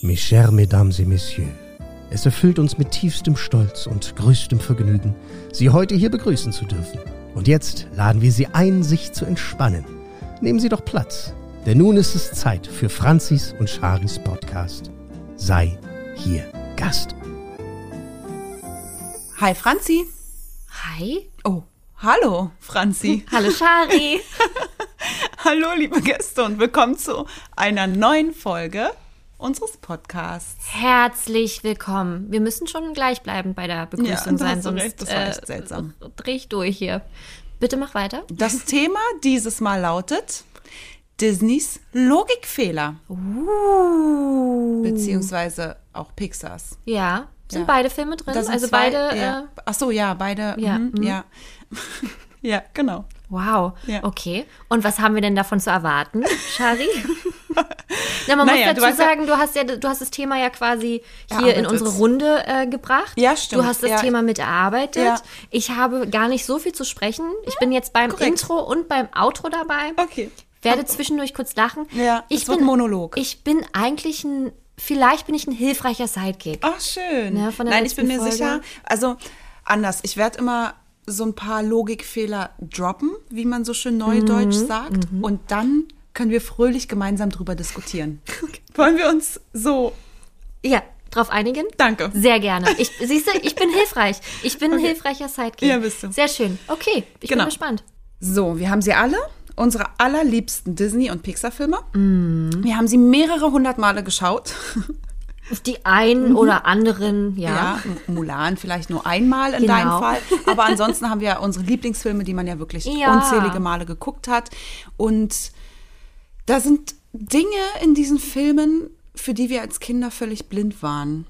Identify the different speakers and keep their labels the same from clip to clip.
Speaker 1: Mes chers Mesdames et Messieurs, es erfüllt uns mit tiefstem Stolz und größtem Vergnügen, Sie heute hier begrüßen zu dürfen. Und jetzt laden wir Sie ein, sich zu entspannen. Nehmen Sie doch Platz, denn nun ist es Zeit für Franzis und Charis Podcast. Sei hier Gast.
Speaker 2: Hi Franzi.
Speaker 3: Hi.
Speaker 2: Oh, hallo Franzi.
Speaker 3: Hallo Shari.
Speaker 2: hallo liebe Gäste und willkommen zu einer neuen Folge unseres Podcasts.
Speaker 3: Herzlich willkommen. Wir müssen schon gleichbleibend bei der Begrüßung
Speaker 2: da
Speaker 3: sein, sonst
Speaker 2: recht, das war echt seltsam.
Speaker 3: Äh, dreh ich durch hier. Bitte mach weiter.
Speaker 2: Das Thema dieses Mal lautet Disneys Logikfehler.
Speaker 3: Uh.
Speaker 2: Beziehungsweise auch Pixars.
Speaker 3: Ja. Sind
Speaker 2: Ja.
Speaker 3: beide Filme drin? Also
Speaker 2: zwei-
Speaker 3: beide.
Speaker 2: Ja.
Speaker 3: Äh,
Speaker 2: Ach so, ja, beide.
Speaker 3: Ja,
Speaker 2: mhm,
Speaker 3: mhm.
Speaker 2: ja. ja, genau.
Speaker 3: wow.
Speaker 2: Ja.
Speaker 3: Okay. Und was haben wir denn davon zu erwarten, Shari? Na, man
Speaker 2: Naja,
Speaker 3: muss
Speaker 2: du
Speaker 3: dazu
Speaker 2: ja-
Speaker 3: sagen, du hast ja, du hast das Thema ja quasi hier in unsere Runde äh, gebracht.
Speaker 2: Ja, stimmt.
Speaker 3: Du hast das
Speaker 2: Ja.
Speaker 3: Thema mit erarbeitet.
Speaker 2: Ja.
Speaker 3: Ich habe gar nicht so viel zu sprechen. Ich bin jetzt beim
Speaker 2: korrekt.
Speaker 3: Intro und beim Outro dabei.
Speaker 2: Okay.
Speaker 3: werde zwischendurch kurz lachen.
Speaker 2: Ja,
Speaker 3: ich bin
Speaker 2: Monolog.
Speaker 3: Ich bin eigentlich ein, vielleicht bin ich ein hilfreicher Sidekick.
Speaker 2: Ach, schön.
Speaker 3: Ne,
Speaker 2: Nein, ich bin mir
Speaker 3: Folge.
Speaker 2: sicher, also anders. Ich werde immer so ein paar Logikfehler droppen, wie man so schön neudeutsch
Speaker 3: Mhm,
Speaker 2: sagt. Und dann können wir fröhlich gemeinsam drüber diskutieren. Wollen wir uns so.
Speaker 3: Ja, drauf einigen?
Speaker 2: Danke.
Speaker 3: Sehr gerne. Ich, siehst du, ich bin hilfreich. Ich bin ein hilfreicher Sidekick.
Speaker 2: Ja, bist du.
Speaker 3: Sehr schön. Okay, ich
Speaker 2: Genau.
Speaker 3: bin gespannt.
Speaker 2: So, wir haben sie alle. Unsere allerliebsten Disney- und Pixar-Filme.
Speaker 3: Mhm.
Speaker 2: Wir haben sie mehrere hundert Male geschaut.
Speaker 3: Die einen oder anderen, ja.
Speaker 2: Mhm. Ja, Mulan vielleicht nur einmal in
Speaker 3: Genau.
Speaker 2: deinem Fall. Aber ansonsten haben wir ja unsere Lieblingsfilme, die man ja wirklich
Speaker 3: Ja.
Speaker 2: unzählige Male geguckt hat. Und da sind Dinge in diesen Filmen, für die wir als Kinder völlig blind waren.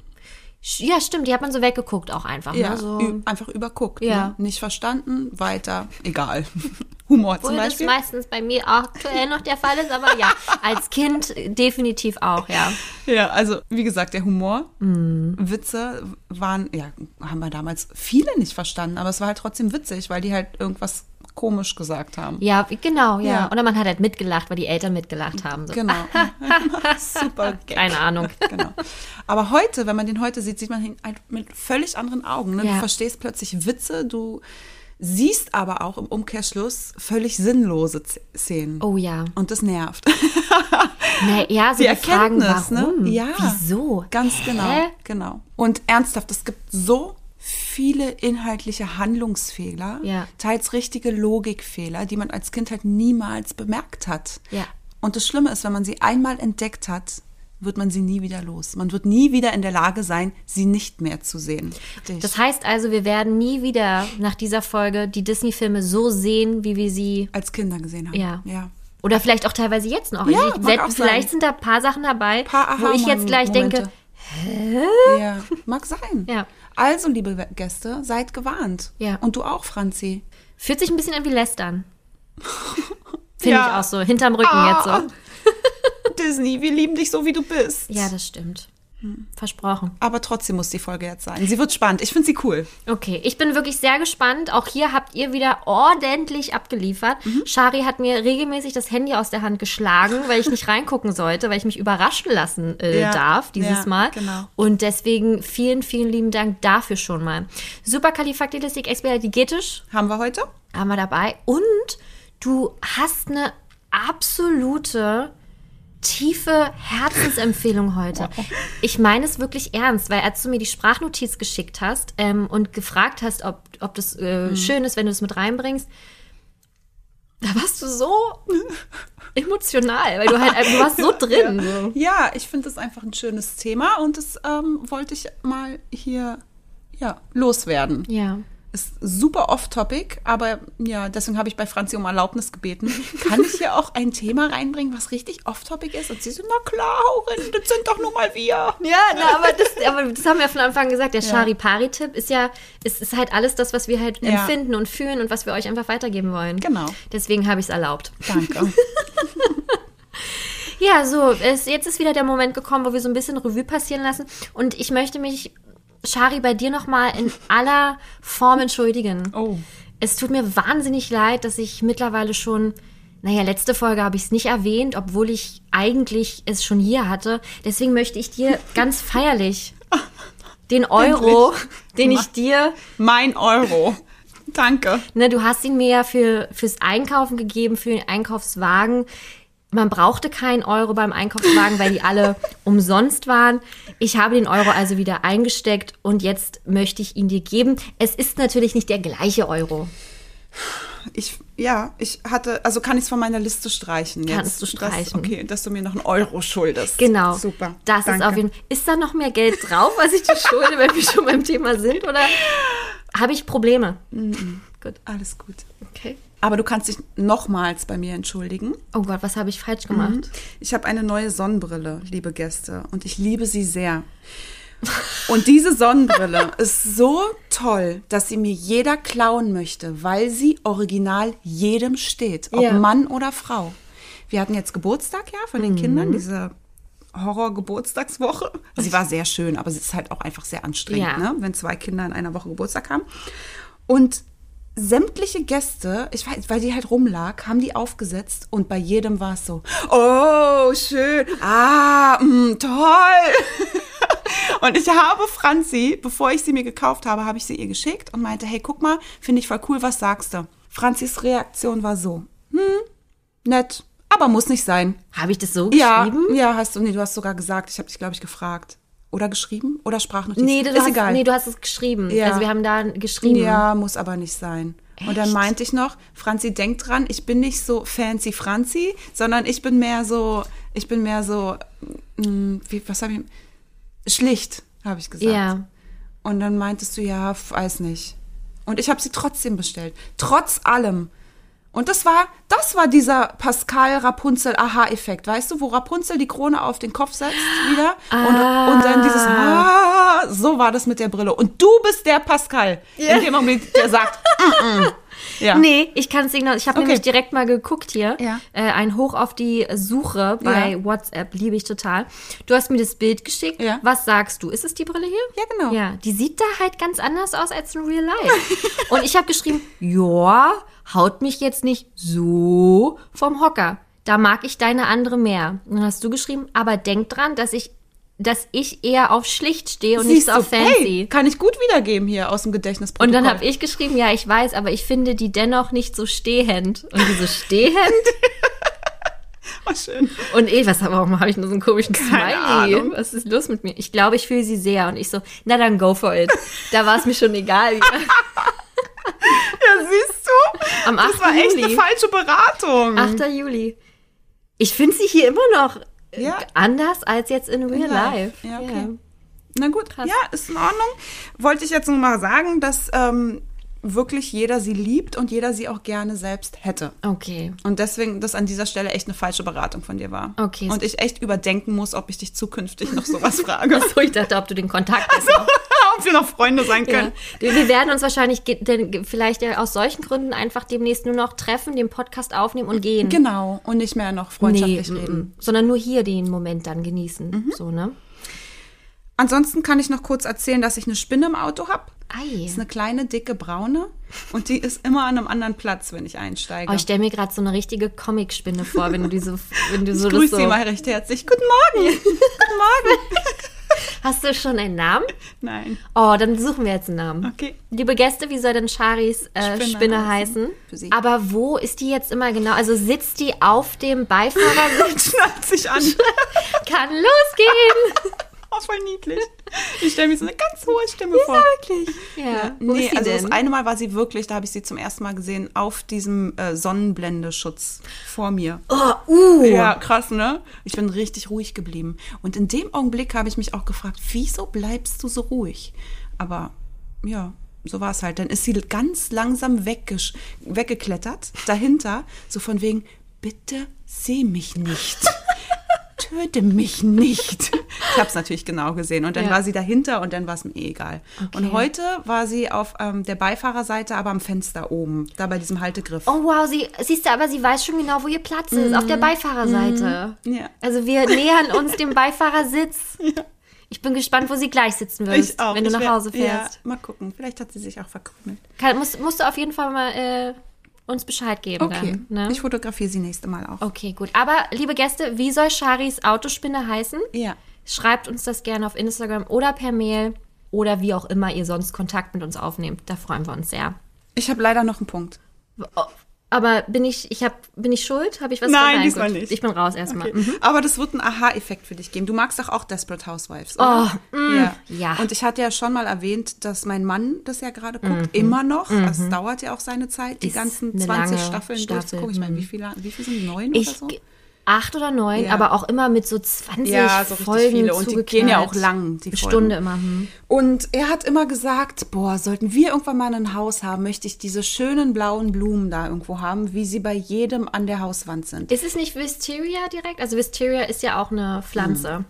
Speaker 3: Ja, stimmt, die hat man so weggeguckt auch einfach.
Speaker 2: Ja,
Speaker 3: ne? so.
Speaker 2: einfach überguckt.
Speaker 3: Ja.
Speaker 2: Ne? Nicht verstanden, weiter, egal. Humor zum
Speaker 3: Obwohl das
Speaker 2: Beispiel.
Speaker 3: meistens bei mir aktuell noch der Fall ist, aber ja, als Kind definitiv auch, ja.
Speaker 2: Ja, also wie gesagt, der Humor,
Speaker 3: Mhm.
Speaker 2: Witze waren, ja, haben wir damals viele nicht verstanden, aber es war halt trotzdem witzig, weil die halt irgendwas komisch gesagt haben.
Speaker 3: Ja, genau, ja.
Speaker 2: Ja.
Speaker 3: Oder man hat halt mitgelacht, weil die Eltern mitgelacht haben. So.
Speaker 2: Genau. Super Gag.
Speaker 3: Keine Ahnung.
Speaker 2: Genau. Aber heute, wenn man den heute sieht, sieht man ihn halt mit völlig anderen Augen. Ne? Du
Speaker 3: Ja.
Speaker 2: verstehst plötzlich Witze, du siehst aber auch im Umkehrschluss völlig sinnlose Szenen.
Speaker 3: Oh ja.
Speaker 2: Und das nervt.
Speaker 3: Nee, ja, so
Speaker 2: Die
Speaker 3: die Fragen,
Speaker 2: Erkenntnis,
Speaker 3: warum?
Speaker 2: ne? Ja.
Speaker 3: Wieso?
Speaker 2: Ganz genau.
Speaker 3: Hä?
Speaker 2: Genau. Und ernsthaft, es gibt so viele inhaltliche Handlungsfehler,
Speaker 3: Ja.
Speaker 2: teils richtige Logikfehler, die man als Kind halt niemals bemerkt hat.
Speaker 3: Ja.
Speaker 2: Und das Schlimme ist, wenn man sie einmal entdeckt hat, wird man sie nie wieder los. Man wird nie wieder in der Lage sein, sie nicht mehr zu sehen.
Speaker 3: Das heißt also, wir werden nie wieder nach dieser Folge die Disney-Filme so sehen, wie wir sie.
Speaker 2: als Kinder gesehen haben.
Speaker 3: Ja.
Speaker 2: ja.
Speaker 3: Oder vielleicht auch teilweise jetzt noch.
Speaker 2: Ja,
Speaker 3: ich, vielleicht
Speaker 2: sein.
Speaker 3: sind da ein paar Sachen dabei,
Speaker 2: Paar
Speaker 3: wo ich jetzt gleich
Speaker 2: Aha-Momente.
Speaker 3: Denke,
Speaker 2: Ja, mag sein.
Speaker 3: Ja.
Speaker 2: Also, liebe Gäste, seid gewarnt.
Speaker 3: Ja.
Speaker 2: Und du auch, Franzi.
Speaker 3: fühlt sich ein bisschen an wie Lästern. Finde
Speaker 2: Ja.
Speaker 3: ich auch so, hinterm Rücken
Speaker 2: Ah.
Speaker 3: jetzt so.
Speaker 2: Disney, wir lieben dich so, wie du bist.
Speaker 3: Ja, das stimmt. Versprochen.
Speaker 2: Aber trotzdem muss die Folge jetzt sein. Sie wird spannend. Ich finde sie cool.
Speaker 3: Okay, ich bin wirklich sehr gespannt. Auch hier habt ihr wieder ordentlich abgeliefert.
Speaker 2: Mhm.
Speaker 3: Shari hat mir regelmäßig das Handy aus der Hand geschlagen, weil ich nicht reingucken sollte, weil ich mich überraschen lassen äh,
Speaker 2: Ja,
Speaker 3: darf dieses
Speaker 2: ja,
Speaker 3: Mal.
Speaker 2: genau.
Speaker 3: Und deswegen vielen, vielen lieben Dank dafür schon mal. Superkalifaktilistik-Expialidocious
Speaker 2: Haben wir heute?
Speaker 3: haben wir dabei. Und du hast eine absolute tiefe Herzensempfehlung heute. Ich meine es wirklich ernst, weil als du mir die Sprachnotiz geschickt hast ähm, und gefragt hast, ob, ob das äh, schön ist, wenn du es mit reinbringst, da warst du so emotional, weil du halt, du warst so drin. So.
Speaker 2: Ja, ich finde das einfach ein schönes Thema und das ähm, wollte ich mal hier ja, loswerden.
Speaker 3: Ja.
Speaker 2: Ist super off-topic, aber ja, deswegen habe ich bei Franzi um Erlaubnis gebeten. Kann ich hier auch ein Thema reinbringen, was richtig off-topic ist? Und sie so, na klar, Haurin, das sind doch nur mal wir.
Speaker 3: Ja, na, aber, das, aber das haben wir von Anfang an gesagt. Der Chari-Pari-Tipp ist ja, es ist halt alles das, was wir halt
Speaker 2: Ja.
Speaker 3: empfinden und fühlen und was wir euch einfach weitergeben wollen.
Speaker 2: Genau.
Speaker 3: Deswegen habe ich es erlaubt.
Speaker 2: Danke.
Speaker 3: Ja, so, es, jetzt ist wieder der Moment gekommen, wo wir so ein bisschen Revue passieren lassen. Und ich möchte mich, Shari, bei dir nochmal in aller Form entschuldigen.
Speaker 2: Oh.
Speaker 3: Es tut mir wahnsinnig leid, dass ich mittlerweile schon Naja, letzte Folge habe ich es nicht erwähnt, obwohl ich eigentlich es schon hier hatte. Deswegen möchte ich dir ganz feierlich den Euro, den ich dir,
Speaker 2: Mein Euro. Danke.
Speaker 3: ne, du hast ihn mir ja für, fürs Einkaufen gegeben, für den Einkaufswagen. Man brauchte keinen Euro beim Einkaufswagen, weil die alle umsonst waren. Ich habe den Euro also wieder eingesteckt und jetzt möchte ich ihn dir geben. Es ist natürlich nicht der gleiche Euro.
Speaker 2: Ich, ja, ich hatte, also kann ich es von meiner Liste streichen jetzt?
Speaker 3: Kannst du streichen.
Speaker 2: Das, okay, dass du mir noch einen Euro schuldest.
Speaker 3: Genau.
Speaker 2: Super.
Speaker 3: Das
Speaker 2: Danke.
Speaker 3: ist auf jeden Fall. Ist da noch mehr Geld drauf, was ich dir schulde, wenn wir schon beim Thema sind? Oder habe ich Probleme? Gut.
Speaker 2: Alles gut.
Speaker 3: Okay.
Speaker 2: Aber du kannst dich nochmals bei mir entschuldigen.
Speaker 3: Oh Gott, was habe ich falsch gemacht?
Speaker 2: Ich habe eine neue Sonnenbrille, liebe Gäste, und ich liebe sie sehr. Und diese Sonnenbrille ist so toll, dass sie mir jeder klauen möchte, weil sie original jedem steht, ob
Speaker 3: Ja.
Speaker 2: Mann oder Frau. Wir hatten jetzt Geburtstag, ja, von den Kindern, diese Horror-Geburtstagswoche. Sie war sehr schön, aber sie ist halt auch einfach sehr anstrengend,
Speaker 3: Ja.
Speaker 2: ne? wenn zwei Kinder in einer Woche Geburtstag haben. Und sämtliche Gäste, ich weiß, weil die halt rumlag, haben die aufgesetzt und bei jedem war es so, oh, schön, ah, mh, toll. Und ich habe Franzi, bevor ich sie mir gekauft habe, habe ich sie ihr geschickt und meinte, hey, guck mal, finde ich voll cool, was sagst du? Franzis Reaktion war so, hm, nett, aber muss nicht sein.
Speaker 3: Habe ich das so
Speaker 2: Ja,
Speaker 3: geschrieben?
Speaker 2: ja, hast du, nee, du hast sogar gesagt, ich habe dich, glaube ich, gefragt. Oder geschrieben? Oder Sprachnotiz?
Speaker 3: Nee, du
Speaker 2: ist
Speaker 3: hast,
Speaker 2: egal.
Speaker 3: nee, du hast es geschrieben.
Speaker 2: Ja.
Speaker 3: Also wir haben da geschrieben.
Speaker 2: Ja, muss aber nicht sein. Und dann
Speaker 3: Echt?
Speaker 2: meinte ich noch, Franzi, denk dran, ich bin nicht so fancy Franzi, sondern ich bin mehr so, ich bin mehr so, mh, wie, was habe ich, schlicht, habe ich gesagt.
Speaker 3: Ja.
Speaker 2: Und dann meintest du, ja, weiß nicht. Und ich habe sie trotzdem bestellt. Trotz allem. Und das war, das war dieser Pascal Rapunzel Aha-Effekt, weißt du, wo Rapunzel die Krone auf den Kopf setzt wieder und, und dann dieses Ah, so war das mit der Brille. Und du bist der Pascal, in dem Moment, der sagt, mm, mm. ja.
Speaker 3: Nee, ich kann es nicht. Ich habe
Speaker 2: Okay.
Speaker 3: nämlich direkt mal geguckt hier.
Speaker 2: Ja.
Speaker 3: Äh, ein Hoch auf die Suche bei
Speaker 2: Ja.
Speaker 3: WhatsApp, liebe ich total. Du hast mir das Bild geschickt.
Speaker 2: Ja.
Speaker 3: Was sagst du? Ist es die Brille hier?
Speaker 2: Ja, genau.
Speaker 3: Ja, die sieht da halt ganz anders aus als in Real Life. Und ich habe geschrieben, ja, haut mich jetzt nicht so vom Hocker. Da mag ich deine andere mehr. Und dann hast du geschrieben, aber denk dran, dass ich, dass ich eher auf schlicht stehe und nicht
Speaker 2: Siehst
Speaker 3: so
Speaker 2: du,
Speaker 3: auf fancy.
Speaker 2: hey, kann ich gut wiedergeben hier aus dem Gedächtnisprotokoll.
Speaker 3: Und dann habe ich geschrieben, ja, ich weiß, aber ich finde die dennoch nicht so stehend. Und diese stehend?
Speaker 2: Oh, schön.
Speaker 3: Und eh, was, warum habe ich nur so einen komischen
Speaker 2: Keine
Speaker 3: Smiley?
Speaker 2: Ahnung.
Speaker 3: Was ist los mit mir? Ich glaube, ich fühle sie sehr. Und ich so, na dann go for it. Da war es mir schon egal.
Speaker 2: Ja, siehst du?
Speaker 3: Am
Speaker 2: Das
Speaker 3: 8.
Speaker 2: war echt
Speaker 3: Juli.
Speaker 2: eine falsche Beratung.
Speaker 3: 8. Juli. Ich finde sie hier immer noch äh,
Speaker 2: Ja.
Speaker 3: anders als jetzt in real
Speaker 2: live.
Speaker 3: life.
Speaker 2: Ja, okay. Na gut, ja, ist in Ordnung. Wollte ich jetzt nur mal sagen, dass ähm, wirklich jeder sie liebt und jeder sie auch gerne selbst hätte.
Speaker 3: Okay.
Speaker 2: Und deswegen, das an dieser Stelle echt eine falsche Beratung von dir war.
Speaker 3: Okay.
Speaker 2: Und ich echt überdenken muss, ob ich dich zukünftig noch sowas frage.
Speaker 3: So, ich dachte, ob du den Kontakt hast.
Speaker 2: Ob wir noch Freunde sein
Speaker 3: Ja.
Speaker 2: können.
Speaker 3: Wir wir werden uns wahrscheinlich denn vielleicht ja aus solchen Gründen einfach demnächst nur noch treffen, den Podcast aufnehmen und gehen.
Speaker 2: Genau. Und nicht mehr noch freundschaftlich
Speaker 3: mm,
Speaker 2: reden.
Speaker 3: sondern nur hier den Moment dann genießen. So, ne?
Speaker 2: Ansonsten kann ich noch kurz erzählen, dass ich eine Spinne im Auto habe.
Speaker 3: Ei.
Speaker 2: ist eine kleine, dicke, braune. Und die ist immer an einem anderen Platz, wenn ich einsteige.
Speaker 3: Oh, ich stelle mir gerade so eine richtige Comicspinne vor, wenn du diese, wenn du so
Speaker 2: ich
Speaker 3: das
Speaker 2: grüße
Speaker 3: so.
Speaker 2: Sie mal recht herzlich. Guten Morgen. Guten Morgen.
Speaker 3: Hast du schon einen Namen?
Speaker 2: Nein.
Speaker 3: Oh, dann suchen wir jetzt einen Namen.
Speaker 2: Okay.
Speaker 3: Liebe Gäste, wie soll denn Charis äh, Spinne,
Speaker 2: Spinne
Speaker 3: heißen?
Speaker 2: sie.
Speaker 3: Aber wo ist die jetzt immer genau? Also sitzt die auf dem Beifahrersitz?
Speaker 2: Schnallt sich an.
Speaker 3: Kann losgehen!
Speaker 2: Oh, voll niedlich. Ich stelle mir so eine ganz hohe Stimme vor.
Speaker 3: Wirklich? Ja. Wo
Speaker 2: Nee,
Speaker 3: ist sie
Speaker 2: also
Speaker 3: denn?
Speaker 2: das eine Mal war sie wirklich, da habe ich sie zum ersten Mal gesehen, auf diesem äh, Sonnenblendeschutz vor mir.
Speaker 3: oh, uh.
Speaker 2: Ja, krass, ne? Ich bin richtig ruhig geblieben. Und in dem Augenblick habe ich mich auch gefragt, wieso bleibst du so ruhig? Aber ja, so war es halt. Dann ist sie ganz langsam weggeklettert, dahinter, so von wegen, bitte seh mich nicht. Töte mich nicht. Ich habe es natürlich genau gesehen. Und dann
Speaker 3: Ja.
Speaker 2: war sie dahinter und dann war es mir eh egal.
Speaker 3: Okay.
Speaker 2: Und heute war sie auf ähm, der Beifahrerseite, aber am Fenster oben, da bei diesem Haltegriff.
Speaker 3: Oh wow, sie siehst du, aber sie weiß schon genau, wo ihr Platz ist, auf der Beifahrerseite.
Speaker 2: Mhm. Ja.
Speaker 3: Also wir nähern uns dem Beifahrersitz. Ich bin gespannt, wo sie gleich sitzen wirst,
Speaker 2: auch.
Speaker 3: wenn du
Speaker 2: Ich
Speaker 3: nach
Speaker 2: wär-
Speaker 3: Hause fährst.
Speaker 2: Ja, mal gucken. Vielleicht hat sie sich auch verkrümelt.
Speaker 3: Kann, musst, musst du auf jeden Fall mal äh, uns Bescheid geben
Speaker 2: Okay,
Speaker 3: dann. Ne?
Speaker 2: ich fotografiere sie nächste Mal auch.
Speaker 3: Okay, gut. Aber liebe Gäste, wie soll Charis Autospinne heißen?
Speaker 2: Ja.
Speaker 3: Schreibt uns das gerne auf Instagram oder per Mail oder wie auch immer ihr sonst Kontakt mit uns aufnehmt. Da freuen wir uns sehr.
Speaker 2: Ich habe leider noch einen Punkt.
Speaker 3: Oh, Aber bin ich, ich hab, bin ich schuld? Habe ich was
Speaker 2: Nein,
Speaker 3: Nein,
Speaker 2: diesmal nicht.
Speaker 3: Ich bin raus erstmal. Mhm.
Speaker 2: Aber das wird einen Aha-Effekt für dich geben. Du magst doch auch Desperate Housewives, oder?
Speaker 3: Oh, mm, ja.
Speaker 2: Und ich hatte ja schon mal erwähnt, dass mein Mann das ja gerade guckt, immer noch. Also es dauert ja auch seine Zeit, die
Speaker 3: Ist
Speaker 2: ganzen
Speaker 3: eine
Speaker 2: 20
Speaker 3: lange
Speaker 2: Staffeln
Speaker 3: Staffel,
Speaker 2: durchzugucken. Ich meine, wie viele, wie viele sind neun
Speaker 3: Ich,
Speaker 2: oder so?
Speaker 3: Acht oder neun,
Speaker 2: Ja.
Speaker 3: aber auch immer mit so 20
Speaker 2: Ja, so richtig
Speaker 3: Folgen
Speaker 2: viele. Und die gehen ja auch lang, die.
Speaker 3: Stunde immer. Hm.
Speaker 2: Und er hat immer gesagt, boah, sollten wir irgendwann mal ein Haus haben, möchte ich diese schönen blauen Blumen da irgendwo haben, wie sie bei jedem an der Hauswand sind.
Speaker 3: Ist es nicht Wisteria direkt? Also Wisteria ist ja auch eine Pflanze.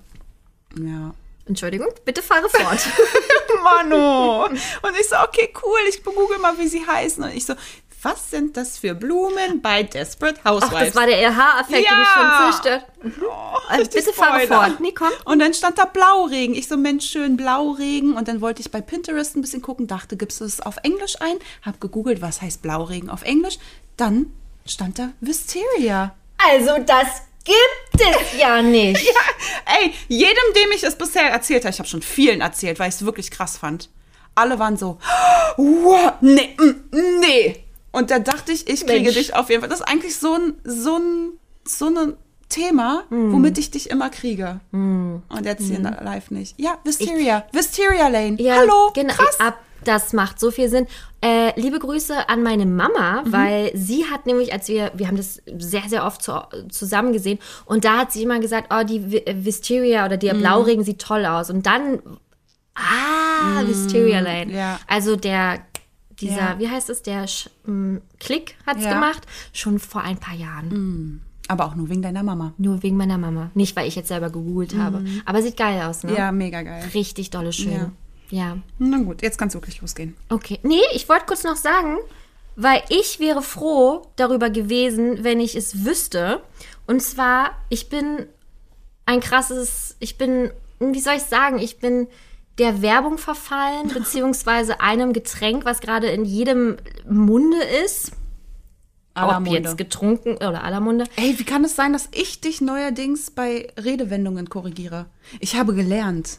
Speaker 2: Ja.
Speaker 3: Entschuldigung, bitte fahre fort.
Speaker 2: Mano. Und ich so, okay, cool, ich google mal, wie sie heißen. Und ich so, was sind das für Blumen bei Desperate
Speaker 3: Ach,
Speaker 2: Housewives?
Speaker 3: das war der RH-Effekt, den ich
Speaker 2: Ja.
Speaker 3: schon zerstört.
Speaker 2: Oh,
Speaker 3: Also bitte fahre fort. Nee, komm.
Speaker 2: Und dann stand da Blauregen. Ich so, Mensch, schön Blauregen. Und dann wollte ich bei Pinterest ein bisschen gucken, dachte, gibst du es auf Englisch ein? Hab gegoogelt, was heißt Blauregen auf Englisch. Dann stand da Wisteria.
Speaker 3: Also, das gibt es ja nicht.
Speaker 2: Ey, jedem, dem ich es bisher erzählt habe, ich habe schon vielen erzählt, weil ich es wirklich krass fand. Alle waren so, wow, nee, mm, nee. Und da dachte ich, ich kriege
Speaker 3: Mensch.
Speaker 2: dich auf jeden Fall. Das ist eigentlich so ein, so ein, so ein Thema,
Speaker 3: Hm.
Speaker 2: womit ich dich immer kriege. Und jetzt hier live nicht. Ja, Wisteria. Wisteria Lane.
Speaker 3: Ja,
Speaker 2: Hallo.
Speaker 3: genau.
Speaker 2: Krass.
Speaker 3: Ab, das macht so viel Sinn. Äh, liebe Grüße an meine Mama,
Speaker 2: Mhm.
Speaker 3: weil sie hat nämlich, als wir, wir haben das sehr, sehr oft zu, zusammen gesehen und da hat sie immer gesagt, oh, die Vi- äh, Wisteria oder
Speaker 2: Mhm.
Speaker 3: der Blauregen sieht toll aus. Und dann, ah, Wisteria Lane.
Speaker 2: Mhm. ja.
Speaker 3: Also der, dieser,
Speaker 2: Ja.
Speaker 3: wie heißt es, der Sch m, Klick hat's
Speaker 2: Ja.
Speaker 3: gemacht, schon vor ein paar Jahren.
Speaker 2: Aber auch nur wegen deiner Mama.
Speaker 3: Nur wegen meiner Mama. Nicht, weil ich jetzt selber gegoogelt habe. Aber sieht geil aus, ne?
Speaker 2: Mhm. Ja, mega geil.
Speaker 3: Richtig dolle schön.
Speaker 2: Ja.
Speaker 3: ja.
Speaker 2: Na gut, jetzt kann es wirklich losgehen.
Speaker 3: Okay. Nee, ich wollte kurz noch sagen, weil ich wäre froh darüber gewesen, wenn ich es wüsste. Und zwar, ich bin ein krasses, ich bin, wie soll ich sagen, ich bin der Werbung verfallen, beziehungsweise einem Getränk, was gerade in jedem Munde ist.
Speaker 2: Aller
Speaker 3: Ob
Speaker 2: Munde.
Speaker 3: jetzt getrunken oder aller Munde.
Speaker 2: Ey, wie kann es sein, dass ich dich neuerdings bei Redewendungen korrigiere? Ich habe gelernt.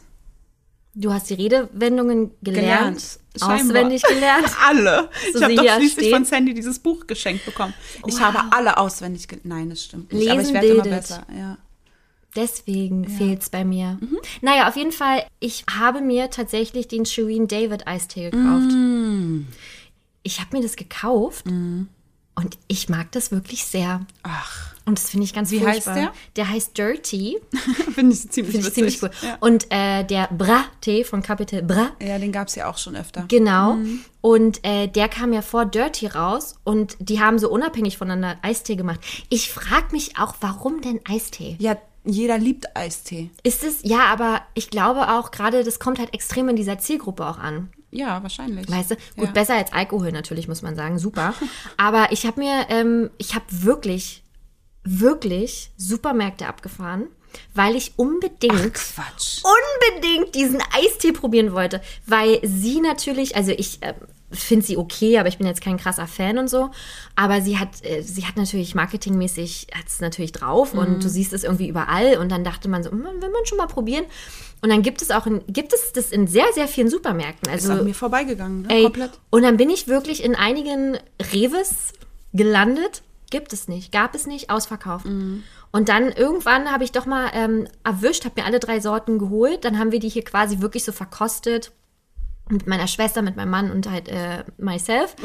Speaker 3: Du hast die Redewendungen gelernt,
Speaker 2: Gelernt.
Speaker 3: Auswendig gelernt.
Speaker 2: Alle.
Speaker 3: So
Speaker 2: ich habe doch schließlich
Speaker 3: steht.
Speaker 2: von Sandy dieses Buch geschenkt bekommen. Ich
Speaker 3: Wow.
Speaker 2: habe alle auswendig gelernt. Nein, das stimmt nicht. aber ich
Speaker 3: Lesen
Speaker 2: werde immer besser. Ja.
Speaker 3: Deswegen fehlt's bei mir.
Speaker 2: Mhm.
Speaker 3: Naja, auf jeden Fall, ich habe mir tatsächlich den Shireen David Eistee gekauft.
Speaker 2: Mm.
Speaker 3: Ich habe mir das gekauft und ich mag das wirklich sehr.
Speaker 2: Ach,
Speaker 3: Und das finde ich ganz
Speaker 2: Wie heißt
Speaker 3: furchtbar.
Speaker 2: der?
Speaker 3: Der heißt Dirty.
Speaker 2: finde ich ziemlich
Speaker 3: Finde ich ziemlich cool.
Speaker 2: Ja.
Speaker 3: Und äh, der Bra-Tee von Capital Bra.
Speaker 2: ja, den gab es ja auch schon öfter.
Speaker 3: Genau.
Speaker 2: Mhm.
Speaker 3: Und äh, der kam ja vor Dirty raus und die haben so unabhängig voneinander Eistee gemacht. Ich frage mich auch, warum denn Eistee?
Speaker 2: Ja, jeder liebt Eistee.
Speaker 3: Ist es, ja, aber ich glaube auch gerade, das kommt halt extrem in dieser Zielgruppe auch an.
Speaker 2: Ja, wahrscheinlich.
Speaker 3: Weißt du? Gut,
Speaker 2: Ja.
Speaker 3: besser als Alkohol natürlich, muss man sagen. Super. aber ich habe mir, ähm, ich habe wirklich, wirklich Supermärkte abgefahren, weil ich unbedingt
Speaker 2: Quatsch.
Speaker 3: unbedingt diesen Eistee probieren wollte, weil sie natürlich, also ich äh, finde sie okay, aber ich bin jetzt kein krasser Fan und so, aber sie hat, äh, sie hat natürlich marketingmäßig, hat es natürlich drauf
Speaker 2: Mhm.
Speaker 3: und du siehst es irgendwie überall und dann dachte man so, hm, will man schon mal probieren und dann gibt es auch, in, gibt es das in sehr, sehr vielen Supermärkten,
Speaker 2: Ist
Speaker 3: also
Speaker 2: an mir vorbeigegangen, ne?
Speaker 3: Ey,
Speaker 2: komplett.
Speaker 3: und dann bin ich wirklich in einigen Reves gelandet. Gibt es nicht, gab es nicht, ausverkauft.
Speaker 2: Mhm.
Speaker 3: Und dann irgendwann habe ich doch mal ähm, erwischt, habe mir alle drei Sorten geholt. Dann haben wir die hier quasi wirklich so verkostet. Mit meiner Schwester, mit meinem Mann und halt äh, myself.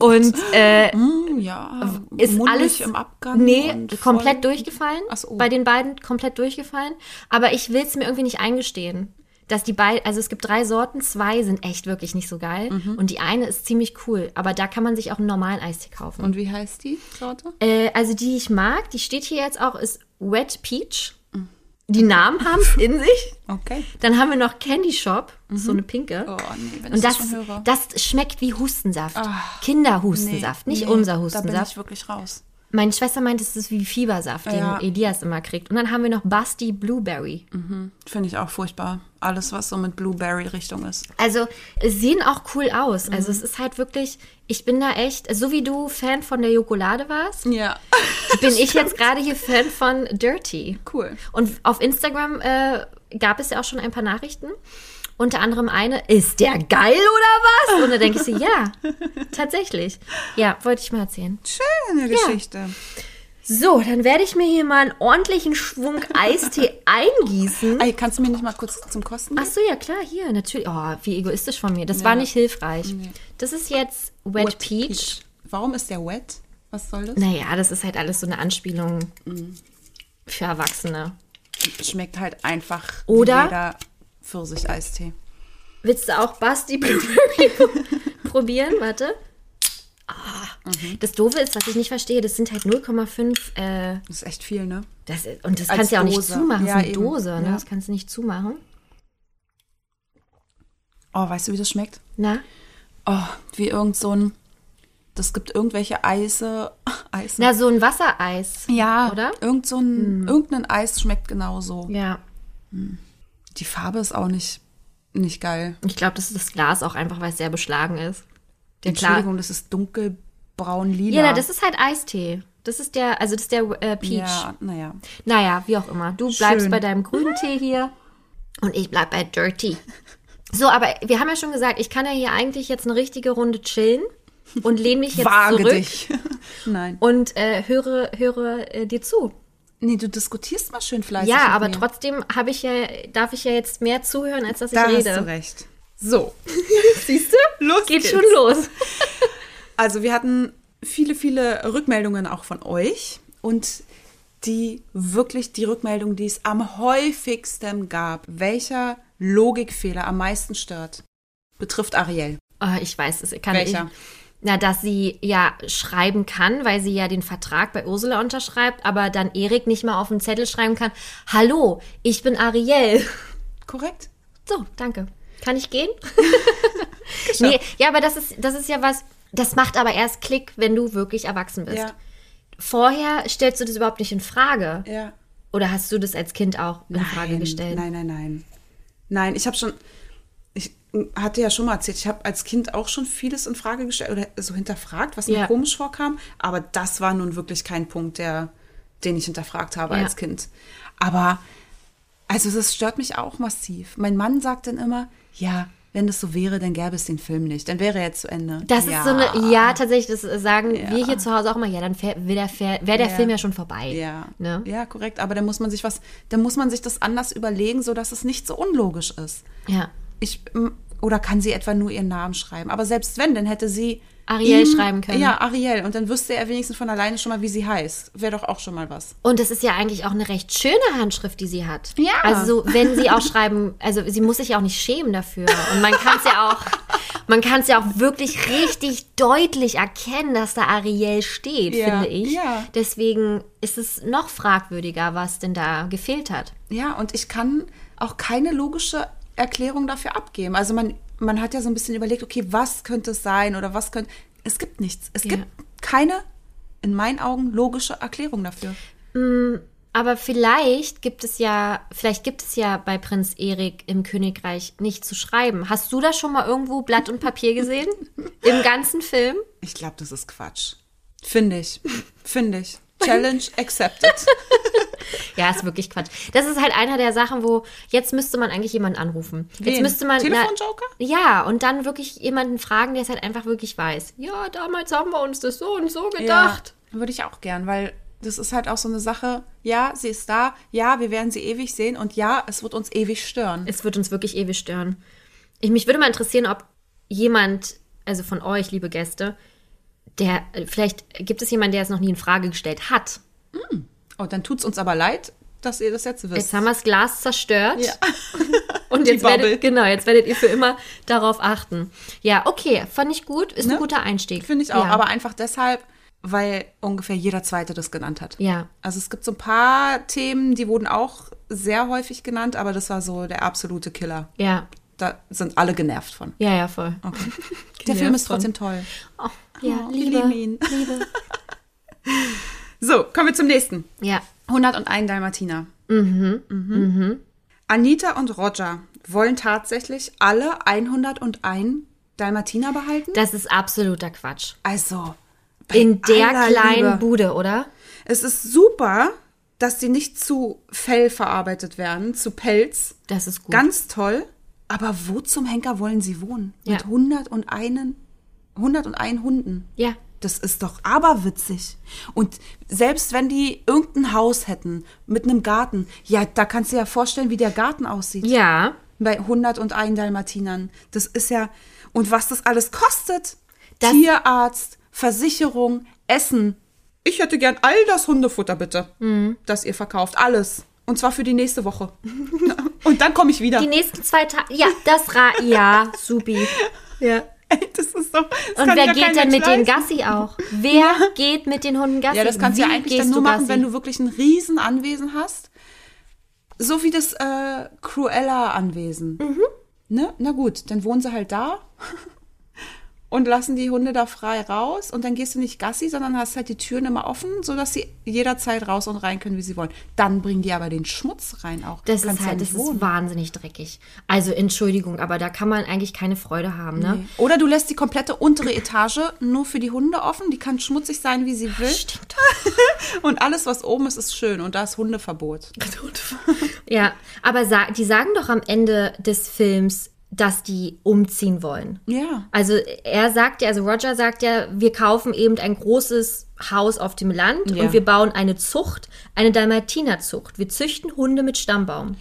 Speaker 3: Und äh,
Speaker 2: Hm, ja,
Speaker 3: ist alles
Speaker 2: im Abgang.
Speaker 3: Nee, komplett durchgefallen.
Speaker 2: So.
Speaker 3: Bei den beiden komplett durchgefallen. Aber ich will es mir irgendwie nicht eingestehen. Dass die beiden, also es gibt drei Sorten, zwei sind echt wirklich nicht so geil.
Speaker 2: Mhm.
Speaker 3: Und die eine ist ziemlich cool. Aber da kann man sich auch einen normalen Eistee kaufen.
Speaker 2: Und wie heißt die Sorte?
Speaker 3: Äh, also die ich mag, die steht hier jetzt auch, ist Wet Peach. Die Namen haben es in sich.
Speaker 2: Okay.
Speaker 3: Dann haben wir noch Candy Shop, so eine pinke.
Speaker 2: Oh, nee, wenn ich
Speaker 3: Und
Speaker 2: das,
Speaker 3: das,
Speaker 2: schon höre.
Speaker 3: das schmeckt wie Hustensaft.
Speaker 2: Ach,
Speaker 3: Kinderhustensaft, nicht unser
Speaker 2: Da bin
Speaker 3: Hustensaft.
Speaker 2: ich wirklich raus.
Speaker 3: Meine Schwester meint, es ist wie Fiebersaft, den
Speaker 2: Ja.
Speaker 3: Elias immer kriegt. Und dann haben wir noch Basti Blueberry.
Speaker 2: Finde ich auch furchtbar. Alles, was so mit Blueberry-Richtung ist.
Speaker 3: Also, es sehen auch cool aus. Also, es ist halt wirklich, ich bin da echt, so wie du Fan von der Jokolade warst,
Speaker 2: Ja.
Speaker 3: bin ich jetzt gerade hier Fan von Dirty.
Speaker 2: Cool.
Speaker 3: Und auf Instagram äh, gab es ja auch schon ein paar Nachrichten. Unter anderem eine, ist der geil oder was? Und da denke ich so, ja, tatsächlich. Ja, wollte ich mal erzählen.
Speaker 2: Schöne Geschichte.
Speaker 3: So, dann werde ich mir hier mal einen ordentlichen Schwung Eistee eingießen.
Speaker 2: Ey, kannst du mir nicht mal kurz zum Kosten
Speaker 3: Ach
Speaker 2: geben?
Speaker 3: so, ja klar, hier, natürlich. Oh, wie egoistisch von mir. Das war nicht hilfreich. Das ist jetzt Wet, Peach.
Speaker 2: Warum ist der wet? Was soll das?
Speaker 3: Naja, das ist halt alles so eine Anspielung für Erwachsene.
Speaker 2: Schmeckt halt einfach
Speaker 3: Oder?
Speaker 2: jeder Pfirsich-Eistee.
Speaker 3: Willst du auch Basti Blueberry probieren? Warte. Ah, Das Doofe ist, was ich nicht verstehe, das sind halt 0,5. Äh,
Speaker 2: Das ist echt viel, ne?
Speaker 3: das, und das
Speaker 2: Als
Speaker 3: kannst du ja auch nicht zumachen.
Speaker 2: Ja,
Speaker 3: das ist eine
Speaker 2: eben.
Speaker 3: Dose, ne?
Speaker 2: Ja.
Speaker 3: Das kannst du nicht zumachen.
Speaker 2: Oh, weißt du, wie das schmeckt?
Speaker 3: Na?
Speaker 2: Oh, wie irgend so ein. Das gibt irgendwelche Eise. Eise.
Speaker 3: Na, so ein Wassereis.
Speaker 2: ja,
Speaker 3: oder?
Speaker 2: Irgend so ein, irgendein Eis schmeckt genauso.
Speaker 3: Ja.
Speaker 2: Die Farbe ist auch nicht, nicht geil.
Speaker 3: Ich glaube, das ist das Glas auch einfach, weil es sehr beschlagen ist. Der.
Speaker 2: Entschuldigung, das ist dunkelbraun-lila.
Speaker 3: Ja, na, das ist halt Eistee. Das ist der, also das ist der äh, Peach.
Speaker 2: Ja, naja.
Speaker 3: Naja, wie auch immer. Du bleibst
Speaker 2: Schön.
Speaker 3: bei deinem grünen Tee hier und ich bleib bei Dirty. So, aber wir haben ja schon gesagt, ich kann ja hier eigentlich jetzt eine richtige Runde chillen und lehne mich jetzt
Speaker 2: Wage
Speaker 3: zurück
Speaker 2: dich. Nein.
Speaker 3: und äh, höre, höre äh, dir zu.
Speaker 2: Nee, du diskutierst mal schön fleißig.
Speaker 3: Ja, aber
Speaker 2: mir.
Speaker 3: trotzdem habe ich ja, darf ich ja jetzt mehr zuhören, als dass ich
Speaker 2: Da
Speaker 3: rede.
Speaker 2: hast du recht. So,
Speaker 3: Siehst du?
Speaker 2: Los
Speaker 3: Geht
Speaker 2: geht's.
Speaker 3: schon los.
Speaker 2: also wir hatten viele, viele Rückmeldungen auch von euch und die wirklich die Rückmeldung, die es am häufigsten gab, welcher Logikfehler am meisten stört, betrifft Ariel.
Speaker 3: Oh, ich weiß es. Kann
Speaker 2: Welcher?
Speaker 3: Ich, na, dass sie ja schreiben kann, weil sie ja den Vertrag bei Ursula unterschreibt, aber dann Erik nicht mal auf den Zettel schreiben kann, Hallo, ich bin Ariel.
Speaker 2: Korrekt?
Speaker 3: So, danke. Kann ich gehen? nee, ja, aber das ist, das ist ja was, das macht aber erst Klick, wenn du wirklich erwachsen bist.
Speaker 2: Ja.
Speaker 3: Vorher stellst du das überhaupt nicht in Frage.
Speaker 2: Ja.
Speaker 3: Oder hast du das als Kind auch in Frage
Speaker 2: Nein,
Speaker 3: gestellt?
Speaker 2: Nein, nein, nein. Nein, ich habe schon, ich hatte ja schon mal erzählt, ich habe als Kind auch schon vieles in Frage gestellt oder so hinterfragt, was mir
Speaker 3: Ja.
Speaker 2: komisch vorkam. Aber das war nun wirklich kein Punkt, der, den ich hinterfragt habe
Speaker 3: Ja.
Speaker 2: als Kind. Aber, also das stört mich auch massiv. Mein Mann sagt dann immer, ja, wenn das so wäre, dann gäbe es den Film nicht. Dann wäre er jetzt zu Ende.
Speaker 3: Das
Speaker 2: ja.
Speaker 3: ist so eine, ja, tatsächlich, das sagen
Speaker 2: Ja.
Speaker 3: wir hier zu Hause auch immer, ja, dann wäre der, wär der
Speaker 2: Ja.
Speaker 3: Film ja schon vorbei.
Speaker 2: Ja.
Speaker 3: Ne?
Speaker 2: ja, korrekt. Aber dann muss man sich was, dann muss man sich das anders überlegen, sodass es nicht so unlogisch ist.
Speaker 3: ja.
Speaker 2: ich oder kann sie etwa nur ihren Namen schreiben? Aber selbst wenn, dann hätte sie
Speaker 3: Ariel schreiben können.
Speaker 2: Ja, Ariel. Und dann wüsste er wenigstens von alleine schon mal, wie sie heißt. Wäre doch auch schon mal was.
Speaker 3: Und das ist ja eigentlich auch eine recht schöne Handschrift, die sie hat.
Speaker 2: Ja.
Speaker 3: Also wenn sie auch schreiben, also sie muss sich ja auch nicht schämen dafür. Und man kann es ja auch, man kann es ja auch wirklich richtig deutlich erkennen, dass da Ariel steht,
Speaker 2: Ja,
Speaker 3: finde ich.
Speaker 2: ja.
Speaker 3: Deswegen ist es noch fragwürdiger, was denn da gefehlt hat.
Speaker 2: Ja, und ich kann auch keine logische Erklärung dafür abgeben. Also man, man hat ja so ein bisschen überlegt, okay, was könnte es sein oder was könnte. Es gibt nichts. Es
Speaker 3: Ja.
Speaker 2: gibt keine, in meinen Augen, logische Erklärung dafür.
Speaker 3: Aber vielleicht gibt es ja, vielleicht gibt es ja bei Prinz Erik im Königreich nicht zu schreiben. Hast du da schon mal irgendwo Blatt und Papier gesehen? Im ganzen Film?
Speaker 2: Ich glaube, das ist Quatsch. Finde ich. Finde ich. Challenge accepted.
Speaker 3: Ja, ist wirklich Quatsch. Das ist halt einer der Sachen, wo jetzt müsste man eigentlich jemanden anrufen. Jetzt
Speaker 2: Wen?
Speaker 3: müsste man
Speaker 2: Telefonjoker?
Speaker 3: Na, ja, und dann wirklich jemanden fragen, der es halt einfach wirklich weiß. Ja, damals haben wir uns das so und so gedacht.
Speaker 2: Ja, würde ich auch gern, weil das ist halt auch so eine Sache. Ja, sie ist da. Ja, wir werden sie ewig sehen. Und ja, es wird uns ewig stören.
Speaker 3: Es wird uns wirklich ewig stören. Ich, mich würde mal interessieren, ob jemand, also von euch, liebe Gäste, der, vielleicht gibt es jemanden, der es noch nie in Frage gestellt hat.
Speaker 2: Oh, dann tut's uns aber leid, dass ihr das jetzt wisst.
Speaker 3: Jetzt haben wir das Glas zerstört.
Speaker 2: Ja.
Speaker 3: Und jetzt
Speaker 2: Bubble.
Speaker 3: werdet, genau, jetzt werdet ihr für immer darauf achten. Ja, okay, fand ich gut, ist ein
Speaker 2: Ne?
Speaker 3: guter Einstieg.
Speaker 2: Finde ich auch.
Speaker 3: Ja.
Speaker 2: Aber einfach deshalb, weil ungefähr jeder Zweite das genannt hat.
Speaker 3: Ja.
Speaker 2: Also es gibt so ein paar Themen, die wurden auch sehr häufig genannt, aber das war so der absolute Killer.
Speaker 3: Ja,
Speaker 2: Da sind alle genervt von.
Speaker 3: ja, ja, voll.
Speaker 2: Der Film ist trotzdem toll.
Speaker 3: Oh, ja,
Speaker 2: Oh,
Speaker 3: Liebe. Liebe.
Speaker 2: So, kommen wir zum nächsten.
Speaker 3: Ja.
Speaker 2: 101 Dalmatiner. Mhm. Anita und Roger wollen tatsächlich alle 101 Dalmatiner behalten.
Speaker 3: Das ist absoluter Quatsch.
Speaker 2: Also, bei
Speaker 3: In der kleinen
Speaker 2: Liebe.
Speaker 3: Bude, oder?
Speaker 2: Es ist super, dass die nicht zu Fell verarbeitet werden, zu Pelz.
Speaker 3: Das ist gut.
Speaker 2: Ganz toll. Aber wo zum Henker wollen sie wohnen? Mit
Speaker 3: Ja.
Speaker 2: 101, 101 Hunden.
Speaker 3: ja.
Speaker 2: Das ist doch aberwitzig. Und selbst wenn die irgendein Haus hätten mit einem Garten, ja, da kannst du dir ja vorstellen, wie der Garten aussieht.
Speaker 3: Ja.
Speaker 2: Bei 101 Dalmatinern. Das ist ja. Und was das alles kostet.
Speaker 3: Das-
Speaker 2: Tierarzt, Versicherung, Essen. Ich hätte gern all das Hundefutter, bitte,
Speaker 3: Mhm.
Speaker 2: das ihr verkauft. Alles. Und zwar für die nächste Woche. Und dann komme ich wieder.
Speaker 3: Die nächsten zwei Tage. Ja, das Ra. Ja, supi. Ja.
Speaker 2: Ey, das ist doch. das
Speaker 3: Und
Speaker 2: kann
Speaker 3: wer
Speaker 2: ja
Speaker 3: geht denn mit den
Speaker 2: leisten.
Speaker 3: Gassi auch? Wer geht mit den Hunden Gassi?
Speaker 2: Ja, das kannst du ja
Speaker 3: Wie
Speaker 2: eigentlich dann nur machen,
Speaker 3: Gassi?
Speaker 2: wenn du wirklich ein Riesenanwesen hast. So wie das äh, Cruella-Anwesen.
Speaker 3: Mhm.
Speaker 2: Ne? Na gut, dann wohnen sie halt da und lassen die Hunde da frei raus und dann gehst du nicht Gassi, sondern hast halt die Türen immer offen, sodass sie jederzeit raus und rein können, wie sie wollen. Dann bringen die aber den Schmutz rein auch.
Speaker 3: Das ist
Speaker 2: ja
Speaker 3: halt,
Speaker 2: nicht
Speaker 3: das ist
Speaker 2: wohnen.
Speaker 3: wahnsinnig dreckig. Also Entschuldigung, aber da kann man eigentlich keine Freude haben, ne?
Speaker 2: Oder du lässt die komplette untere Etage nur für die Hunde offen. Die kann schmutzig sein, wie sie will.
Speaker 3: Stimmt.
Speaker 2: Und alles, was oben ist, ist schön. Und da ist Hundeverbot.
Speaker 3: Ja, aber die sagen doch am Ende des Films, dass die umziehen wollen.
Speaker 2: Ja.
Speaker 3: Also er sagt ja, also Roger sagt ja, wir kaufen eben ein großes Haus auf dem Land
Speaker 2: Ja.
Speaker 3: und wir bauen eine Zucht, eine Dalmatinerzucht. Wir züchten Hunde mit Stammbaum.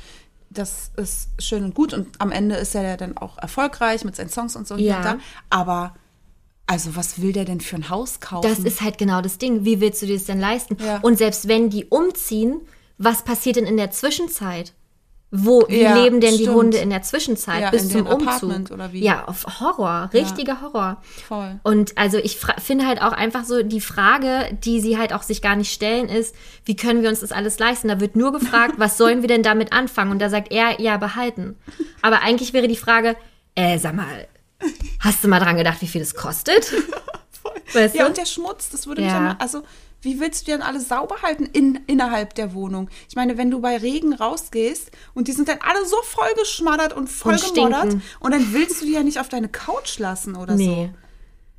Speaker 2: das ist schön und gut und am Ende ist er ja dann auch erfolgreich mit seinen Songs und so
Speaker 3: Ja.
Speaker 2: da. Aber also was will der denn für ein Haus kaufen?
Speaker 3: Das ist halt genau das Ding. Wie willst du dir das denn leisten?
Speaker 2: Ja.
Speaker 3: Und selbst wenn die umziehen, was passiert denn in der Zwischenzeit? Wo wie
Speaker 2: Ja,
Speaker 3: leben denn die
Speaker 2: stimmt.
Speaker 3: Hunde in der Zwischenzeit
Speaker 2: Ja,
Speaker 3: bis zum Umzug? Ja, auf Horror, richtiger Horror.
Speaker 2: Voll.
Speaker 3: Und also ich finde halt auch einfach so die Frage, die sie halt auch sich gar nicht stellen, ist, wie können wir uns das alles leisten? Da wird nur gefragt, was sollen wir denn damit anfangen? Und da sagt er, ja, behalten. Aber eigentlich wäre die Frage, äh, sag mal, hast du mal dran gedacht, wie viel das kostet? Weißt
Speaker 2: Ja,
Speaker 3: du?
Speaker 2: und der Schmutz, das würde mich
Speaker 3: Ja.
Speaker 2: auch mal, also wie willst du denn alles sauber halten in, innerhalb der Wohnung? Ich meine, wenn du bei Regen rausgehst und die sind dann alle so voll geschmattert und voll
Speaker 3: Und
Speaker 2: und dann willst du die ja nicht auf deine Couch lassen oder
Speaker 3: Nee.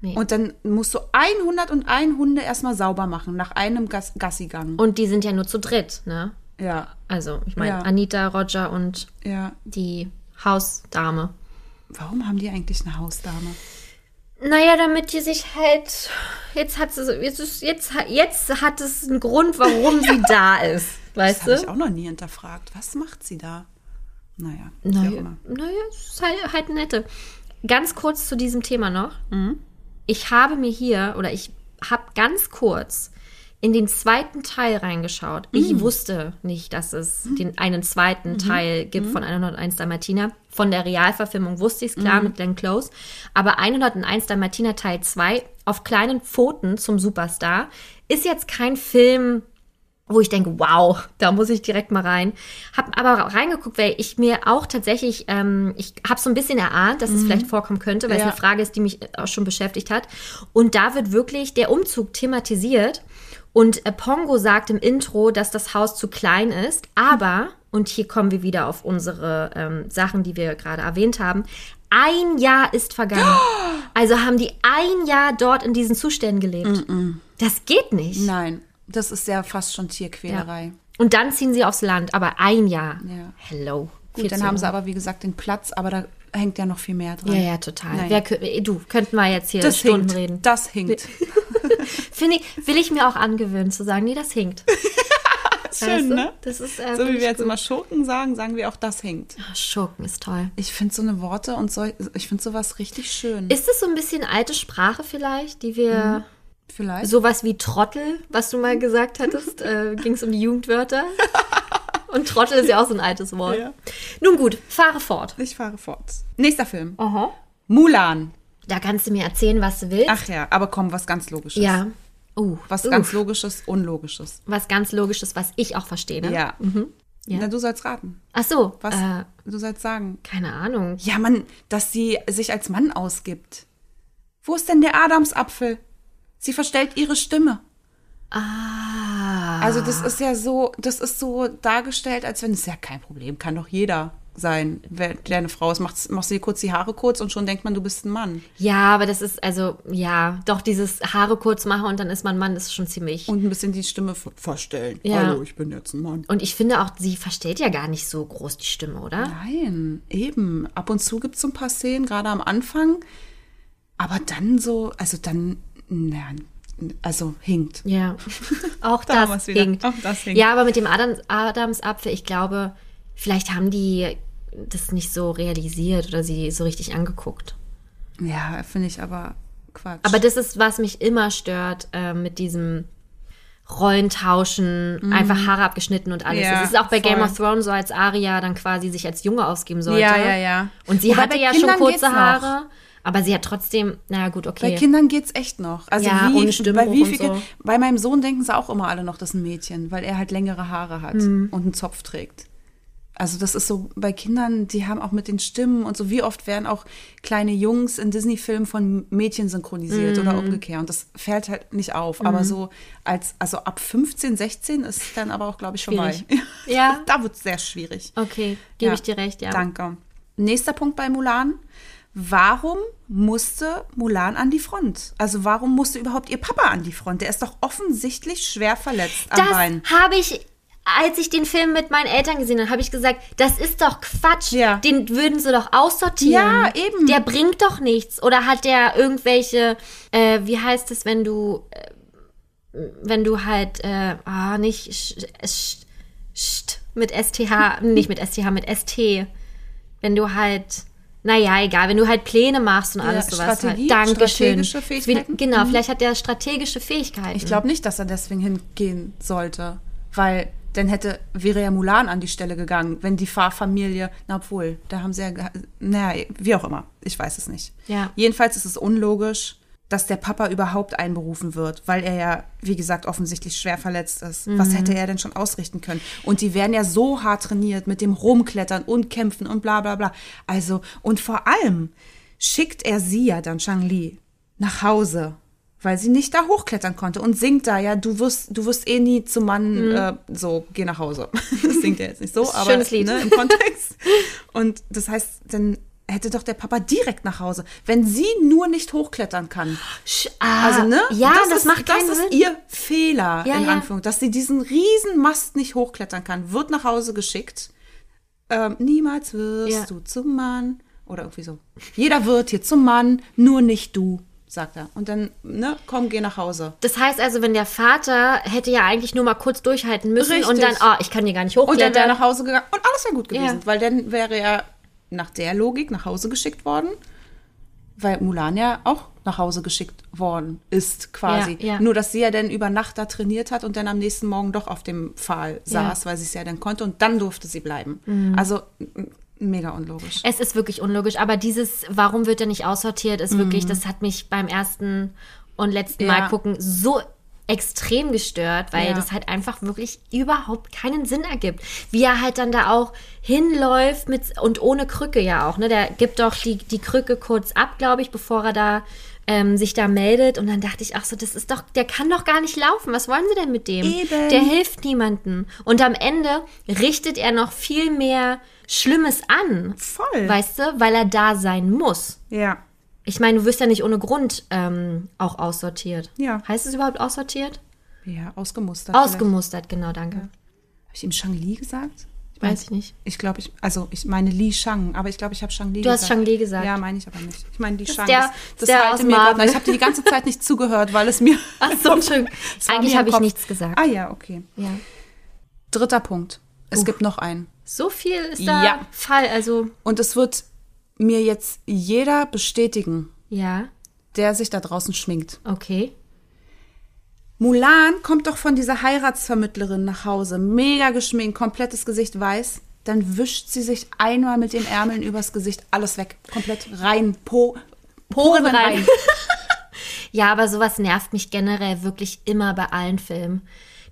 Speaker 2: so. Und dann musst du 101 Hunde erstmal sauber machen nach einem Gas Gassigang.
Speaker 3: Und die sind ja nur zu dritt, ne?
Speaker 2: ja,
Speaker 3: Also, ich meine,
Speaker 2: Ja.
Speaker 3: Anita, Roger und
Speaker 2: ja.
Speaker 3: die Hausdame.
Speaker 2: Warum haben die eigentlich eine Hausdame?
Speaker 3: Naja, damit die sich halt. Jetzt hat sie. Jetzt, ist, jetzt, jetzt hat es einen Grund, warum sie da ist.
Speaker 2: Das
Speaker 3: Weißt
Speaker 2: habe ich auch noch nie hinterfragt. Was macht sie da? Naja,
Speaker 3: Naja, naja, ist halt, halt nette. Ganz kurz zu diesem Thema noch.
Speaker 2: Mhm.
Speaker 3: Ich habe mir hier, oder ich habe ganz kurz in den zweiten Teil reingeschaut.
Speaker 2: Mhm.
Speaker 3: Ich wusste nicht, dass es den einen zweiten Teil gibt von 101 Dalmatiner. Von der Realverfilmung wusste ich es klar
Speaker 2: Mhm.
Speaker 3: mit Glenn Close. Aber 101 Dalmatiner Teil 2 auf kleinen Pfoten zum Superstar ist jetzt kein Film, wo ich denke, wow, da muss ich direkt mal rein. Hab aber reingeguckt, weil ich mir auch tatsächlich, ähm, ich habe so ein bisschen erahnt, dass es vielleicht vorkommen könnte, weil es
Speaker 2: Ja.
Speaker 3: eine Frage ist, die mich auch schon beschäftigt hat. Und da wird wirklich der Umzug thematisiert. Und äh, Pongo sagt im Intro, dass das Haus zu klein ist, aber, und hier kommen wir wieder auf unsere ähm, Sachen, die wir gerade erwähnt haben, ein Jahr ist vergangen. Also haben die ein Jahr dort in diesen Zuständen gelebt. Das geht nicht.
Speaker 2: Nein, das ist ja fast schon Tierquälerei.
Speaker 3: Und dann ziehen sie aufs Land, aber ein Jahr.
Speaker 2: Ja.
Speaker 3: Hello.
Speaker 2: Gut, dann haben sie aber, wie gesagt, den Platz, aber da hängt ja noch viel mehr dran.
Speaker 3: Ja, ja, total.
Speaker 2: Naja.
Speaker 3: Wer, du, könnten wir jetzt hier
Speaker 2: Das
Speaker 3: Stunden
Speaker 2: hinkt.
Speaker 3: reden.
Speaker 2: Das hinkt.
Speaker 3: Finde ich, will ich mir auch angewöhnen zu sagen, nee, das hinkt.
Speaker 2: Schön,
Speaker 3: Weißt du?
Speaker 2: ne?
Speaker 3: Das ist, äh,
Speaker 2: So wie wir jetzt
Speaker 3: gut.
Speaker 2: immer Schurken sagen, sagen wir auch, das hinkt.
Speaker 3: Ah, Schurken ist toll.
Speaker 2: Ich finde so eine Worte und so, ich finde sowas richtig schön.
Speaker 3: Ist es so ein bisschen alte Sprache vielleicht, die wir,
Speaker 2: Vielleicht.
Speaker 3: sowas wie Trottel, was du mal gesagt hattest, äh, ging es um die Jugendwörter? Und Trottel ist ja auch so ein altes Wort.
Speaker 2: Ja.
Speaker 3: Nun gut, fahre fort.
Speaker 2: Ich fahre fort. Nächster Film.
Speaker 3: Aha.
Speaker 2: Mulan.
Speaker 3: Da kannst du mir erzählen, was du willst.
Speaker 2: Ach ja, aber komm, was ganz Logisches.
Speaker 3: ja. Uh,
Speaker 2: Was
Speaker 3: uh,
Speaker 2: ganz Logisches, Unlogisches.
Speaker 3: was ganz Logisches, was ich auch verstehe. Ne?
Speaker 2: Ja.
Speaker 3: Ja.
Speaker 2: Na, du sollst raten.
Speaker 3: Ach so,
Speaker 2: Was?
Speaker 3: Äh,
Speaker 2: du sollst sagen.
Speaker 3: keine Ahnung.
Speaker 2: Ja, Mann, dass sie sich als Mann ausgibt. Wo ist denn der Adamsapfel? Sie verstellt ihre Stimme.
Speaker 3: Ah.
Speaker 2: Also das ist ja so, das ist so dargestellt, als wenn es ja kein Problem, kann doch jeder sein, wer der eine Frau ist. Machst, machst du dir kurz die Haare kurz und schon denkt man, du bist ein Mann.
Speaker 3: Ja, aber das ist, also, ja, doch dieses Haare kurz machen und dann ist man Mann, das ist schon ziemlich.
Speaker 2: Und ein bisschen die Stimme ver- verstellen.
Speaker 3: Ja.
Speaker 2: Hallo, ich bin jetzt ein Mann.
Speaker 3: Und ich finde auch, sie verstellt ja gar nicht so groß die Stimme, oder?
Speaker 2: Nein, eben. Ab und zu gibt es so ein paar Szenen, gerade am Anfang. Aber dann so, also dann, naja, also hinkt.
Speaker 3: Ja, auch
Speaker 2: Da
Speaker 3: das hinkt.
Speaker 2: Auch das hinkt.
Speaker 3: Ja, aber mit dem Adams, Adamsapfel, ich glaube, vielleicht haben die das nicht so realisiert oder sie so richtig angeguckt.
Speaker 2: Ja, finde ich aber Quatsch.
Speaker 3: Aber das ist, was mich immer stört äh, mit diesem Rollentauschen, einfach Haare abgeschnitten und alles.
Speaker 2: Mhm. Ja,
Speaker 3: Es ist auch bei Game
Speaker 2: voll.
Speaker 3: of Thrones so, als Arya dann quasi sich als Junge ausgeben sollte.
Speaker 2: Ja, ja, ja.
Speaker 3: Und sie
Speaker 2: Wobei
Speaker 3: hatte ja schon
Speaker 2: Kindern
Speaker 3: kurze
Speaker 2: geht's noch.
Speaker 3: Aber sie hat trotzdem, naja gut,
Speaker 2: Bei
Speaker 3: okay.
Speaker 2: Kindern geht's echt noch. Also
Speaker 3: Ja,
Speaker 2: wie,
Speaker 3: ohne Stimmbruch
Speaker 2: bei wie
Speaker 3: und
Speaker 2: viel,
Speaker 3: so.
Speaker 2: Bei meinem Sohn denken sie auch immer alle noch, das ist ein Mädchen, weil er halt längere Haare hat
Speaker 3: Mhm.
Speaker 2: und einen Zopf trägt. Also das ist so bei Kindern, die haben auch mit den Stimmen und so, wie oft werden auch kleine Jungs in Disney-Filmen von Mädchen synchronisiert
Speaker 3: Mhm.
Speaker 2: oder umgekehrt. Und das fällt halt nicht auf. Aber so als, also ab 15, 16 ist dann aber auch, glaube ich, vorbei.
Speaker 3: Schwierig. Ja.
Speaker 2: Da wird es sehr schwierig.
Speaker 3: Okay, gebe
Speaker 2: Ja.
Speaker 3: ich dir recht, ja.
Speaker 2: Danke. Nächster Punkt bei Mulan. Warum musste Mulan an die Front? Also warum musste überhaupt ihr Papa an die Front? Der ist doch offensichtlich schwer verletzt am
Speaker 3: Das
Speaker 2: Bein.
Speaker 3: habe ich, als ich den Film mit meinen Eltern gesehen habe, habe ich gesagt, das ist doch Quatsch.
Speaker 2: Ja.
Speaker 3: Den würden sie doch aussortieren.
Speaker 2: Ja, eben.
Speaker 3: Der bringt doch nichts. Oder hat der irgendwelche, äh, wie heißt es, wenn du, äh, wenn du halt, äh, ah, nicht, sch, sch, sch, mit STH, nicht mit STH, mit ST. Wenn du halt, naja, egal, wenn du halt Pläne machst und alles sowas.
Speaker 2: Strategie,
Speaker 3: halt. Dankeschön.
Speaker 2: strategische Fähigkeiten? Mhm.
Speaker 3: Genau, vielleicht hat der strategische Fähigkeiten.
Speaker 2: Ich glaube nicht, dass er deswegen hingehen sollte, weil dann hätte wäre ja Mulan an die Stelle gegangen, wenn die Fahrfamilie, na obwohl, da haben sie ja, naja, wie auch immer, ich weiß es nicht.
Speaker 3: Ja.
Speaker 2: Jedenfalls ist es unlogisch, dass der Papa überhaupt einberufen wird, weil er ja, wie gesagt, offensichtlich schwer verletzt ist. Was hätte er denn schon ausrichten können? Und die werden ja so hart trainiert mit dem Rumklettern und Kämpfen und bla bla bla. Also, und vor allem schickt er sie ja dann, Shang Li, nach Hause, weil sie nicht da hochklettern konnte und singt da ja, du wirst, du wirst eh nie zum Mann, äh, so, geh nach Hause. Das singt er jetzt nicht so, aber
Speaker 3: schönes Lied.
Speaker 2: Ne, im Kontext. Und das heißt, dann hätte doch der Papa direkt nach Hause, wenn sie nur nicht hochklettern kann.
Speaker 3: Ah,
Speaker 2: Also, ne?
Speaker 3: Ja, das,
Speaker 2: ist,
Speaker 3: macht
Speaker 2: das
Speaker 3: keinen
Speaker 2: ist
Speaker 3: Sinn.
Speaker 2: ihr Fehler,
Speaker 3: Ja,
Speaker 2: in
Speaker 3: ja.
Speaker 2: Anführung, dass sie diesen riesen Mast nicht hochklettern kann, wird nach Hause geschickt. Ähm, niemals wirst
Speaker 3: Ja.
Speaker 2: du zum Mann. Oder irgendwie so. Jeder wird hier zum Mann, nur nicht du, sagt er. Und dann, ne, komm, geh nach Hause.
Speaker 3: Das heißt also, wenn der Vater hätte ja eigentlich nur mal kurz durchhalten müssen
Speaker 2: Richtig.
Speaker 3: und dann, oh, ich kann hier gar nicht
Speaker 2: Und dann wäre er
Speaker 3: hochklettern.
Speaker 2: nach Hause gegangen und alles wäre gut gewesen,
Speaker 3: Ja.
Speaker 2: weil dann wäre er nach der Logik nach Hause geschickt worden, weil Mulan ja auch nach Hause geschickt worden ist quasi.
Speaker 3: Ja, ja.
Speaker 2: Nur, dass sie ja dann über Nacht da trainiert hat und dann am nächsten Morgen doch auf dem Pfahl
Speaker 3: Ja. Mhm.
Speaker 2: saß, weil sie es ja dann konnte und dann durfte sie bleiben. Also m- mega unlogisch.
Speaker 3: Es ist wirklich unlogisch, aber dieses, warum wird er nicht aussortiert, ist wirklich, das hat mich beim ersten und letzten
Speaker 2: Mhm. Ja.
Speaker 3: Mal gucken so extrem gestört, weil
Speaker 2: Ja.
Speaker 3: das halt einfach wirklich überhaupt keinen Sinn ergibt. Wie er halt dann da auch hinläuft mit und ohne Krücke ja auch, ne? Der gibt doch die, die Krücke kurz ab, glaube ich, bevor er da ähm, sich da meldet. Und dann dachte ich, ach so, das ist doch, der kann doch gar nicht laufen. Was wollen sie denn mit dem?
Speaker 2: Eben.
Speaker 3: Der hilft niemanden. Und am Ende richtet er noch viel mehr Schlimmes an.
Speaker 2: Voll.
Speaker 3: Weißt du, weil er da sein muss.
Speaker 2: Ja.
Speaker 3: Ich meine, du wirst ja nicht ohne Grund ähm, auch aussortiert.
Speaker 2: Ja.
Speaker 3: Heißt es überhaupt aussortiert?
Speaker 2: Ja, ausgemustert.
Speaker 3: Ausgemustert, genau, danke.
Speaker 2: Habe ich ihm Shang-Li gesagt?
Speaker 3: Weiß ich nicht.
Speaker 2: Ich glaube, ich, also ich meine Li Shang, aber ich glaube, ich habe Shang-Li
Speaker 3: Du
Speaker 2: gesagt.
Speaker 3: hast Shang-Li gesagt.
Speaker 2: Ja, meine ich aber nicht. Ich meine Li Shang.
Speaker 3: der-
Speaker 2: das
Speaker 3: ist
Speaker 2: das
Speaker 3: der
Speaker 2: halte
Speaker 3: aus
Speaker 2: mir. Ich habe dir die ganze Zeit nicht zugehört, weil es mir.
Speaker 3: Ach so,
Speaker 2: war
Speaker 3: Eigentlich habe ich nichts gesagt.
Speaker 2: Ah ja, okay.
Speaker 3: Ja.
Speaker 2: Dritter Punkt. Es gibt noch einen.
Speaker 3: So viel ist da
Speaker 2: Ja.
Speaker 3: Fall, also
Speaker 2: Und es wird mir jetzt jeder bestätigen,
Speaker 3: ja,
Speaker 2: der sich da draußen schminkt.
Speaker 3: okay.
Speaker 2: Mulan kommt doch von dieser Heiratsvermittlerin nach Hause, mega geschminkt, komplettes Gesicht weiß. Dann wischt sie sich einmal mit den Ärmeln übers Gesicht alles weg, komplett rein, po, Poren
Speaker 3: rein.
Speaker 2: rein.
Speaker 3: Ja, aber sowas nervt mich generell wirklich immer bei allen Filmen.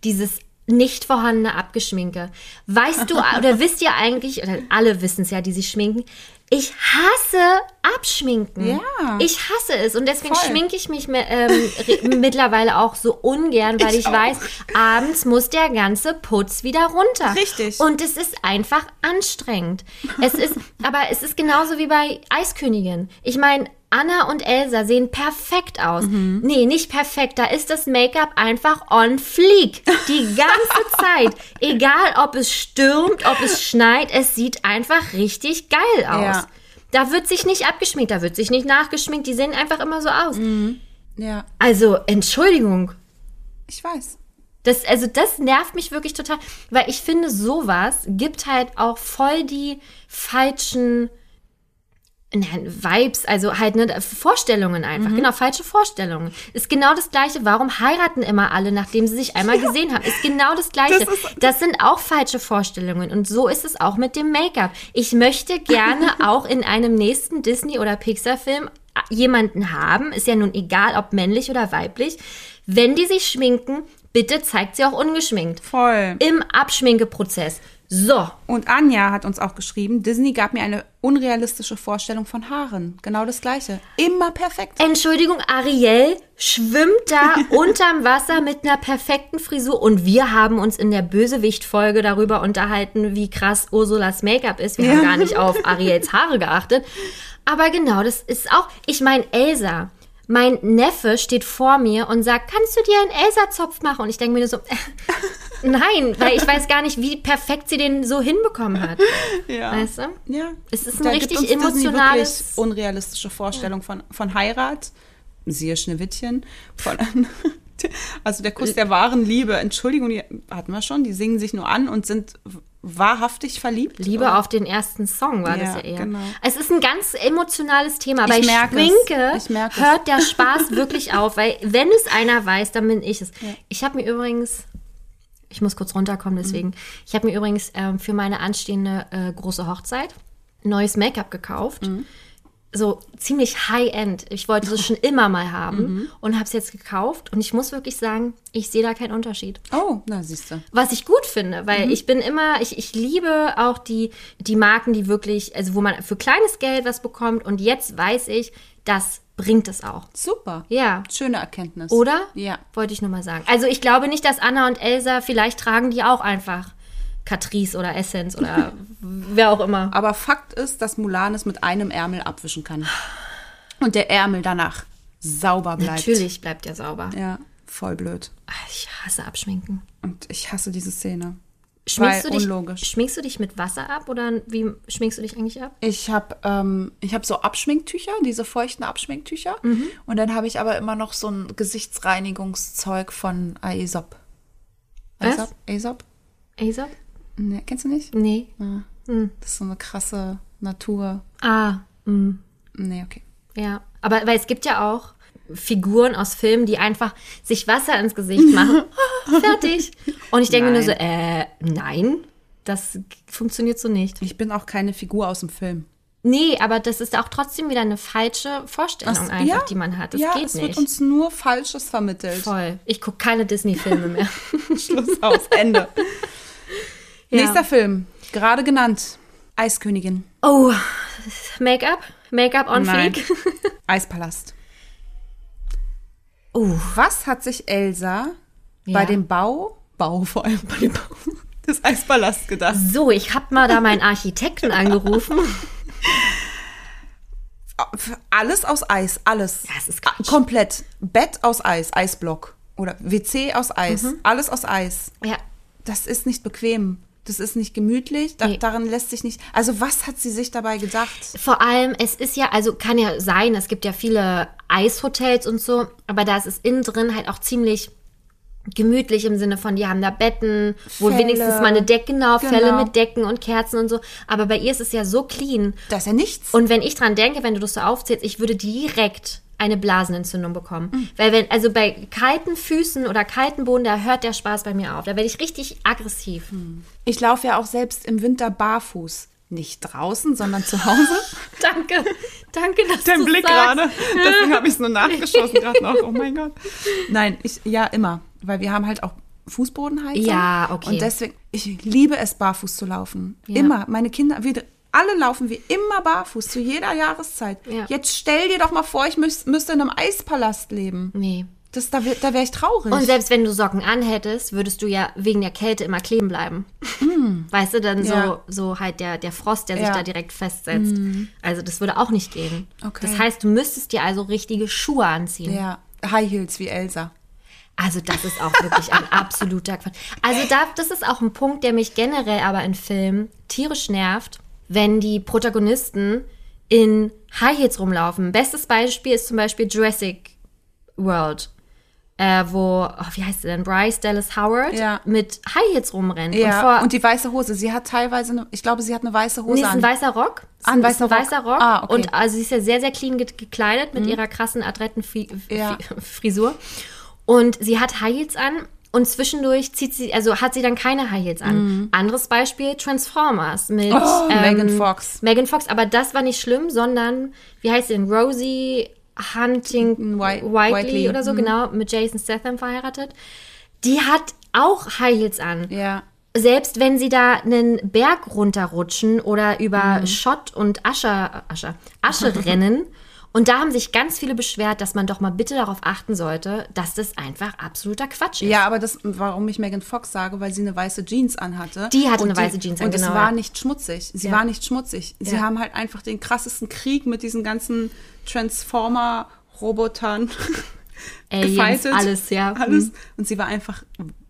Speaker 3: Dieses nicht vorhandene Abgeschminke. Weißt du, oder wisst ihr eigentlich, oder alle wissen es ja, die sich schminken, ich hasse Abschminken.
Speaker 2: Ja.
Speaker 3: Ich hasse es. Und deswegen
Speaker 2: Voll.
Speaker 3: schminke ich mich mir, ähm, mittlerweile auch so ungern, weil ich,
Speaker 2: Ich
Speaker 3: weiß, abends muss der ganze Putz wieder runter.
Speaker 2: Richtig.
Speaker 3: Und es ist einfach anstrengend. Es ist, aber es ist genauso wie bei Eiskönigin. Ich meine, Anna und Elsa sehen perfekt aus.
Speaker 2: Mhm.
Speaker 3: Nee, nicht perfekt. Da ist das Make-up einfach on fleek. Die ganze Zeit. Egal, ob es stürmt, ob es schneit, es sieht einfach richtig geil aus.
Speaker 2: Ja.
Speaker 3: Da wird sich nicht abgeschminkt, da wird sich nicht nachgeschminkt. Die sehen einfach immer so aus.
Speaker 2: Mhm. Ja,
Speaker 3: Also, Entschuldigung.
Speaker 2: ich weiß.
Speaker 3: Das, also das nervt mich wirklich total, weil ich finde, sowas gibt halt auch voll die falschen nein, Vibes, also halt ne, Vorstellungen einfach. Genau, falsche Vorstellungen. Ist genau das Gleiche. Warum heiraten immer alle, nachdem sie sich einmal gesehen haben? Ist genau das Gleiche.
Speaker 2: Das ist-
Speaker 3: das sind auch falsche Vorstellungen. Und so ist es auch mit dem Make-up. Ich möchte gerne auch in einem nächsten Disney- oder Pixar-Film jemanden haben, ist ja nun egal, ob männlich oder weiblich, wenn die sich schminken, bitte zeigt sie auch ungeschminkt.
Speaker 2: Voll.
Speaker 3: Im Abschminkeprozess. So,
Speaker 2: Und Anja hat uns auch geschrieben, Disney gab mir eine unrealistische Vorstellung von Haaren. Genau das Gleiche. Immer perfekt.
Speaker 3: Entschuldigung, Ariel schwimmt da unterm Wasser mit einer perfekten Frisur und wir haben uns in der Bösewicht-Folge darüber unterhalten, wie krass Ursulas Make-up ist. Wir haben
Speaker 2: Ja.
Speaker 3: gar nicht auf Ariels Haare geachtet. Aber genau, das ist auch, ich meine, Elsa. Mein Neffe steht vor mir und sagt, kannst du dir einen Elsa-Zopf machen? Und ich denke mir nur so, nein, weil ich weiß gar nicht, wie perfekt sie den so hinbekommen hat.
Speaker 2: Ja.
Speaker 3: Weißt du?
Speaker 2: Ja.
Speaker 3: Es ist ein
Speaker 2: Da
Speaker 3: richtig
Speaker 2: gibt uns Disney
Speaker 3: emotionales-
Speaker 2: wirklich unrealistische Vorstellung von, von Heirat. Siehe Schneewittchen. Von, also der Kuss der wahren Liebe. Entschuldigung, die hatten wir schon. Die singen sich nur an und sind wahrhaftig verliebt.
Speaker 3: Liebe auf den ersten Song war das
Speaker 2: Ja,
Speaker 3: ja eher.
Speaker 2: genau.
Speaker 3: Es ist ein ganz emotionales Thema. Bei
Speaker 2: Ich es. Ich merke es.
Speaker 3: hört der Spaß wirklich auf, weil wenn es einer weiß, dann bin ich es. Ich habe mir übrigens, ich muss kurz runterkommen, deswegen, ich habe mir übrigens ähm, für meine anstehende äh, große Hochzeit neues Make-up gekauft.
Speaker 2: Mhm.
Speaker 3: So ziemlich high-end. Ich wollte das schon immer mal haben
Speaker 2: Mhm.
Speaker 3: und habe es jetzt gekauft. Und ich muss wirklich sagen, ich sehe da keinen Unterschied.
Speaker 2: Oh, na siehst du.
Speaker 3: Was ich gut finde, weil ich bin immer, ich, ich liebe auch die, die Marken, die wirklich, also wo man für kleines Geld was bekommt und jetzt weiß ich, das bringt es auch.
Speaker 2: Super.
Speaker 3: Ja.
Speaker 2: Schöne Erkenntnis.
Speaker 3: Oder?
Speaker 2: Ja.
Speaker 3: Wollte ich nur mal sagen. Also ich glaube nicht, dass Anna und Elsa, vielleicht tragen die auch einfach Catrice oder Essence oder wer auch immer.
Speaker 2: Aber Fakt ist, dass Mulan es mit einem Ärmel abwischen kann. Und der Ärmel danach sauber bleibt.
Speaker 3: Natürlich bleibt der sauber.
Speaker 2: Ja, voll blöd.
Speaker 3: Ah, Ich hasse Abschminken.
Speaker 2: Und ich hasse diese Szene.
Speaker 3: Schminkst du, dich, schminkst du dich mit Wasser ab oder wie schminkst du dich eigentlich ab?
Speaker 2: Ich habe ähm, ich hab so Abschminktücher, diese feuchten Abschminktücher.
Speaker 3: Mhm.
Speaker 2: Und dann habe ich aber immer noch so ein Gesichtsreinigungszeug von Aesop.
Speaker 3: Was?
Speaker 2: Aesop? Aesop?
Speaker 3: Aesop?
Speaker 2: Nee, kennst du nicht?
Speaker 3: Nee.
Speaker 2: Das ist so eine krasse Natur.
Speaker 3: Ah, mm.
Speaker 2: Nee, okay.
Speaker 3: Ja, aber weil es gibt ja auch Figuren aus Filmen, die einfach sich Wasser ins Gesicht machen. Fertig. Und ich denke mir nur so, äh, nein, das funktioniert so nicht.
Speaker 2: Ich bin auch keine Figur aus dem Film.
Speaker 3: Nee, aber das ist auch trotzdem wieder eine falsche Vorstellung
Speaker 2: Das-
Speaker 3: einfach,
Speaker 2: ja,
Speaker 3: die man hat. Das
Speaker 2: ja,
Speaker 3: geht
Speaker 2: es
Speaker 3: nicht.
Speaker 2: wird uns nur Falsches vermittelt.
Speaker 3: Voll. Ich gucke keine Disney-Filme mehr.
Speaker 2: Schluss aus, Ende.
Speaker 3: Ja.
Speaker 2: Nächster Film, gerade genannt. Eiskönigin.
Speaker 3: Oh, Make-up? Make-up on
Speaker 2: Nein.
Speaker 3: fleek?
Speaker 2: Eispalast.
Speaker 3: Oh,
Speaker 2: Was hat sich Elsa
Speaker 3: Ja.
Speaker 2: bei dem Bau, Bau vor allem bei dem Bau des Eispalasts gedacht?
Speaker 3: so, ich habe mal da meinen Architekten angerufen.
Speaker 2: Alles aus Eis, alles.
Speaker 3: Ja, es ist Quatsch.
Speaker 2: Komplett. Bett aus Eis, Eisblock. Oder WC aus Eis.
Speaker 3: Mhm.
Speaker 2: Alles aus Eis.
Speaker 3: Ja,
Speaker 2: Das ist nicht bequem. Das ist nicht gemütlich. Da,
Speaker 3: Nee.
Speaker 2: Daran lässt sich nicht. Also, was hat sie sich dabei gedacht?
Speaker 3: Vor allem, es ist ja, also kann ja sein, es gibt ja viele Eishotels und so, aber da ist es innen drin halt auch ziemlich gemütlich im Sinne von, die haben da Betten, wo wenigstens mal eine Decke, genau, Fälle
Speaker 2: Genau.
Speaker 3: mit Decken und Kerzen und so. Aber bei ihr ist es ja so clean.
Speaker 2: Da ist ja nichts.
Speaker 3: Und wenn ich dran denke, wenn du das so aufzählst, ich würde direkt eine Blasenentzündung bekommen.
Speaker 2: Mhm.
Speaker 3: Weil wenn, also bei kalten Füßen oder kalten Boden, da hört der Spaß bei mir auf. Da werde ich richtig aggressiv.
Speaker 2: Mhm. Ich laufe ja auch selbst im Winter barfuß. Nicht draußen, sondern zu Hause.
Speaker 3: Danke, danke, dass
Speaker 2: Dein Blick gerade. Deswegen habe ich es nur nachgeschossen gerade noch. Oh mein Gott. Nein, ich, ja, immer. Weil wir haben halt auch Fußbodenheizer.
Speaker 3: Ja, okay.
Speaker 2: Und deswegen, ich liebe es, barfuß zu laufen.
Speaker 3: Ja.
Speaker 2: Immer. Meine Kinder, wir alle laufen wir immer barfuß, zu jeder Jahreszeit.
Speaker 3: Ja.
Speaker 2: Jetzt stell dir doch mal vor, ich müß, müsste in einem Eispalast leben.
Speaker 3: Nee.
Speaker 2: Das, da da wäre ich traurig.
Speaker 3: Und selbst wenn du Socken anhättest, würdest du ja wegen der Kälte immer kleben bleiben. Weißt du, dann
Speaker 2: Mm. Ja.
Speaker 3: so, so halt der, der Frost, der sich
Speaker 2: Ja. Mm.
Speaker 3: da direkt festsetzt. Also das würde auch nicht gehen.
Speaker 2: Okay.
Speaker 3: Das heißt, du müsstest dir also richtige Schuhe anziehen.
Speaker 2: ja, High Heels wie Elsa.
Speaker 3: Also das ist auch wirklich ein absoluter Quatsch. Also da, das ist auch ein Punkt, der mich generell aber in Filmen tierisch nervt, wenn die Protagonisten in High Heels rumlaufen. Bestes Beispiel ist zum Beispiel Jurassic World, äh, wo, oh, wie heißt sie denn, Bryce Dallas Howard
Speaker 2: Ja.
Speaker 3: mit High Heels rumrennt.
Speaker 2: Ja,
Speaker 3: und
Speaker 2: und die weiße Hose. Sie hat teilweise, eine, ich glaube, sie hat eine weiße Hose
Speaker 3: Nee, ist ein
Speaker 2: an.
Speaker 3: weißer Rock. Ist
Speaker 2: Ah, ein weißer
Speaker 3: ein weißer
Speaker 2: Rock.
Speaker 3: Rock.
Speaker 2: Ah, okay. Mhm.
Speaker 3: Und also sie ist ja sehr, sehr clean ge gekleidet mit ihrer krassen, adretten Fi
Speaker 2: Ja.
Speaker 3: Frisur. Und sie hat High Heels an und zwischendurch zieht sie, also hat sie dann keine High Heels an. Anderes Beispiel, Transformers mit
Speaker 2: Mhm. Oh,
Speaker 3: ähm,
Speaker 2: Megan Fox.
Speaker 3: Megan Fox, aber das war nicht schlimm, sondern, wie heißt sie denn, Rosie
Speaker 2: White-
Speaker 3: Whiteley,
Speaker 2: Whiteley,
Speaker 3: oder so,
Speaker 2: mhm.
Speaker 3: genau, mit Jason Statham verheiratet. Die hat auch High Heels an
Speaker 2: ja.
Speaker 3: selbst wenn sie da einen Berg runterrutschen oder über
Speaker 2: Mhm.
Speaker 3: Schott und Asche, Asche, Asche rennen. Und da haben sich ganz viele beschwert, dass man doch mal bitte darauf achten sollte, dass das einfach absoluter Quatsch ist.
Speaker 2: Ja, aber das, warum ich Megan Fox sage, weil sie eine weiße Jeans anhatte.
Speaker 3: Die hatte eine weiße Jeans an,
Speaker 2: Und es
Speaker 3: genau,
Speaker 2: war nicht schmutzig. Sie
Speaker 3: Ja.
Speaker 2: war nicht schmutzig. Sie
Speaker 3: Ja.
Speaker 2: haben halt einfach den krassesten Krieg mit diesen ganzen Transformer-Robotern gefeitet.
Speaker 3: alles, ja.
Speaker 2: Alles. Und sie war einfach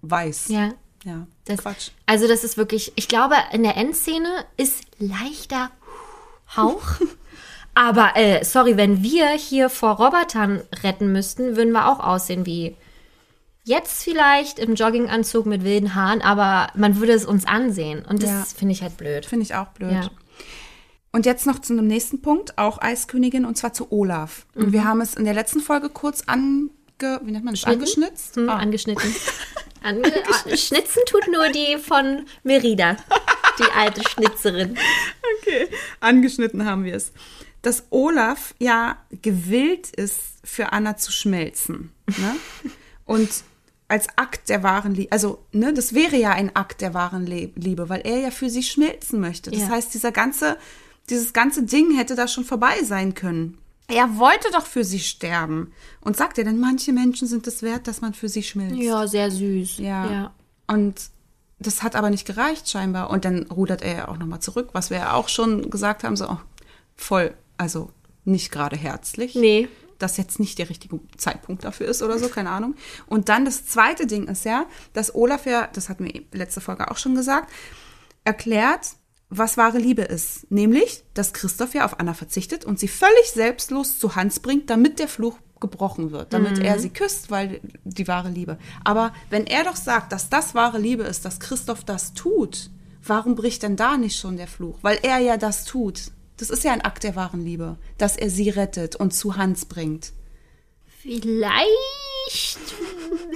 Speaker 2: weiß.
Speaker 3: Ja.
Speaker 2: Ja,
Speaker 3: Das,
Speaker 2: Quatsch.
Speaker 3: Also das ist wirklich, ich glaube, in der Endszene ist leichter Hauch. Aber äh, sorry, wenn wir hier vor Robotern retten müssten, würden wir auch aussehen wie jetzt vielleicht im Jogginganzug mit wilden Haaren, aber man würde es uns ansehen. Und das
Speaker 2: Ja.
Speaker 3: finde ich halt blöd.
Speaker 2: Finde ich auch blöd.
Speaker 3: Ja.
Speaker 2: Und jetzt noch zu einem nächsten Punkt, auch Eiskönigin, und zwar zu Olaf. Und wir haben es in der letzten Folge kurz ange, wie nennt man das, angeschnitzt?
Speaker 3: Hm,
Speaker 2: Ah.
Speaker 3: Angeschnitten. Ange ah, Schnitzen tut nur die von Merida, die alte Schnitzerin.
Speaker 2: Okay, angeschnitten haben wir es. Dass Olaf ja gewillt ist, für Anna zu schmelzen. Ne? Und als Akt der wahren Liebe, also ne, das wäre ja ein Akt der wahren Liebe, weil er ja für sie schmelzen möchte. Das
Speaker 3: Ja.
Speaker 2: heißt, dieser ganze, dieses ganze Ding hätte da schon vorbei sein können. Er wollte doch für sie sterben. Und sagt er denn, manche Menschen sind es wert, dass man für sie schmilzt.
Speaker 3: Ja, sehr süß.
Speaker 2: Ja.
Speaker 3: ja.
Speaker 2: Und das hat aber nicht gereicht scheinbar. Und dann rudert er ja auch nochmal zurück, was wir ja auch schon gesagt haben, so oh, voll, also nicht gerade herzlich.
Speaker 3: Nee.
Speaker 2: Dass jetzt nicht der richtige Zeitpunkt dafür ist oder so, keine Ahnung. Und dann das zweite Ding ist ja, dass Olaf ja, das hatten wir letzte Folge auch schon gesagt, erklärt, was wahre Liebe ist. Nämlich, dass Christoph ja auf Anna verzichtet und sie völlig selbstlos zu Hans bringt, damit der Fluch gebrochen wird, damit er sie küsst, weil die wahre Liebe. Aber wenn er doch sagt, dass das wahre Liebe ist, dass Christoph das tut, warum bricht denn da nicht schon der Fluch? Weil er ja das tut. Das ist ja ein Akt der wahren Liebe, dass er sie rettet und zu Hans bringt.
Speaker 3: Vielleicht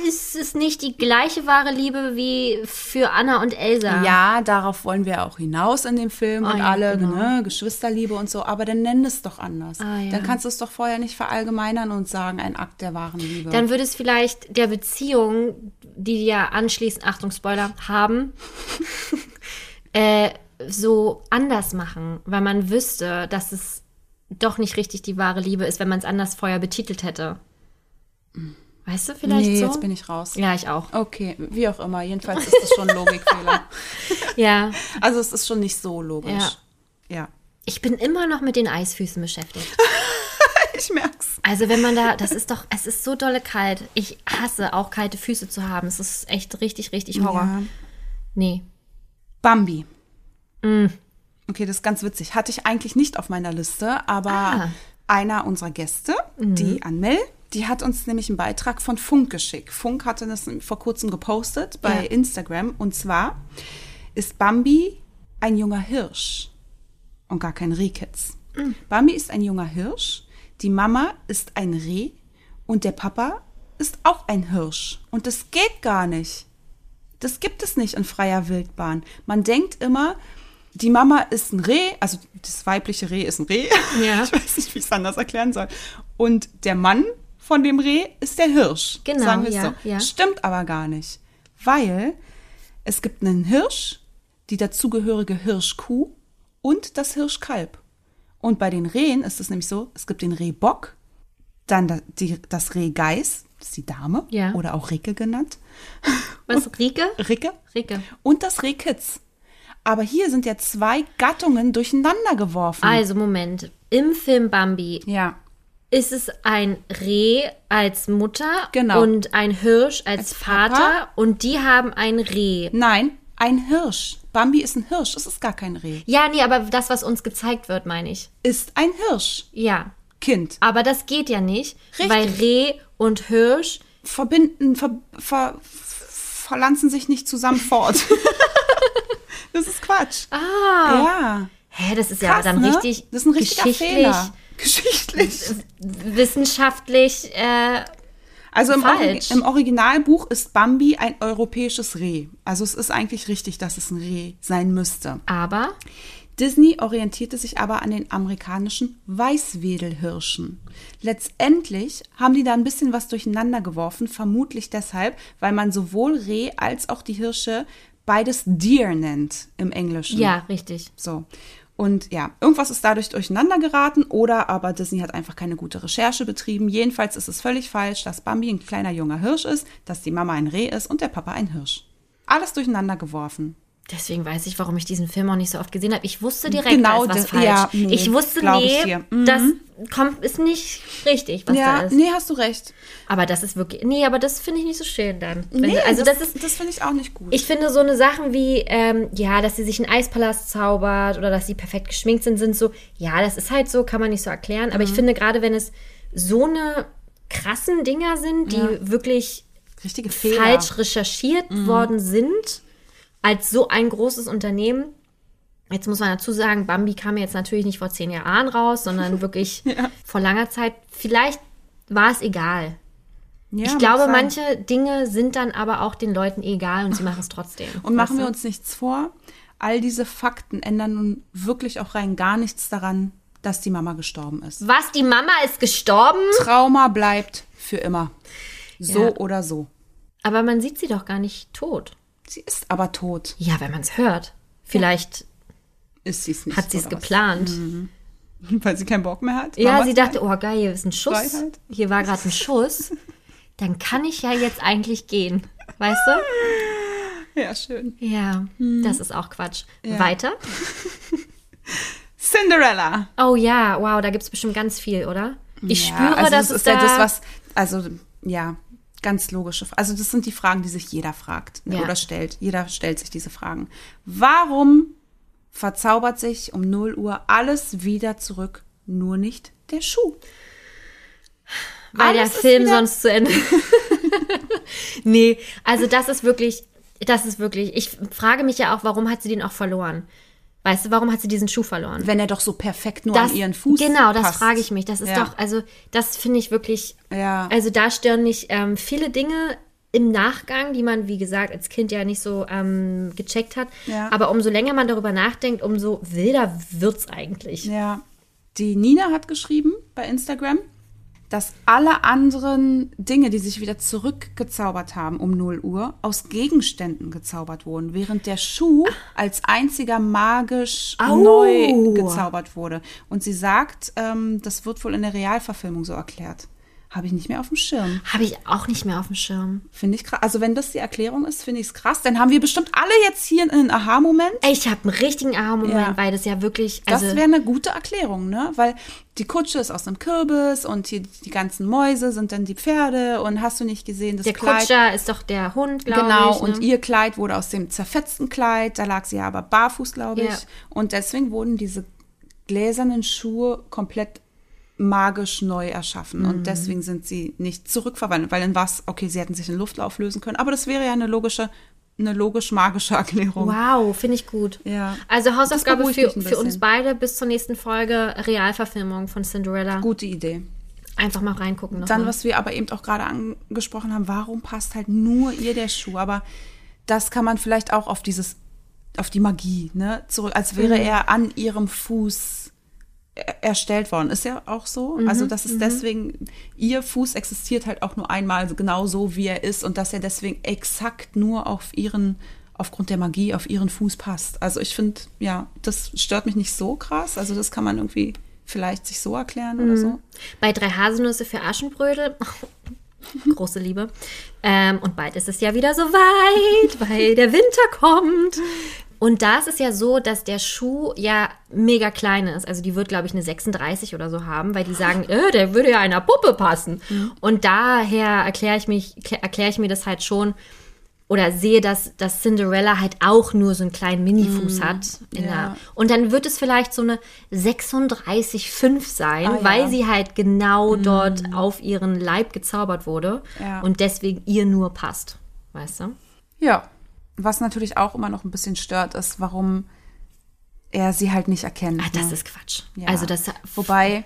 Speaker 3: ist es nicht die gleiche wahre Liebe wie für Anna und Elsa.
Speaker 2: Ja, darauf wollen wir auch hinaus in dem Film
Speaker 3: Ah,
Speaker 2: und
Speaker 3: ja,
Speaker 2: alle,
Speaker 3: genau.
Speaker 2: ne, Geschwisterliebe und so, aber dann nenn es doch anders.
Speaker 3: Ah, ja.
Speaker 2: Dann kannst du es doch vorher nicht verallgemeinern und sagen, ein Akt der wahren Liebe.
Speaker 3: Dann würde es vielleicht der Beziehung, die die ja anschließend, Achtung, Spoiler, haben, äh, so anders machen, weil man wüsste, dass es doch nicht richtig die wahre Liebe ist, wenn man es anders vorher betitelt hätte. Weißt du vielleicht
Speaker 2: nee,
Speaker 3: so?
Speaker 2: jetzt bin ich raus.
Speaker 3: ja, ich auch.
Speaker 2: Okay, wie auch immer. Jedenfalls ist das schon ein Logikfehler.
Speaker 3: Ja,
Speaker 2: Also es ist schon nicht so logisch.
Speaker 3: Ja.
Speaker 2: Ja.
Speaker 3: ich bin immer noch mit den Eisfüßen beschäftigt.
Speaker 2: Ich merk's.
Speaker 3: Also wenn man da, das ist doch, es ist so dolle kalt. Ich hasse auch kalte Füße zu haben. Es ist echt richtig, richtig Horror.
Speaker 2: Ja.
Speaker 3: Nee.
Speaker 2: Bambi.
Speaker 3: Mm.
Speaker 2: Okay, das ist ganz witzig. Hatte ich eigentlich nicht auf meiner Liste, aber
Speaker 3: Ah.
Speaker 2: Einer unserer Gäste, die Anmel, die hat uns nämlich einen Beitrag von Funk geschickt. Funk hatte das vor kurzem gepostet bei
Speaker 3: Ja.
Speaker 2: Instagram. Und zwar ist Bambi ein junger Hirsch und gar kein Rehkitz.
Speaker 3: Mm.
Speaker 2: Bambi ist ein junger Hirsch, die Mama ist ein Reh und der Papa ist auch ein Hirsch. Und das geht gar nicht. Das gibt es nicht in freier Wildbahn. Man denkt immer, die Mama ist ein Reh, also das weibliche Reh ist ein Reh.
Speaker 3: Ja.
Speaker 2: Ich weiß nicht, wie ich es anders erklären soll. Und der Mann von dem Reh ist der Hirsch.
Speaker 3: Genau,
Speaker 2: sagen wir
Speaker 3: ja,
Speaker 2: so.
Speaker 3: ja.
Speaker 2: Stimmt aber gar nicht. weil es gibt einen Hirsch, die dazugehörige Hirschkuh und das Hirschkalb. Und bei den Rehen ist es nämlich so, es gibt den Rehbock, dann das Rehgeiß, das ist die Dame,
Speaker 3: Ja.
Speaker 2: oder auch Ricke genannt,
Speaker 3: Was, Rike?
Speaker 2: Ricke,
Speaker 3: Rike.
Speaker 2: und das Rehkitz. Aber hier sind ja zwei Gattungen durcheinander geworfen.
Speaker 3: Also, Moment. Im Film Bambi
Speaker 2: ja,
Speaker 3: ist es ein Reh als Mutter
Speaker 2: Genau.
Speaker 3: und ein Hirsch als,
Speaker 2: Als
Speaker 3: Vater
Speaker 2: Papa.
Speaker 3: und die haben ein Reh.
Speaker 2: nein, ein Hirsch. Bambi ist ein Hirsch, es ist gar kein Reh.
Speaker 3: Ja, nee, aber das, was uns gezeigt wird, meine ich.
Speaker 2: Ist ein Hirsch.
Speaker 3: Ja.
Speaker 2: Kind.
Speaker 3: Aber das geht ja nicht,
Speaker 2: Richtig.
Speaker 3: weil Reh und Hirsch.
Speaker 2: verbinden, ver, ver, verlanzen sich nicht zusammen fort. das ist Quatsch.
Speaker 3: Ah.
Speaker 2: Ja.
Speaker 3: Hä, das ist ja
Speaker 2: Krass,
Speaker 3: dann
Speaker 2: ne?
Speaker 3: richtig
Speaker 2: Das ist ein richtiger
Speaker 3: geschichtlich,
Speaker 2: Fehler. Geschichtlich.
Speaker 3: wissenschaftlich. Äh,
Speaker 2: Also im,
Speaker 3: Falsch.
Speaker 2: im Originalbuch ist Bambi ein europäisches Reh. Also es ist eigentlich richtig, dass es ein Reh sein müsste.
Speaker 3: aber
Speaker 2: Disney orientierte sich aber an den amerikanischen Weißwedelhirschen. Letztendlich haben die da ein bisschen was durcheinander geworfen, vermutlich deshalb, weil man sowohl Reh als auch die Hirsche beides Deer nennt im Englischen.
Speaker 3: ja, richtig.
Speaker 2: So. Und ja, irgendwas ist dadurch durcheinander geraten oder aber Disney hat einfach keine gute Recherche betrieben. Jedenfalls ist es völlig falsch, dass Bambi ein kleiner junger Hirsch ist, dass die Mama ein Reh ist und der Papa ein Hirsch. Alles durcheinander geworfen.
Speaker 3: Deswegen weiß ich, warum ich diesen Film auch nicht so oft gesehen habe. Ich wusste direkt,
Speaker 2: Genau,
Speaker 3: da ist was
Speaker 2: de-
Speaker 3: falsch.
Speaker 2: ja, nee,
Speaker 3: ich wusste, nee.
Speaker 2: Mhm.
Speaker 3: das kommt, ist nicht richtig, was da
Speaker 2: ja,
Speaker 3: ist.
Speaker 2: nee, hast du recht.
Speaker 3: Aber das ist wirklich, nee, aber das finde ich nicht so schön dann.
Speaker 2: Nee,
Speaker 3: also das, ist,
Speaker 2: das finde ich auch nicht gut.
Speaker 3: ich finde so eine Sachen wie, ähm, ja, dass sie sich einen Eispalast zaubert oder dass sie perfekt geschminkt sind, sind so, ja, das ist halt so, kann man nicht so erklären.
Speaker 2: Mhm.
Speaker 3: Aber ich finde gerade, wenn es so eine krassen Dinger sind, die
Speaker 2: Ja.
Speaker 3: wirklich
Speaker 2: Richtige Fehler. Mhm.
Speaker 3: falsch recherchiert worden sind, als so ein großes Unternehmen. Jetzt muss man dazu sagen, Bambi kam jetzt natürlich nicht vor zehn Jahren raus, sondern wirklich vor langer Zeit. Vielleicht war es egal.
Speaker 2: Ja,
Speaker 3: ich glaube,
Speaker 2: sein.
Speaker 3: manche Dinge sind dann aber auch den Leuten egal und sie machen es trotzdem.
Speaker 2: Und machen wir uns nichts vor, all diese Fakten ändern nun wirklich auch rein gar nichts daran, dass die Mama gestorben ist.
Speaker 3: Was, die Mama ist gestorben?
Speaker 2: Trauma bleibt für immer. So
Speaker 3: Ja.
Speaker 2: oder so.
Speaker 3: Aber man sieht sie doch gar nicht tot.
Speaker 2: Sie ist aber tot.
Speaker 3: Ja, wenn man es hört. Vielleicht
Speaker 2: Ist nicht.
Speaker 3: hat sie es geplant.
Speaker 2: Weil sie keinen Bock mehr hat.
Speaker 3: Ja,
Speaker 2: Mama
Speaker 3: sie dachte, oh geil, hier ist ein Schuss.
Speaker 2: Freiheit.
Speaker 3: Hier war gerade ein Schuss. Dann kann ich ja jetzt eigentlich gehen. Weißt du?
Speaker 2: Ja, schön.
Speaker 3: Ja, das ist auch Quatsch.
Speaker 2: Ja.
Speaker 3: Weiter?
Speaker 2: Cinderella.
Speaker 3: Oh ja, wow, da gibt es bestimmt ganz viel, oder? Ich
Speaker 2: Ja,
Speaker 3: spüre,
Speaker 2: also
Speaker 3: dass
Speaker 2: das
Speaker 3: es
Speaker 2: ist
Speaker 3: da...
Speaker 2: ja das, was, also ja, ganz logische. Also das sind die Fragen, die sich jeder fragt ne,
Speaker 3: Ja.
Speaker 2: oder stellt. Jeder stellt sich diese Fragen. Warum verzaubert sich um 0 Uhr alles wieder zurück, nur nicht der Schuh?
Speaker 3: weil der
Speaker 2: alles ist
Speaker 3: Film sonst zu Ende. nee, also das ist wirklich, das ist wirklich, ich frage mich ja auch, warum hat sie den auch verloren? Weißt du, warum hat sie diesen Schuh verloren?
Speaker 2: Wenn er doch so perfekt nur
Speaker 3: Das,
Speaker 2: an ihren Fuß
Speaker 3: genau, das
Speaker 2: passt.
Speaker 3: frage ich mich. Das ist
Speaker 2: Ja.
Speaker 3: doch, also das finde ich wirklich,
Speaker 2: Ja.
Speaker 3: also da stören mich ähm, viele Dinge im Nachgang, die man, wie gesagt, als Kind ja nicht so ähm, gecheckt hat.
Speaker 2: Ja.
Speaker 3: Aber umso länger man darüber nachdenkt, umso wilder wird's eigentlich.
Speaker 2: Ja. Die Nina hat geschrieben bei Instagram, dass alle anderen Dinge, die sich wieder zurückgezaubert haben um 0 Uhr, aus Gegenständen gezaubert wurden, während der Schuh als einziger magisch
Speaker 3: Au.
Speaker 2: neu gezaubert wurde. Und sie sagt, ähm, das wird wohl in der Realverfilmung so erklärt. Habe ich nicht mehr auf dem Schirm.
Speaker 3: Habe ich auch nicht mehr auf dem Schirm.
Speaker 2: Finde ich krass. Also wenn das die Erklärung ist, finde ich es krass. Dann haben wir bestimmt alle jetzt hier einen Aha-Moment.
Speaker 3: Ich habe einen richtigen Aha-Moment,
Speaker 2: Ja.
Speaker 3: weil das ja wirklich,
Speaker 2: Das
Speaker 3: also
Speaker 2: wäre eine gute Erklärung, ne? Weil die Kutsche ist aus einem Kürbis und hier die ganzen Mäuse sind dann die Pferde und hast du nicht gesehen, das
Speaker 3: der
Speaker 2: Kleid.
Speaker 3: Kutscher ist doch der Hund, glaube
Speaker 2: Genau,
Speaker 3: ich. ne?
Speaker 2: und ihr Kleid wurde aus dem zerfetzten Kleid, da lag sie ja aber barfuß, glaube ich.
Speaker 3: Ja.
Speaker 2: Und deswegen wurden diese gläsernen Schuhe komplett magisch neu erschaffen.
Speaker 3: Mhm.
Speaker 2: Und deswegen sind sie nicht zurückverwandelt, weil war es, okay, sie hätten sich in Luft auflösen können. Aber das wäre ja eine logische, eine logisch-magische Erklärung.
Speaker 3: Wow, finde ich gut.
Speaker 2: Ja.
Speaker 3: Also Hausaufgabe für, für uns beide bis zur nächsten Folge Realverfilmung von Cinderella.
Speaker 2: Gute Idee.
Speaker 3: Einfach mal reingucken.
Speaker 2: Dann,
Speaker 3: mal.
Speaker 2: was wir aber eben auch gerade angesprochen haben, warum passt halt nur ihr der Schuh? Aber das kann man vielleicht auch auf dieses, auf die Magie, ne, zurück, als wäre
Speaker 3: Mhm.
Speaker 2: er an ihrem Fuß erstellt worden. Ist ja auch so. Also, das ist deswegen, ihr Fuß existiert halt auch nur einmal genau so, wie er ist und dass er deswegen exakt nur auf ihren, aufgrund der Magie, auf ihren Fuß passt. Also, ich finde, ja, das stört mich nicht so krass. Also, das kann man irgendwie vielleicht sich so erklären oder so.
Speaker 3: Bei drei Haselnüsse für Aschenbrödel. Große Liebe. Ähm, und bald ist es ja wieder so weit, weil der Winter kommt. Und da ist es ja so, dass der Schuh ja mega klein ist. Also die wird, glaube ich, eine 36 oder so haben, weil die sagen, äh, der würde ja einer Puppe passen. Und daher erkläre ich mich, erkläre ich mir das halt schon oder sehe, dass, dass Cinderella halt auch nur so einen kleinen Minifuß hat. In
Speaker 2: ja.
Speaker 3: der, und dann wird es vielleicht so eine 36,5 sein,
Speaker 2: Ah, ja.
Speaker 3: weil sie halt genau dort auf ihren Leib gezaubert wurde
Speaker 2: Ja.
Speaker 3: und deswegen ihr nur passt. Weißt du?
Speaker 2: Ja. Was natürlich auch immer noch ein bisschen stört, ist, warum er sie halt nicht erkennt.
Speaker 3: Ah, das
Speaker 2: ne?
Speaker 3: ist Quatsch.
Speaker 2: Ja.
Speaker 3: Also das
Speaker 2: Wobei,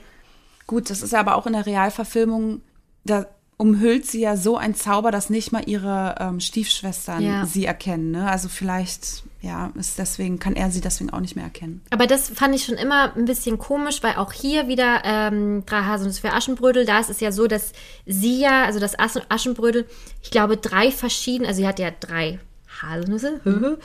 Speaker 2: gut, das ist ja aber auch in der Realverfilmung, da umhüllt sie ja so ein Zauber, dass nicht mal ihre ähm, Stiefschwestern
Speaker 3: Ja.
Speaker 2: sie erkennen. Ne? Also vielleicht, ja, ist deswegen, kann er sie deswegen auch nicht mehr erkennen.
Speaker 3: Aber das fand ich schon immer ein bisschen komisch, weil auch hier wieder ähm, drei Haselnüsse für Aschenbrödel, da ist es ja so, dass sie ja, also das Aschen- Aschenbrödel, ich glaube drei verschiedene, also sie hat ja drei Haselnüsse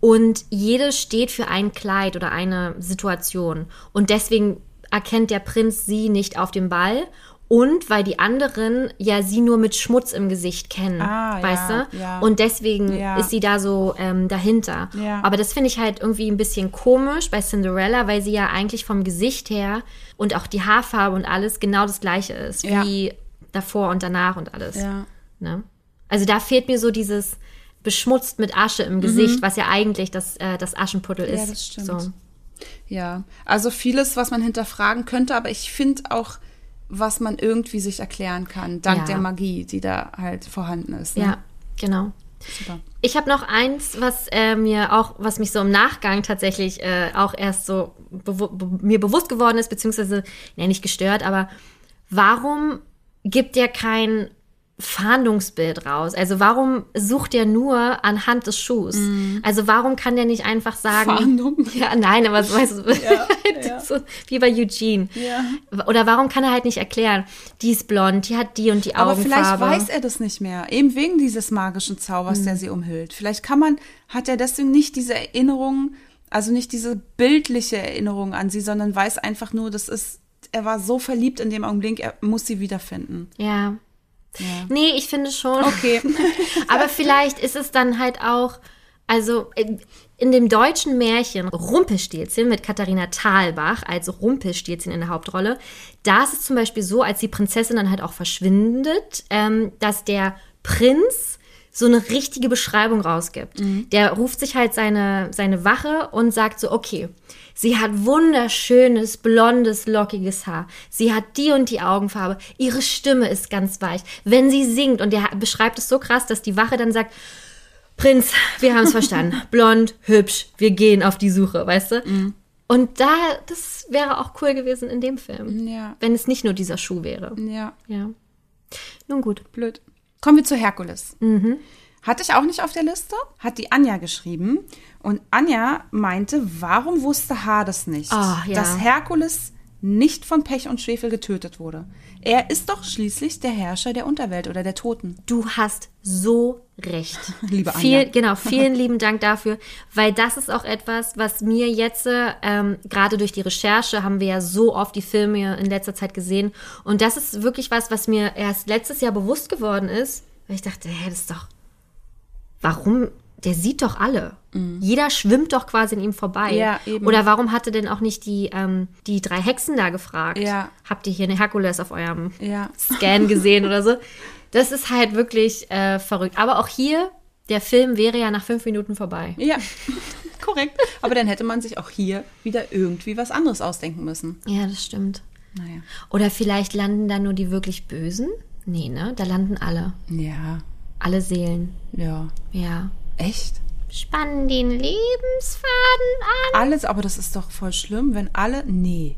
Speaker 3: und jede steht für ein Kleid oder eine Situation und deswegen erkennt der Prinz sie nicht auf dem Ball und weil die anderen ja sie nur mit Schmutz im Gesicht kennen,
Speaker 2: Ah,
Speaker 3: weißt
Speaker 2: ja,
Speaker 3: du?
Speaker 2: ja.
Speaker 3: Und deswegen
Speaker 2: Ja.
Speaker 3: ist sie da so ähm, dahinter. Aber das finde ich halt irgendwie ein bisschen komisch bei Cinderella, weil sie ja eigentlich vom Gesicht her und auch die Haarfarbe und alles genau das gleiche ist, wie davor und danach und alles. Ne? Also da fehlt mir so dieses beschmutzt mit Asche im Gesicht, was ja eigentlich das, äh, das Aschenputtel
Speaker 2: Mhm. Ja,
Speaker 3: ist.
Speaker 2: das stimmt.
Speaker 3: So.
Speaker 2: Ja, also vieles, was man hinterfragen könnte, aber ich finde auch, was man irgendwie sich erklären kann, dank
Speaker 3: Ja.
Speaker 2: der Magie, die da halt vorhanden ist. Ne?
Speaker 3: Ja, genau.
Speaker 2: Super.
Speaker 3: Ich habe noch eins, was äh, mir auch, was mich so im Nachgang tatsächlich äh, auch erst so bewu be mir bewusst geworden ist, beziehungsweise, ja, nicht gestört, aber warum gibt der kein Fahndungsbild raus? Also warum sucht er nur anhand des Schuhs? Also warum kann der nicht einfach sagen,
Speaker 2: Mhm. Fahndung?
Speaker 3: ja, nein, aber so, weißt du, so wie bei Eugene.
Speaker 2: Ja.
Speaker 3: Oder warum kann er halt nicht erklären, die ist blond, die hat die und die
Speaker 2: Aber
Speaker 3: Augenfarbe.
Speaker 2: vielleicht weiß er das nicht mehr, eben wegen dieses magischen Zaubers, der sie umhüllt. Vielleicht kann man, hat er deswegen nicht diese Erinnerung, also nicht diese bildliche Erinnerung an sie, sondern weiß einfach nur, das ist, er war so verliebt in dem Augenblick, er muss sie wiederfinden.
Speaker 3: Ja.
Speaker 2: Ja.
Speaker 3: Nee, ich finde schon.
Speaker 2: Okay.
Speaker 3: Aber vielleicht ist es dann halt auch, also in- dem deutschen Märchen Rumpelstilzchen mit Katharina Thalbach als Rumpelstilzchen in der Hauptrolle, da ist es zum Beispiel so, als die Prinzessin dann halt auch verschwindet, ähm, dass der Prinz so eine richtige Beschreibung rausgibt. Der ruft sich halt seine, seine Wache und sagt so, okay, sie hat wunderschönes, blondes, lockiges Haar. Sie hat die und die Augenfarbe. Ihre Stimme ist ganz weich. Wenn sie singt, und der beschreibt es so krass, dass die Wache dann sagt, Prinz, wir haben es verstanden. Blond, hübsch, wir gehen auf die Suche, weißt du? Und da, das wäre auch cool gewesen in dem Film.
Speaker 2: Ja.
Speaker 3: Wenn es nicht nur dieser Schuh wäre.
Speaker 2: Ja.
Speaker 3: Ja. Nun gut.
Speaker 2: Blöd. Kommen wir zu Herkules. Hatte ich auch nicht auf der Liste, hat die Anja geschrieben. Und Anja meinte, warum wusste Hades nicht,
Speaker 3: Ah, ja.
Speaker 2: dass Herkules nicht von Pech und Schwefel getötet wurde? Er ist doch schließlich der Herrscher der Unterwelt oder der Toten.
Speaker 3: Du hast so recht.
Speaker 2: Liebe Anja.
Speaker 3: Viel, genau, vielen lieben Dank dafür, weil das ist auch etwas, was mir jetzt, ähm, gerade durch die Recherche, haben wir ja so oft die Filme in letzter Zeit gesehen. Und das ist wirklich was, was mir erst letztes Jahr bewusst geworden ist, weil ich dachte, hä, das ist doch, warum, der sieht doch alle. Jeder schwimmt doch quasi an ihm vorbei.
Speaker 2: Mhm. Ja.
Speaker 3: Oder warum hatte denn auch nicht die, ähm, die drei Hexen da gefragt?
Speaker 2: Ja.
Speaker 3: Habt ihr hier eine Herkules auf eurem
Speaker 2: Ja.
Speaker 3: Scan gesehen oder so. Das ist halt wirklich äh, verrückt. Aber auch hier, der Film wäre ja nach fünf Minuten vorbei.
Speaker 2: Ja, korrekt. Aber dann hätte man sich auch hier wieder irgendwie was anderes ausdenken müssen.
Speaker 3: Ja, das stimmt.
Speaker 2: Naja.
Speaker 3: Oder vielleicht landen da nur die wirklich Bösen? Nee, ne? Da landen alle.
Speaker 2: Ja,
Speaker 3: Alle Seelen.
Speaker 2: ja.
Speaker 3: Ja.
Speaker 2: Echt?
Speaker 3: Spannen den Lebensfaden an.
Speaker 2: Alles, aber das ist doch voll schlimm, wenn alle. Nee.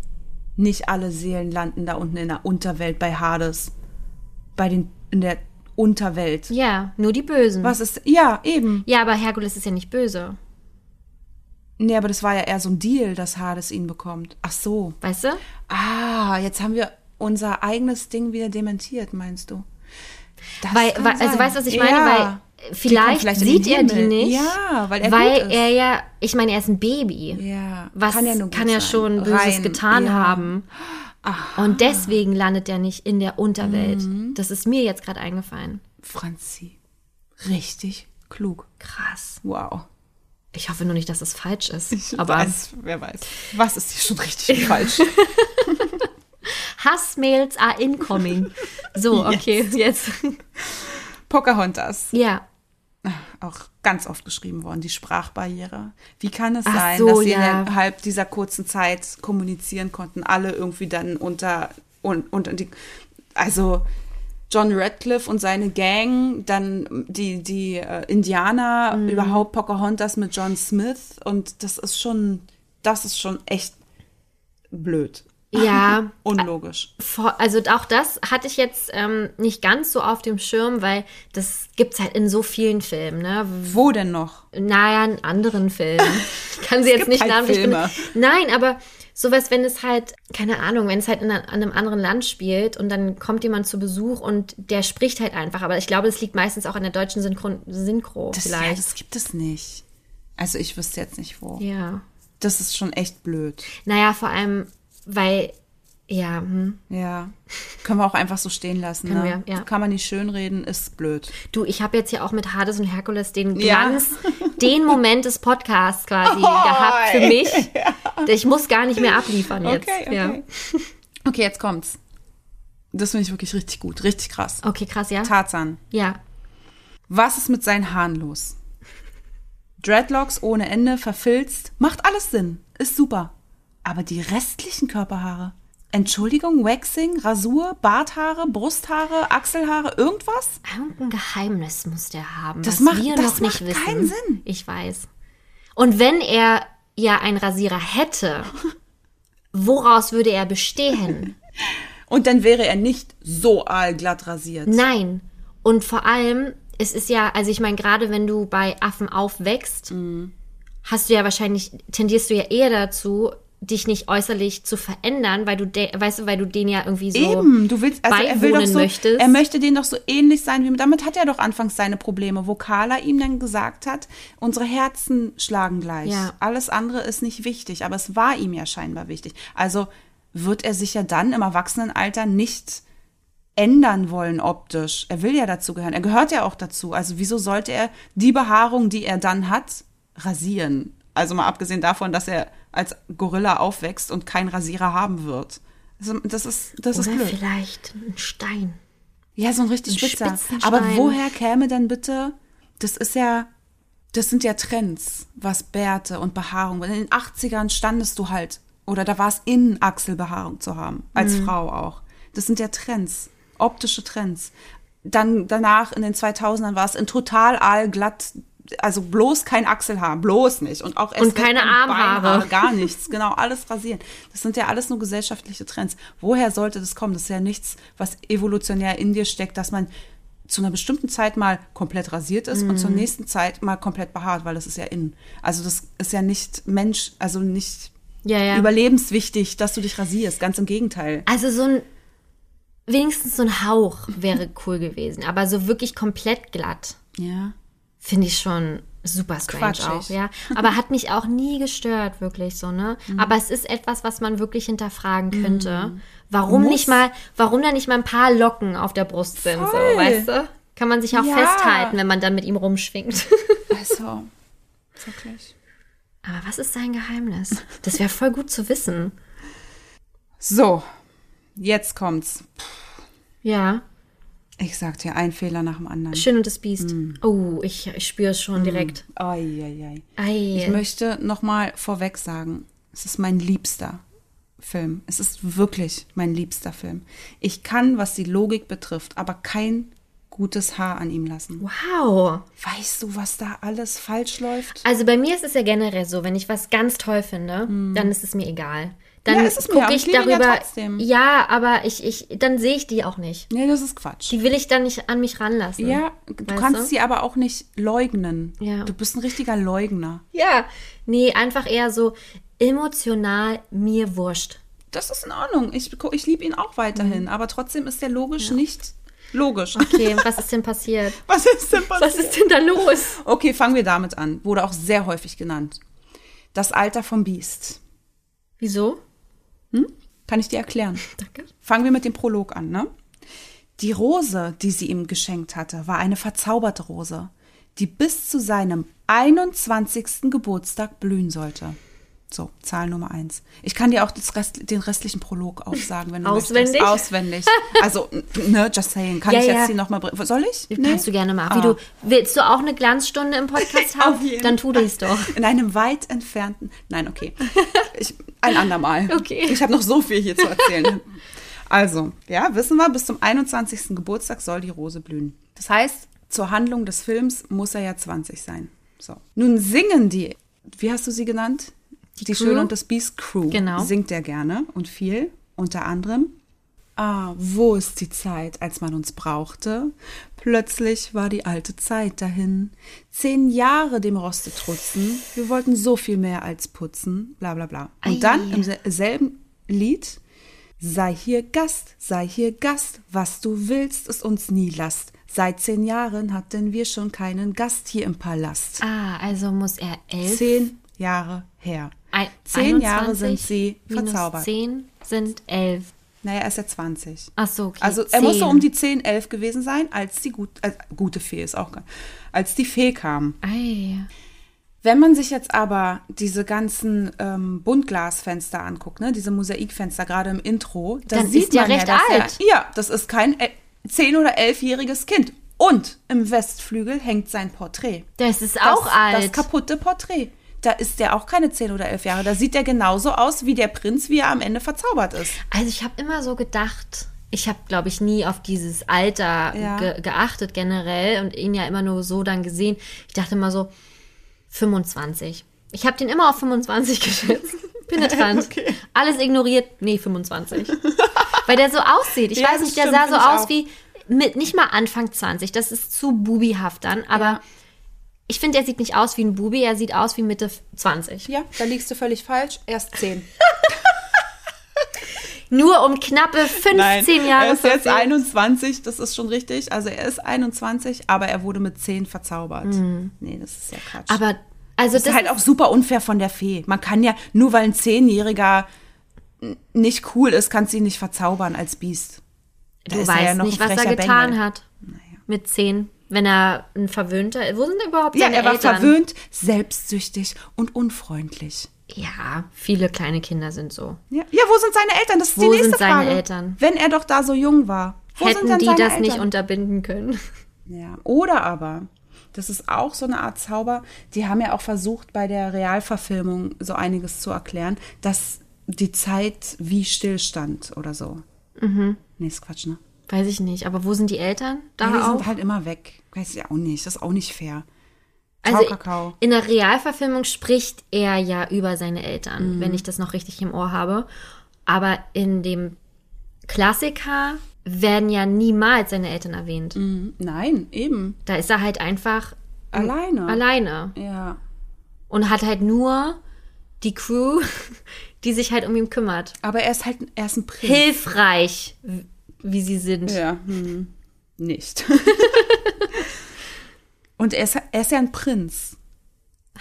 Speaker 2: Nicht alle Seelen landen da unten in der Unterwelt bei Hades. Bei den. in der Unterwelt.
Speaker 3: Ja, nur die Bösen.
Speaker 2: Was ist. Ja, eben.
Speaker 3: Ja, aber Herkules ist ja nicht böse.
Speaker 2: Nee, aber das war ja eher so ein Deal, dass Hades ihn bekommt. Ach so.
Speaker 3: Weißt du?
Speaker 2: Ah, jetzt haben wir unser eigenes Ding wieder dementiert, meinst du? Das
Speaker 3: Weil,
Speaker 2: kann
Speaker 3: weil also
Speaker 2: sein.
Speaker 3: weißt du, was ich meine?
Speaker 2: Ja.
Speaker 3: Weil vielleicht,
Speaker 2: vielleicht
Speaker 3: sieht er die nicht.
Speaker 2: Ja, weil er
Speaker 3: weil er ja, ich meine, er ist ein Baby.
Speaker 2: Ja,
Speaker 3: Was
Speaker 2: kann
Speaker 3: kann,
Speaker 2: ja
Speaker 3: ja
Speaker 2: sein.
Speaker 3: schon Böses
Speaker 2: Rein,
Speaker 3: getan
Speaker 2: ja.
Speaker 3: haben. Und deswegen landet er nicht in der Unterwelt.
Speaker 2: Mhm.
Speaker 3: Das ist mir jetzt gerade eingefallen.
Speaker 2: Franzi. Richtig klug.
Speaker 3: Krass.
Speaker 2: Wow.
Speaker 3: Ich hoffe nur nicht, dass es falsch ist.
Speaker 2: Ich
Speaker 3: Aber
Speaker 2: weiß, wer weiß. Was ist hier schon richtig falsch?
Speaker 3: Hassmails are incoming. So, okay, jetzt.
Speaker 2: Pocahontas.
Speaker 3: Ja.
Speaker 2: Auch ganz oft geschrieben worden, die Sprachbarriere. Wie kann es
Speaker 3: Ach
Speaker 2: sein,
Speaker 3: so,
Speaker 2: dass sie
Speaker 3: ja.
Speaker 2: innerhalb dieser kurzen Zeit kommunizieren konnten, alle irgendwie dann unter und unter die also John Radcliffe und seine Gang, dann die, die äh, Indianer,
Speaker 3: Mhm.
Speaker 2: überhaupt Pocahontas mit John Smith und das ist schon, das ist schon echt blöd.
Speaker 3: Ja,
Speaker 2: Unlogisch.
Speaker 3: also auch das hatte ich jetzt ähm, nicht ganz so auf dem Schirm, weil das gibt's halt in so vielen Filmen, ne?
Speaker 2: Wo denn noch?
Speaker 3: Naja, in anderen Filmen. Ich kann sie jetzt
Speaker 2: gibt
Speaker 3: nicht
Speaker 2: halt
Speaker 3: namentlich
Speaker 2: Filme.
Speaker 3: Nein, aber sowas, wenn es halt, keine Ahnung, wenn es halt in einem anderen Land spielt und dann kommt jemand zu Besuch und der spricht halt einfach. Aber ich glaube, das liegt meistens auch an der deutschen Synchron Synchro
Speaker 2: Das, ja,
Speaker 3: vielleicht.
Speaker 2: das gibt es nicht. Also ich wüsste jetzt nicht wo.
Speaker 3: Ja.
Speaker 2: Das ist schon echt blöd.
Speaker 3: Naja, vor allem, weil, ja, hm.
Speaker 2: Ja. Können wir auch einfach so stehen lassen.
Speaker 3: Können
Speaker 2: ne?
Speaker 3: wir, ja.
Speaker 2: Kann man nicht schönreden, ist blöd.
Speaker 3: du, ich habe jetzt ja auch mit Hades und Herkules den
Speaker 2: Ja.
Speaker 3: Glanz, den Moment des Podcasts quasi gehabt für mich. Ich muss gar nicht mehr abliefern jetzt.
Speaker 2: Okay, okay.
Speaker 3: Ja.
Speaker 2: Okay, jetzt kommt's. Das finde ich wirklich richtig gut, richtig krass.
Speaker 3: Okay, krass, ja.
Speaker 2: Tarzan.
Speaker 3: Ja.
Speaker 2: Was ist mit seinen Haaren los? Dreadlocks ohne Ende, verfilzt, macht alles Sinn, ist super. Aber die restlichen Körperhaare? Entschuldigung, Waxing, Rasur, Barthaare, Brusthaare, Achselhaare, irgendwas?
Speaker 3: Irgendein Geheimnis muss der haben,
Speaker 2: Das
Speaker 3: was
Speaker 2: macht-
Speaker 3: wir
Speaker 2: das
Speaker 3: noch nicht
Speaker 2: macht
Speaker 3: wissen.
Speaker 2: keinen Sinn.
Speaker 3: Ich weiß. Und wenn er ja einen Rasierer hätte, woraus würde er bestehen?
Speaker 2: Und dann wäre er nicht so aalglatt rasiert.
Speaker 3: Nein. Und vor allem, es ist ja, also ich meine, gerade wenn du bei Affen aufwächst,
Speaker 2: Mhm.
Speaker 3: hast du ja wahrscheinlich, tendierst du ja eher dazu, dich nicht äußerlich zu verändern, weil du, weißt du, weil du den ja irgendwie so
Speaker 2: Eben, du willst, also er will doch so,
Speaker 3: möchtest.
Speaker 2: er möchte denen doch so ähnlich sein wie, damit hat er doch anfangs seine Probleme, wo Carla ihm dann gesagt hat, unsere Herzen schlagen gleich.
Speaker 3: Ja.
Speaker 2: Alles andere ist nicht wichtig, aber es war ihm ja scheinbar wichtig. Also wird er sich ja dann im Erwachsenenalter nicht ändern wollen optisch. Er will ja dazu gehören. Er gehört ja auch dazu. Also wieso sollte er die Behaarung, die er dann hat, rasieren? Also mal abgesehen davon, dass er als Gorilla aufwächst und keinen Rasierer haben wird. Also das ist, das ist
Speaker 3: Oder
Speaker 2: blöd.
Speaker 3: vielleicht ein Stein.
Speaker 2: Ja, so ein richtig
Speaker 3: Ein
Speaker 2: spitzer. Aber woher käme denn bitte, das ist ja, das sind ja Trends, was Bärte und Behaarung. In den 80ern standest du halt, oder da war es in, Achselbehaarung zu haben, als
Speaker 3: Mhm.
Speaker 2: Frau auch. Das sind ja Trends, optische Trends. Dann danach in den 2000ern war es in total aalglatt, also bloß kein Achselhaar, bloß nicht. Und auch
Speaker 3: Und keine
Speaker 2: kein
Speaker 3: Armhaare.
Speaker 2: Beinhaare, gar nichts. Genau, alles rasieren. Das sind ja alles nur gesellschaftliche Trends. Woher sollte das kommen? Das ist ja nichts, was evolutionär in dir steckt, dass man zu einer bestimmten Zeit mal komplett rasiert ist und
Speaker 3: Mhm.
Speaker 2: zur nächsten Zeit mal komplett behaart, weil das ist ja in. Also das ist ja nicht Mensch, also nicht
Speaker 3: Ja, ja.
Speaker 2: überlebenswichtig, dass du dich rasierst. Ganz im Gegenteil.
Speaker 3: Also so ein, wenigstens so ein Hauch wäre cool gewesen, aber so wirklich komplett glatt
Speaker 2: Ja.
Speaker 3: Finde ich schon super strange
Speaker 2: Quatschig.
Speaker 3: auch, ja. Aber hat mich auch nie gestört, wirklich so, ne?
Speaker 2: Mhm.
Speaker 3: Aber es ist etwas, was man wirklich hinterfragen könnte. Warum
Speaker 2: Muss.
Speaker 3: nicht mal, warum da nicht mal ein paar Locken auf der Brust sind, so, weißt du? Kann man sich auch
Speaker 2: Ja.
Speaker 3: festhalten, wenn man dann mit ihm rumschwingt.
Speaker 2: Also, wirklich.
Speaker 3: Aber was ist sein Geheimnis? Das wäre voll gut zu wissen.
Speaker 2: So, jetzt kommt's.
Speaker 3: Ja.
Speaker 2: Ich sag dir, ein Fehler nach dem anderen.
Speaker 3: Schön und das Biest.
Speaker 2: Mhm.
Speaker 3: Oh, ich, ich spüre es schon direkt.
Speaker 2: Ai, ai, ai.
Speaker 3: Ei.
Speaker 2: Ich möchte noch mal vorweg sagen, es ist mein liebster Film. Es ist wirklich mein liebster Film. Ich kann, was die Logik betrifft, aber kein gutes Haar an ihm lassen.
Speaker 3: Wow.
Speaker 2: Weißt du, was da alles falsch läuft?
Speaker 3: Also bei mir ist es ja generell so, wenn ich was ganz toll finde,
Speaker 2: Mhm.
Speaker 3: dann ist es mir egal. Dann
Speaker 2: Ja, ist es mir,
Speaker 3: gucke ich
Speaker 2: ich ja
Speaker 3: darüber.
Speaker 2: trotzdem.
Speaker 3: ja, aber ich, ich, dann sehe ich die auch nicht.
Speaker 2: Nee, das ist Quatsch.
Speaker 3: Die will ich dann nicht an mich ranlassen.
Speaker 2: ja, du kannst
Speaker 3: du?
Speaker 2: sie aber auch nicht leugnen.
Speaker 3: Ja.
Speaker 2: Du bist ein richtiger Leugner.
Speaker 3: Ja, nee, einfach eher so emotional mir wurscht.
Speaker 2: Das ist in Ordnung. Ich, ich liebe ihn auch weiterhin,
Speaker 3: Mhm.
Speaker 2: aber trotzdem ist der logisch nicht logisch.
Speaker 3: Okay, was ist denn passiert?
Speaker 2: Was ist denn passiert?
Speaker 3: Was ist denn da los?
Speaker 2: Okay, fangen wir damit an. Wurde auch sehr häufig genannt. Das Alter vom Biest.
Speaker 3: Wieso?
Speaker 2: Kann ich dir erklären?
Speaker 3: Danke.
Speaker 2: Fangen wir mit dem Prolog an, ne? Die Rose, die sie ihm geschenkt hatte, war eine verzauberte Rose, die bis zu seinem 21. Geburtstag blühen sollte. So, Zahl Nummer eins. Ich kann dir auch Rest, den restlichen Prolog aufsagen, wenn du
Speaker 3: Auswendig?
Speaker 2: möchtest. Auswendig. Also, ne, just saying. Kann
Speaker 3: Ja,
Speaker 2: ich
Speaker 3: ja.
Speaker 2: jetzt hier nochmal bringen? Soll ich? Nee?
Speaker 3: Kannst du gerne mal. Wie
Speaker 2: Ah.
Speaker 3: du, willst du auch eine Glanzstunde im Podcast haben? Dann tu dies doch.
Speaker 2: In einem weit entfernten. Nein, okay. Ich, ein andermal.
Speaker 3: Okay.
Speaker 2: Ich habe noch so viel hier zu erzählen. Also, ja, wissen wir, bis zum 21. Geburtstag soll die Rose blühen. Das heißt, zur Handlung des Films muss er ja 20 sein. So. Nun singen die, wie hast du sie genannt? Die,
Speaker 3: Crew?
Speaker 2: Schöne und das Biest Crew.
Speaker 3: Genau.
Speaker 2: Singt er gerne und viel. Unter anderem Ah, wo ist die Zeit, als man uns brauchte? Plötzlich war die alte Zeit dahin. Zehn Jahre dem Roste trutzen. Wir wollten so viel mehr als putzen. Bla bla bla. Und
Speaker 3: Ei.
Speaker 2: dann im sel- selben Lied Sei hier Gast, sei hier Gast, was du willst, ist uns nie Last. Seit zehn Jahren hatten wir schon keinen Gast hier im Palast.
Speaker 3: Ah, also muss er elf.
Speaker 2: Zehn Jahre her.
Speaker 3: Ein-
Speaker 2: Zehn Jahre
Speaker 3: 21
Speaker 2: sind sie verzaubert.
Speaker 3: Zehn sind elf.
Speaker 2: Naja, er ist ja 20.
Speaker 3: Ach so, okay.
Speaker 2: Also er muss so
Speaker 3: 10.
Speaker 2: um die 10, 11 gewesen sein, als die gut, äh, gute Fee ist auch als die Fee kam.
Speaker 3: Ei.
Speaker 2: Wenn man sich jetzt aber diese ganzen ähm, Buntglasfenster anguckt, ne, diese Mosaikfenster gerade im Intro, da
Speaker 3: Dann
Speaker 2: sieht man
Speaker 3: recht
Speaker 2: ja,
Speaker 3: alt.
Speaker 2: Er, ja, das ist kein äh, 10 oder 11-jähriges Kind. Und im Westflügel hängt sein Porträt.
Speaker 3: Das ist
Speaker 2: Das,
Speaker 3: auch
Speaker 2: Das
Speaker 3: alt.
Speaker 2: kaputte Porträt. Da ist der auch keine 10 oder 11 Jahre. Da sieht er genauso aus wie der Prinz, wie er am Ende verzaubert ist.
Speaker 3: Also ich habe immer so gedacht, ich habe, glaube ich, nie auf dieses Alter
Speaker 2: Ja.
Speaker 3: ge geachtet generell und ihn ja immer nur so dann gesehen. Ich dachte immer so 25. Ich habe den immer auf 25 geschätzt. Penetrant.
Speaker 2: Okay.
Speaker 3: Alles ignoriert. Nee, 25. Weil der so aussieht. Ich
Speaker 2: Ja,
Speaker 3: weiß nicht, der
Speaker 2: stimmt,
Speaker 3: sah so aus
Speaker 2: auch.
Speaker 3: wie mit nicht mal Anfang 20. Das ist zu bubihaft dann, aber
Speaker 2: Ja.
Speaker 3: Ich finde, er sieht nicht aus wie ein Bubi, er sieht aus wie Mitte 20.
Speaker 2: Ja, da liegst du völlig falsch. Erst 10.
Speaker 3: Nur um knappe 15 Jahre
Speaker 2: Er ist jetzt
Speaker 3: verfehlt.
Speaker 2: 21, das ist schon richtig. Also er ist 21, aber er wurde mit 10 verzaubert. Nee, das ist ja Quatsch.
Speaker 3: Mhm. Aber also
Speaker 2: das ist halt auch super unfair von der Fee. Man kann ja, nur weil ein Zehnjähriger nicht cool ist, kannst du ihn nicht verzaubern als Biest. Da
Speaker 3: Du
Speaker 2: ist er
Speaker 3: weißt
Speaker 2: ja noch
Speaker 3: nicht, was er getan
Speaker 2: Bengel.
Speaker 3: hat. Mit zehn. Wenn er ein verwöhnter. Wo sind überhaupt
Speaker 2: Ja,
Speaker 3: seine
Speaker 2: er war
Speaker 3: Eltern?
Speaker 2: verwöhnt, selbstsüchtig und unfreundlich.
Speaker 3: Ja, viele kleine Kinder sind so.
Speaker 2: Ja, ja wo sind seine Eltern? Das ist
Speaker 3: Wo
Speaker 2: die nächste
Speaker 3: sind seine
Speaker 2: Frage.
Speaker 3: Eltern?
Speaker 2: Wenn er doch da so jung war. Wo sind
Speaker 3: Hätten die das
Speaker 2: Eltern?
Speaker 3: nicht unterbinden können.
Speaker 2: Ja, oder aber, das ist auch so eine Art Zauber, die haben ja auch versucht, bei der Realverfilmung so einiges zu erklären, dass die Zeit wie stillstand oder so. Mhm. Nee, ist Quatsch, ne?
Speaker 3: Weiß ich nicht. Aber wo sind die Eltern? Da
Speaker 2: Ja, die
Speaker 3: auch?
Speaker 2: sind halt immer weg. Weiß ich auch nicht. Das ist auch nicht fair. Ciao,
Speaker 3: also
Speaker 2: Kakao.
Speaker 3: in der Realverfilmung spricht er ja über seine
Speaker 2: Mhm.
Speaker 3: Eltern, wenn ich das noch richtig im Ohr habe. Aber in dem Klassiker werden ja niemals seine Eltern erwähnt.
Speaker 2: Mhm. Nein, eben.
Speaker 3: Da ist er halt einfach
Speaker 2: Alleine.
Speaker 3: alleine.
Speaker 2: Ja.
Speaker 3: und hat halt nur die Crew, die sich halt um ihn kümmert.
Speaker 2: Aber er ist halt er ist ein Prinz.
Speaker 3: Hilfreich, wie sie sind.
Speaker 2: Ja, hm. nicht. Und er ist, er ist ja ein Prinz.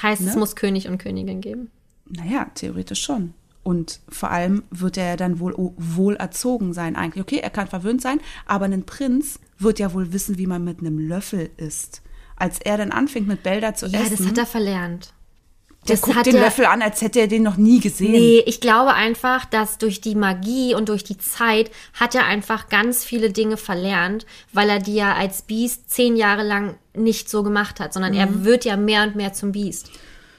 Speaker 3: Heißt, es
Speaker 2: Ne?
Speaker 3: muss König und Königin geben.
Speaker 2: Naja, theoretisch schon. Und vor allem wird er ja dann wohl wohl erzogen sein eigentlich. Okay, er kann verwöhnt sein, aber ein Prinz wird ja wohl wissen, wie man mit einem Löffel isst. Als er dann anfängt mit Belda zu
Speaker 3: Ja,
Speaker 2: essen,
Speaker 3: das hat er verlernt.
Speaker 2: Der
Speaker 3: das
Speaker 2: guckt
Speaker 3: hat
Speaker 2: den Löffel an, als hätte er den noch nie gesehen.
Speaker 3: Nee, ich glaube einfach, dass durch die Magie und durch die Zeit hat er einfach ganz viele Dinge verlernt, weil er die ja als Biest zehn Jahre lang nicht so gemacht hat, sondern er wird ja mehr und mehr zum Biest.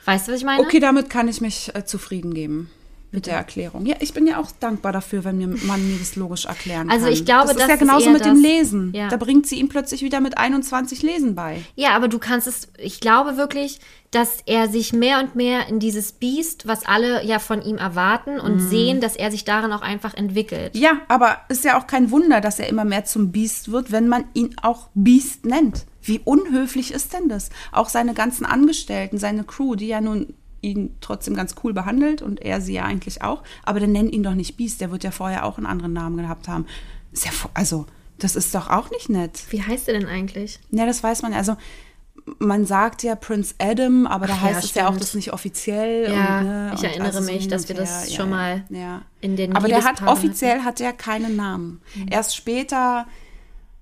Speaker 3: Weißt du, was ich meine?
Speaker 2: Okay, damit kann ich mich äh, zufrieden geben. Mit der Erklärung. Ja, ich bin ja auch dankbar dafür, wenn mir man mir das logisch erklären
Speaker 3: Also
Speaker 2: kann.
Speaker 3: ich glaube,
Speaker 2: das ist
Speaker 3: das
Speaker 2: ja
Speaker 3: ist
Speaker 2: genauso
Speaker 3: eher
Speaker 2: mit dem
Speaker 3: das-
Speaker 2: Lesen.
Speaker 3: Ja.
Speaker 2: Da bringt sie ihm plötzlich wieder mit 21 Lesen bei.
Speaker 3: Ja, aber du kannst es, ich glaube wirklich, dass er sich mehr und mehr in dieses Biest, was alle ja von ihm erwarten und
Speaker 2: Mhm.
Speaker 3: sehen, dass er sich darin auch einfach entwickelt.
Speaker 2: Ja, aber ist ja auch kein Wunder, dass er immer mehr zum Biest wird, wenn man ihn auch Biest nennt. Wie unhöflich ist denn das? Auch seine ganzen Angestellten, seine Crew, die ja nun ihn trotzdem ganz cool behandelt und er sie ja eigentlich auch, aber dann nennen ihn doch nicht Biest, der wird ja vorher auch einen anderen Namen gehabt haben. Ist ja, also, das ist doch auch nicht nett.
Speaker 3: Wie heißt er denn eigentlich?
Speaker 2: Ja, das weiß man ja. Also, man sagt ja Prince Adam, aber da
Speaker 3: Ach
Speaker 2: heißt
Speaker 3: ja,
Speaker 2: es ja auch
Speaker 3: stimmt.
Speaker 2: das nicht offiziell.
Speaker 3: Ja,
Speaker 2: und, ne,
Speaker 3: ich
Speaker 2: und
Speaker 3: erinnere
Speaker 2: also so
Speaker 3: mich, dass wir das
Speaker 2: her,
Speaker 3: schon
Speaker 2: ja,
Speaker 3: mal
Speaker 2: ja.
Speaker 3: in den
Speaker 2: Aber der hat offiziell hat er keinen Namen. Erst später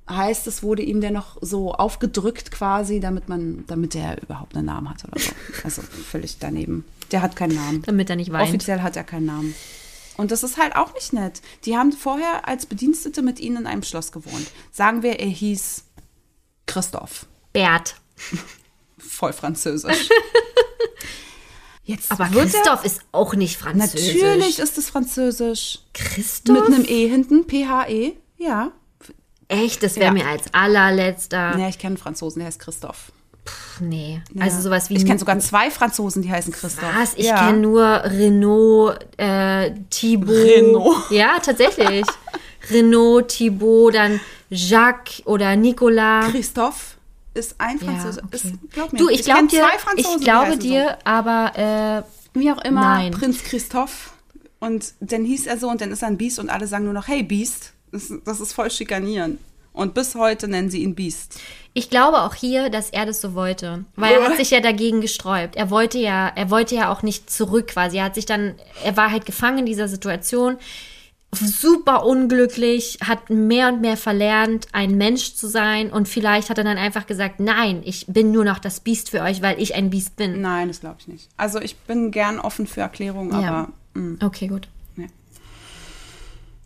Speaker 2: heißt es, wurde ihm der noch so aufgedrückt quasi, damit man, damit er überhaupt einen Namen hat oder so. Also völlig daneben. Der hat keinen Namen.
Speaker 3: Damit er nicht weint.
Speaker 2: Offiziell hat er keinen Namen. Und das ist halt auch nicht nett. Die haben vorher als Bedienstete mit ihnen in einem Schloss gewohnt. Sagen wir, er hieß Christoph.
Speaker 3: Bert.
Speaker 2: Voll französisch. Jetzt
Speaker 3: Aber Christoph ist auch nicht französisch.
Speaker 2: natürlich ist es französisch.
Speaker 3: Christoph?
Speaker 2: Mit einem E hinten, P-H-E. Ja.
Speaker 3: Echt, das wäre
Speaker 2: Ja.
Speaker 3: mir als allerletzter.
Speaker 2: Ja, ich kenne einen Franzosen, der heißt Christoph.
Speaker 3: Pff, nee.
Speaker 2: Ja.
Speaker 3: Also sowas wie
Speaker 2: Ich kenne sogar zwei Franzosen, die heißen Christoph.
Speaker 3: Was? Ich
Speaker 2: ja.
Speaker 3: kenne nur Renault, äh, Thibaut.
Speaker 2: Renault.
Speaker 3: Ja, tatsächlich. Renault, Thibaut, dann Jacques oder Nicolas.
Speaker 2: Christoph ist ein Franzose.
Speaker 3: okay.
Speaker 2: Ist, glaub mir.
Speaker 3: Du, ich, glaube
Speaker 2: kenn
Speaker 3: dir, ich glaube dir, aber
Speaker 2: So. Wie auch immer,
Speaker 3: Nein.
Speaker 2: Prinz Christoph. Und dann hieß er so und dann ist er ein Biest und alle sagen nur noch, hey Biest. Das, das ist voll schikanieren. Und bis heute nennen sie ihn Biest.
Speaker 3: ich glaube auch hier, dass er das so wollte, weil er hat sich ja dagegen gesträubt. Er wollte ja, er wollte ja auch nicht zurück quasi. Er hat sich dann, er war halt gefangen in dieser Situation, super unglücklich, hat mehr und mehr verlernt, ein Mensch zu sein und vielleicht hat er dann einfach gesagt, nein, ich bin nur noch das Biest für euch, weil ich ein Biest bin.
Speaker 2: Nein, das glaube ich nicht. Also ich bin gern offen für Erklärungen,
Speaker 3: Ja.
Speaker 2: aber mm,
Speaker 3: Okay, gut.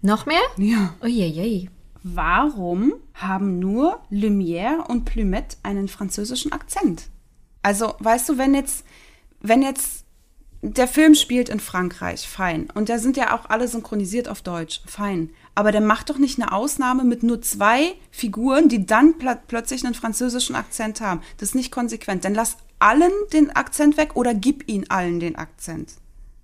Speaker 3: Noch mehr?
Speaker 2: ja.
Speaker 3: Uiuiui.
Speaker 2: Warum haben nur Lumière und Plumet einen französischen Akzent? Also, weißt du, wenn jetzt, wenn jetzt der Film spielt in Frankreich, fein. Und da sind ja auch alle synchronisiert auf Deutsch, fein. Aber der macht doch nicht eine Ausnahme mit nur zwei Figuren, die dann pl plötzlich einen französischen Akzent haben. Das ist nicht konsequent. Dann lass allen den Akzent weg oder gib ihnen allen den Akzent.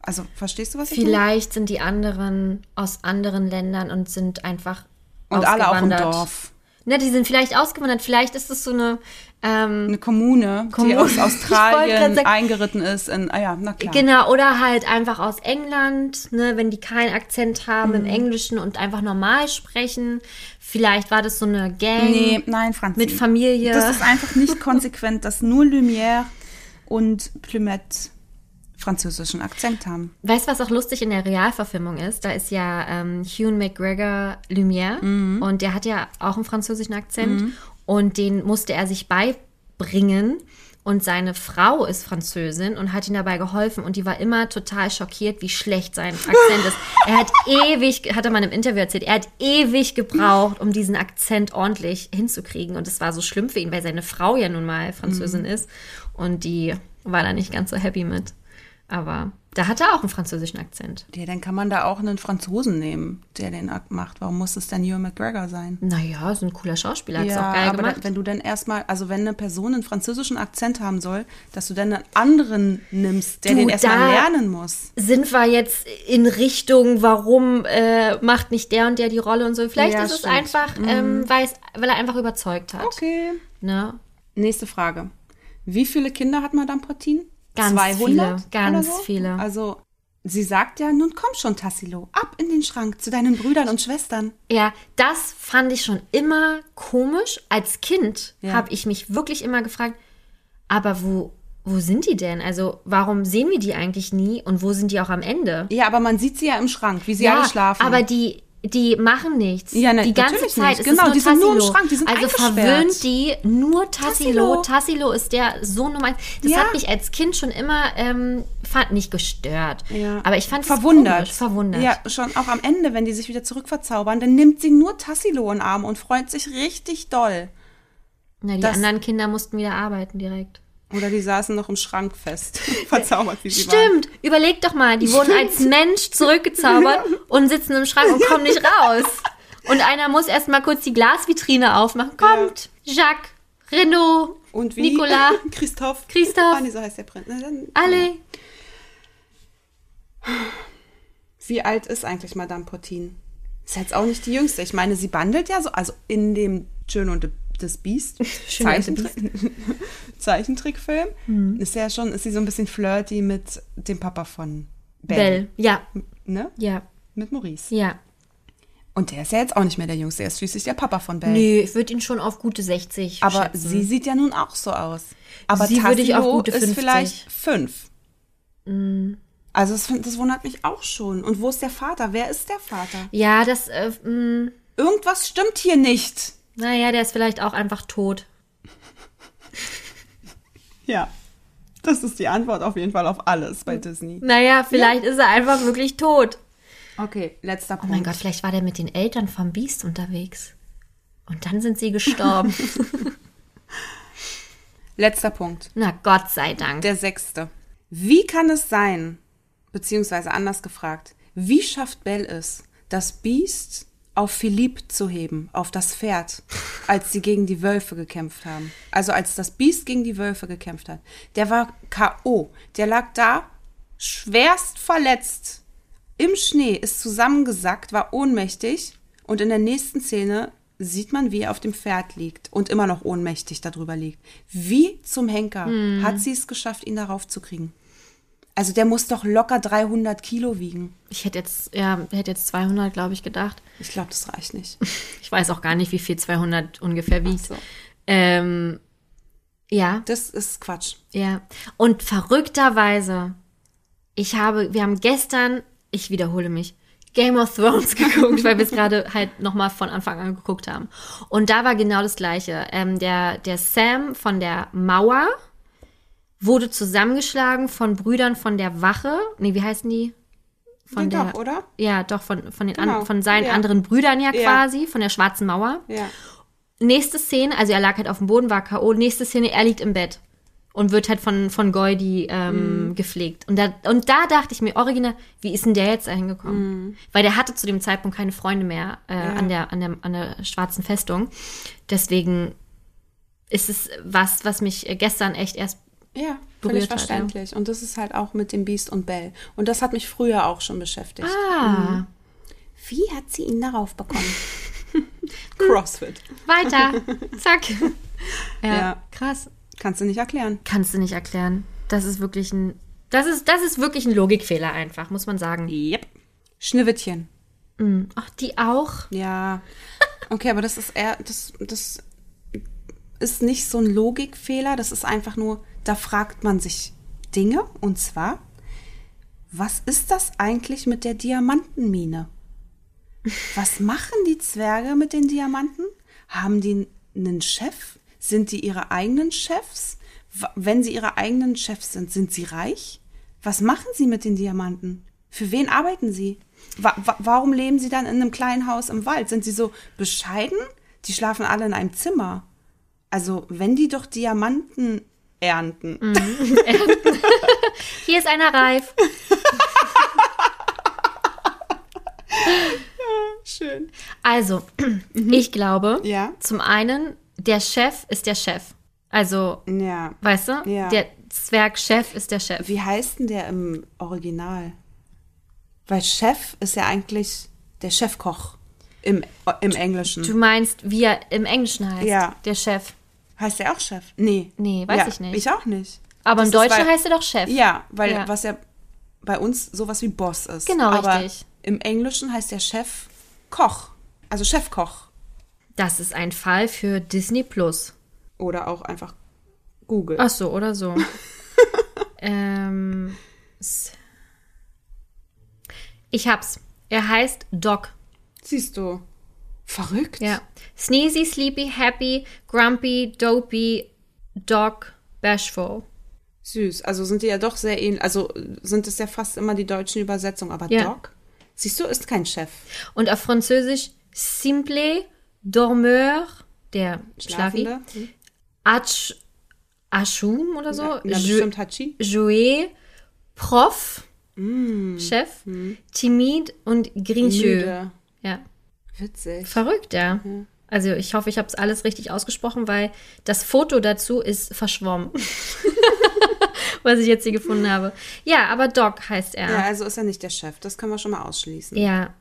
Speaker 2: Also, verstehst du, was ich meine?
Speaker 3: Vielleicht sind die anderen aus anderen Ländern und sind einfach
Speaker 2: Und alle auch im. Dorf.
Speaker 3: Ne, die sind vielleicht ausgewandert. Vielleicht ist es so eine, ähm,
Speaker 2: Eine Kommune,
Speaker 3: Kommune.
Speaker 2: die aus Australien
Speaker 3: sagen-
Speaker 2: eingeritten ist. In, ah ja, na klar.
Speaker 3: genau, oder halt einfach aus England, ne, wenn die keinen Akzent haben
Speaker 2: Mhm.
Speaker 3: im Englischen und einfach normal sprechen. Vielleicht war das so eine Gang.
Speaker 2: Nee, nein, Franzi.
Speaker 3: Mit Familie.
Speaker 2: Das ist einfach nicht konsequent, dass nur Lumière und Plumet französischen Akzent haben.
Speaker 3: Weißt du, was auch lustig in der Realverfilmung ist? Da ist ja ähm, Hugh McGregor Lumière
Speaker 2: Mhm.
Speaker 3: und der hat ja auch einen französischen Akzent und den musste er sich beibringen. Und seine Frau ist Französin und hat ihm dabei geholfen und die war immer total schockiert, wie schlecht sein Akzent ist. Er hat ewig, hat er mal im Interview erzählt, er hat ewig gebraucht, um diesen Akzent ordentlich hinzukriegen. Und es war so schlimm für ihn, weil seine Frau ja nun mal Französin ist und die war da nicht ganz so happy mit. Aber da hat er auch einen französischen Akzent.
Speaker 2: Ja, dann kann man da auch einen Franzosen nehmen, der den Akt macht. Warum muss es denn Ewan McGregor sein?
Speaker 3: Naja, ist ein cooler Schauspieler, hat es
Speaker 2: ja,
Speaker 3: auch geil
Speaker 2: aber
Speaker 3: gemacht.
Speaker 2: dann, wenn du dann erstmal, also wenn eine Person einen französischen Akzent haben soll, dass du dann einen anderen nimmst, der
Speaker 3: Du,
Speaker 2: den erstmal lernen muss.
Speaker 3: Sind wir jetzt in Richtung, warum äh, macht nicht der und der die Rolle und so? Vielleicht
Speaker 2: Ja,
Speaker 3: ist es
Speaker 2: stimmt. Mhm.
Speaker 3: einfach, ähm, weil, es, weil er einfach überzeugt hat.
Speaker 2: Okay.
Speaker 3: Ne?
Speaker 2: Nächste Frage. Wie viele Kinder hat Madame Portin?
Speaker 3: Ganz
Speaker 2: 200
Speaker 3: viele, ganz
Speaker 2: so?
Speaker 3: viele.
Speaker 2: Also, sie sagt ja, nun komm schon, Tassilo, ab in den Schrank zu deinen Brüdern und Schwestern.
Speaker 3: Ja, das fand ich schon immer komisch. Als Kind
Speaker 2: Ja.
Speaker 3: habe ich mich wirklich immer gefragt, aber wo, wo sind die denn? Also warum sehen wir die eigentlich nie und wo sind die auch am Ende?
Speaker 2: Ja, aber man sieht sie ja im Schrank, wie sie alle schlafen.
Speaker 3: aber die, die machen nichts.
Speaker 2: Ja, ne,
Speaker 3: die ganze Zeit
Speaker 2: nicht.
Speaker 3: ist
Speaker 2: Genau,
Speaker 3: nur
Speaker 2: die sind nur im
Speaker 3: Tassilo.
Speaker 2: Schrank, die sind
Speaker 3: Also verwöhnt die nur Tassilo.
Speaker 2: Tassilo.
Speaker 3: Tassilo ist der Sohn Nummer eins. Das
Speaker 2: Ja.
Speaker 3: hat mich als Kind schon immer, ähm, fand nicht gestört.
Speaker 2: ja.
Speaker 3: Aber ich fand es
Speaker 2: verwundert.
Speaker 3: komisch, verwundert.
Speaker 2: Ja, schon auch am Ende, wenn die sich wieder zurückverzaubern, dann nimmt sie nur Tassilo in den Arm und freut sich richtig doll.
Speaker 3: Na, die
Speaker 2: das-
Speaker 3: anderen Kinder mussten wieder arbeiten direkt.
Speaker 2: Oder die saßen noch im Schrank fest. Verzaubert, wie sie waren.
Speaker 3: Stimmt, überleg doch mal, die wurden als Mensch zurückgezaubert und sitzen im Schrank und kommen nicht raus. Und einer muss erst mal kurz die Glasvitrine aufmachen. Kommt, Jacques, Renaud,
Speaker 2: Und wie?
Speaker 3: Nicolas,
Speaker 2: Christoph.
Speaker 3: Christoph.
Speaker 2: Ah, nee, so heißt der. Na, dann-
Speaker 3: alle.
Speaker 2: Wie alt ist eigentlich Madame Portin? Ist jetzt auch nicht die jüngste. Ich meine, sie bandelt ja so, also in dem Schön und das Biest, Zeichentrick, Zeichentrickfilm,
Speaker 3: Mhm.
Speaker 2: ist ja schon, ist sie so ein bisschen flirty mit dem Papa von Belle.
Speaker 3: Bell. Ja,
Speaker 2: Ne?
Speaker 3: ja,
Speaker 2: Mit Maurice.
Speaker 3: ja.
Speaker 2: Und der ist ja jetzt auch nicht mehr der Jüngste, er ist schließlich der Papa von Belle.
Speaker 3: Nö, ich würde ihn schon auf gute 60
Speaker 2: Aber
Speaker 3: schätzen.
Speaker 2: sie sieht ja nun auch so aus. Aber
Speaker 3: Sie würde ich auf gute
Speaker 2: ist
Speaker 3: 50.
Speaker 2: vielleicht fünf. Also das, das wundert mich auch schon. Und wo ist der Vater? Wer ist der Vater?
Speaker 3: Ja, das, äh, mh,
Speaker 2: Irgendwas stimmt hier nicht.
Speaker 3: Naja, der ist vielleicht auch einfach tot.
Speaker 2: Ja. Das ist die Antwort auf jeden Fall auf alles bei Disney.
Speaker 3: Naja, vielleicht ist er einfach wirklich tot.
Speaker 2: Okay, letzter
Speaker 3: Oh
Speaker 2: Punkt.
Speaker 3: mein Gott, vielleicht war der mit den Eltern vom Biest unterwegs. Und dann sind sie gestorben.
Speaker 2: Letzter Punkt.
Speaker 3: Na Gott sei Dank.
Speaker 2: Der sechste. Wie kann es sein, beziehungsweise anders gefragt, wie schafft Belle es, das Biest auf Philippe zu heben, auf das Pferd, als sie gegen die Wölfe gekämpft haben? Also als das Biest gegen die Wölfe gekämpft hat. Der war K.O. Der lag da, schwerst verletzt, im Schnee, ist zusammengesackt, war ohnmächtig und in der nächsten Szene sieht man, wie er auf dem Pferd liegt und immer noch ohnmächtig darüber liegt. Wie zum Henker hat sie es geschafft, ihn darauf zu kriegen? Also der muss doch locker 300 Kilo wiegen.
Speaker 3: Ich hätte jetzt, ja, hätte jetzt 200, glaube ich, gedacht.
Speaker 2: Ich glaube, das reicht nicht.
Speaker 3: Ich weiß auch gar nicht, wie viel 200 ungefähr wiegt.
Speaker 2: so.
Speaker 3: Ähm, ja,
Speaker 2: Das ist Quatsch.
Speaker 3: ja. Und verrückterweise, ich habe, wir haben gestern, ich wiederhole mich, Game of Thrones geguckt, weil wir es gerade halt nochmal von Anfang an geguckt haben. Und da war genau das Gleiche. Ähm, der, der Sam von der Mauer wurde zusammengeschlagen von Brüdern von der Wache. Nee, wie heißen die? Von
Speaker 2: Ja,
Speaker 3: der,
Speaker 2: doch, oder?
Speaker 3: Ja, doch, von, von, den
Speaker 2: Genau,
Speaker 3: an, von seinen
Speaker 2: ja.
Speaker 3: anderen Brüdern ja
Speaker 2: Ja.
Speaker 3: quasi, von der Schwarzen Mauer.
Speaker 2: Ja.
Speaker 3: Nächste Szene, also er lag halt auf dem Boden, war K.O. Nächste Szene, er liegt im Bett und wird halt von, von Goldie ähm, gepflegt. Und da, und da dachte ich mir, original, wie ist denn der jetzt da hingekommen? Weil der hatte zu dem Zeitpunkt keine Freunde mehr äh, an, der, an, der, an der schwarzen Festung. Deswegen ist es was, was mich gestern echt erst
Speaker 2: Ja, völlig
Speaker 3: hat,
Speaker 2: verständlich. Und das ist halt auch mit dem Beast und Belle. Und das hat mich früher auch schon beschäftigt.
Speaker 3: Ah,
Speaker 2: Wie hat sie ihn darauf bekommen? Crossfit.
Speaker 3: weiter. Zack. Ja,
Speaker 2: Ja.
Speaker 3: krass.
Speaker 2: Kannst du nicht erklären.
Speaker 3: Kannst du nicht erklären. Das ist wirklich ein. Das ist, das ist wirklich ein Logikfehler einfach, muss man sagen.
Speaker 2: Yep. Schneewittchen.
Speaker 3: Ach, die auch?
Speaker 2: Ja. Okay, aber das ist eher, das, das ist nicht so ein Logikfehler. Das ist einfach nur, da fragt man sich Dinge. Und zwar, was ist das eigentlich mit der Diamantenmine? Was machen die Zwerge mit den Diamanten? Haben die einen Chef? Sind die ihre eigenen Chefs? Wenn sie ihre eigenen Chefs sind, sind sie reich? Was machen sie mit den Diamanten? Für wen arbeiten sie? Wa wa warum leben sie dann in einem kleinen Haus im Wald? Sind sie so bescheiden? Die schlafen alle in einem Zimmer. Also, wenn die doch Diamanten ernten.
Speaker 3: Hier ist einer reif.
Speaker 2: Schön.
Speaker 3: Also, ich glaube,
Speaker 2: Ja.
Speaker 3: zum einen, der Chef ist der Chef. Also,
Speaker 2: Ja.
Speaker 3: weißt du?
Speaker 2: Ja.
Speaker 3: Der Zwergchef ist der Chef.
Speaker 2: Wie heißt denn der im Original? Weil Chef ist ja eigentlich der Chefkoch im, im Englischen.
Speaker 3: Du meinst, wie er im Englischen heißt?
Speaker 2: Ja.
Speaker 3: Der Chef.
Speaker 2: Heißt der auch Chef? Nee.
Speaker 3: Nee, weiß
Speaker 2: ja,
Speaker 3: ich nicht.
Speaker 2: Ich auch nicht.
Speaker 3: Aber
Speaker 2: Das
Speaker 3: im Deutschen
Speaker 2: weil-
Speaker 3: heißt er doch Chef.
Speaker 2: Ja, weil
Speaker 3: Ja.
Speaker 2: was ja bei uns sowas wie Boss ist.
Speaker 3: Genau,
Speaker 2: Aber
Speaker 3: richtig.
Speaker 2: im Englischen heißt der Chef Koch. Also Chefkoch.
Speaker 3: Das ist ein Fall für Disney Plus.
Speaker 2: Oder auch einfach Google.
Speaker 3: Ach so, oder so. ähm, ich hab's. Er heißt Doc.
Speaker 2: Siehst du. Verrückt.
Speaker 3: Ja. Sneezy, sleepy, happy, grumpy, dopey, Doc, bashful.
Speaker 2: Süß. Also sind die ja doch sehr ähnlich. Also sind es ja fast immer die deutschen Übersetzungen. Aber
Speaker 3: Ja.
Speaker 2: Doc, siehst du, ist kein Chef.
Speaker 3: Und auf Französisch simple, dormeur, der Schlafi,
Speaker 2: Schlafende.
Speaker 3: Ach, Ashum oder so.
Speaker 2: Ja,
Speaker 3: Ju-
Speaker 2: bestimmt Hachi.
Speaker 3: Jouet, Prof,
Speaker 2: Mm.
Speaker 3: Chef, Timid und Grincheux. Ja.
Speaker 2: Witzig.
Speaker 3: Verrückt, ja. Also ich hoffe, ich habe es alles richtig ausgesprochen, weil das Foto dazu ist verschwommen. Was ich jetzt hier gefunden habe. Ja, aber Doc heißt er.
Speaker 2: Ja, also ist er nicht der Chef. Das können wir schon mal ausschließen.
Speaker 3: Ja.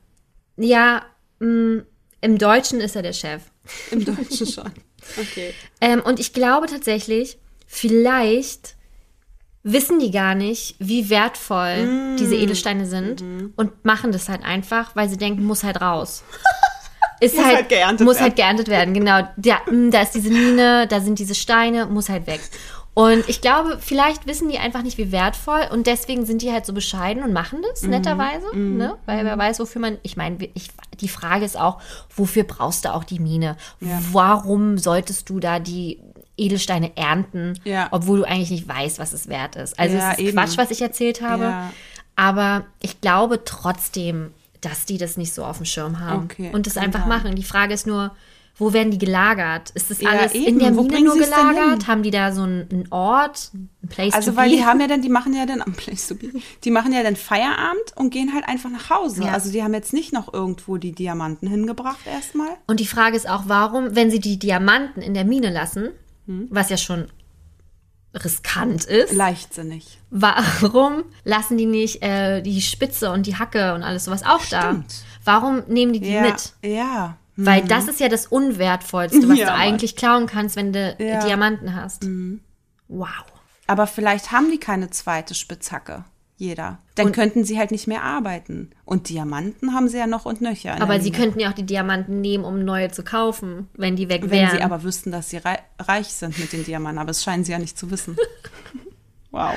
Speaker 3: Ja, mh, im Deutschen ist er der Chef.
Speaker 2: Im Deutschen schon. Okay.
Speaker 3: Ähm, und ich glaube tatsächlich, vielleicht wissen die gar nicht, wie wertvoll
Speaker 2: Mm.
Speaker 3: diese Edelsteine sind
Speaker 2: Mhm.
Speaker 3: und machen das halt einfach, weil sie denken, muss halt raus. Ist
Speaker 2: Muss halt geerntet
Speaker 3: muss
Speaker 2: werden.
Speaker 3: halt geerntet werden, genau. Da, mh, da ist diese Mine, da sind diese Steine, muss halt weg. Und ich glaube, vielleicht wissen die einfach nicht, wie wertvoll und deswegen sind die halt so bescheiden und machen das
Speaker 2: Mhm.
Speaker 3: netterweise, ne? Weil wer weiß, wofür man, ich meine, ich, die Frage ist auch, wofür brauchst du auch die Mine?
Speaker 2: Ja.
Speaker 3: Warum solltest du da die Edelsteine ernten,
Speaker 2: Ja.
Speaker 3: obwohl du eigentlich nicht weißt, was es wert ist? Also
Speaker 2: Ja,
Speaker 3: es ist
Speaker 2: eben.
Speaker 3: Quatsch, was ich erzählt habe,
Speaker 2: Ja.
Speaker 3: aber ich glaube trotzdem, dass die das nicht so auf dem Schirm haben
Speaker 2: Okay,
Speaker 3: und das einfach machen. Die Frage ist nur, wo werden die gelagert? Ist das
Speaker 2: Ja,
Speaker 3: alles in
Speaker 2: eben.
Speaker 3: der
Speaker 2: Wo
Speaker 3: Mine nur gelagert? Haben die da so einen, Ort, ein Place
Speaker 2: Also,
Speaker 3: to
Speaker 2: weil
Speaker 3: be?
Speaker 2: die haben ja dann, die machen ja dann am Place to be, die machen ja dann Feierabend und gehen halt einfach nach Hause.
Speaker 3: Ja.
Speaker 2: Also, die haben jetzt nicht noch irgendwo die Diamanten hingebracht erstmal.
Speaker 3: Und die Frage ist auch, warum, wenn sie die Diamanten in der Mine lassen,
Speaker 2: Hm.
Speaker 3: was ja schon riskant ist,
Speaker 2: Leichtsinnig.
Speaker 3: warum lassen die nicht äh, die Spitze und die Hacke und alles sowas auch da?
Speaker 2: Stimmt.
Speaker 3: Warum nehmen die die
Speaker 2: Ja.
Speaker 3: mit?
Speaker 2: Ja.
Speaker 3: Weil das ist ja das Unwertvollste, was
Speaker 2: Ja,
Speaker 3: du eigentlich klauen kannst, wenn du
Speaker 2: Ja. Mhm.
Speaker 3: Diamanten hast. Wow.
Speaker 2: Aber vielleicht haben die keine zweite Spitzhacke. Jeder. Dann
Speaker 3: Und-
Speaker 2: könnten sie halt nicht mehr arbeiten. Und Diamanten haben sie ja noch und nöcher.
Speaker 3: Aber sie
Speaker 2: Mine.
Speaker 3: könnten ja auch die Diamanten nehmen, um neue zu kaufen, wenn die weg
Speaker 2: Wenn
Speaker 3: wären.
Speaker 2: sie aber wüssten, dass sie rei reich sind mit den Diamanten. Aber das scheinen sie ja nicht zu wissen. wow.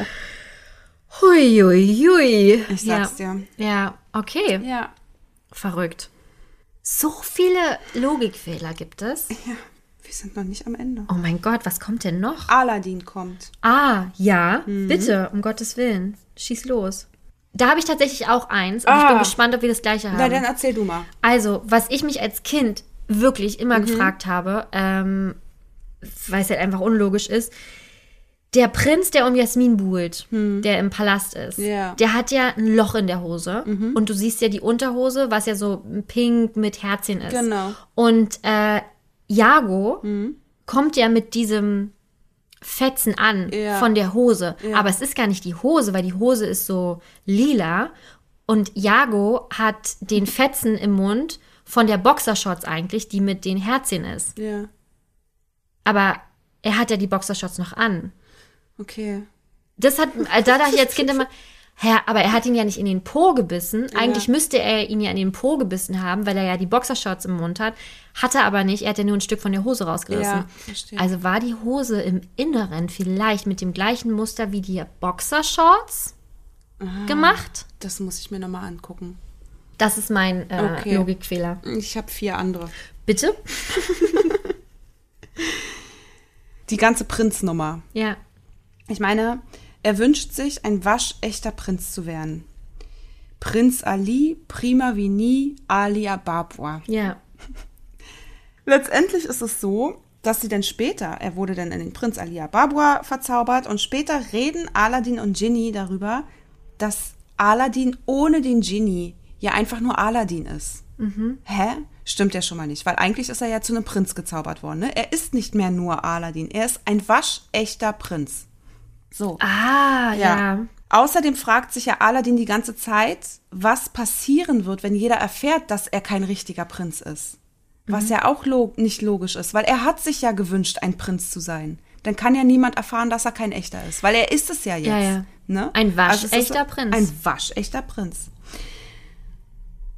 Speaker 3: hui, hui, hui.
Speaker 2: Ich sag's dir.
Speaker 3: Ja, okay.
Speaker 2: Ja.
Speaker 3: Verrückt. So viele Logikfehler gibt es.
Speaker 2: Ja. Wir sind noch nicht am Ende.
Speaker 3: Oh mein Gott, was kommt denn noch?
Speaker 2: Aladdin kommt.
Speaker 3: Ah, ja,
Speaker 2: Mhm.
Speaker 3: bitte, um Gottes Willen. Schieß los. Da habe ich tatsächlich auch eins und ich bin
Speaker 2: Ah.
Speaker 3: gespannt, ob wir das gleiche haben.
Speaker 2: Na, dann erzähl du mal.
Speaker 3: Also, was ich mich als Kind wirklich immer
Speaker 2: Mhm.
Speaker 3: gefragt habe, ähm, weil es halt einfach unlogisch ist, der Prinz, der um Jasmin buhlt, der im Palast ist,
Speaker 2: Hm. Mhm.
Speaker 3: der hat ja ein Loch in der Hose. Und du siehst ja die Unterhose, was ja so pink mit Herzchen ist.
Speaker 2: Genau.
Speaker 3: Und äh, Jago kommt ja mit diesem Fetzen an
Speaker 2: Ja.
Speaker 3: von der Hose.
Speaker 2: Ja.
Speaker 3: Aber es ist gar nicht die Hose, weil die Hose ist so lila. Und Jago hat den Fetzen im Mund von der Boxershorts eigentlich, die mit den Herzchen ist.
Speaker 2: Ja.
Speaker 3: Aber er hat ja die Boxershorts noch an.
Speaker 2: Okay.
Speaker 3: Das hat, äh, da dachte ich als Kind immer, hä, aber er hat ihn ja nicht in den Po gebissen. Eigentlich müsste er ihn ja in den Po gebissen haben, weil er ja die Boxershorts im Mund hat. Hat er aber nicht, er hat ja nur ein Stück von der Hose rausgerissen.
Speaker 2: Ja, verstehe.
Speaker 3: Also war die Hose im Inneren vielleicht mit dem gleichen Muster wie die Boxershorts gemacht?
Speaker 2: Das muss ich mir nochmal angucken.
Speaker 3: Das ist mein äh,
Speaker 2: Okay.
Speaker 3: Logikfehler.
Speaker 2: Ich habe vier andere.
Speaker 3: Bitte?
Speaker 2: Die ganze Prinznummer.
Speaker 3: Ja.
Speaker 2: Ich meine, er wünscht sich, ein waschechter Prinz zu werden. Prinz Ali, prima wie nie, Ali Ababwa.
Speaker 3: Ja.
Speaker 2: Letztendlich ist es so, dass sie dann später, er wurde dann in den Prinz Ali Ababwa verzaubert und später reden Aladdin und Ginny darüber, dass Aladdin ohne den Genie ja einfach nur Aladdin ist. Hä? Stimmt ja schon mal nicht, weil eigentlich ist er ja zu einem Prinz gezaubert worden. Ne? Er ist nicht mehr nur Aladdin, er ist ein waschechter Prinz. So.
Speaker 3: Ah, ja.
Speaker 2: Außerdem fragt sich ja Aladdin die ganze Zeit, was passieren wird, wenn jeder erfährt, dass er kein richtiger Prinz ist. Was
Speaker 3: Mhm.
Speaker 2: ja auch log nicht logisch ist, weil er hat sich ja gewünscht, ein Prinz zu sein. Dann kann ja niemand erfahren, dass er kein echter ist, weil er ist es ja jetzt.
Speaker 3: Ja, ja.
Speaker 2: Ne?
Speaker 3: Ein
Speaker 2: Also
Speaker 3: waschechter Prinz.
Speaker 2: Ein waschechter Prinz.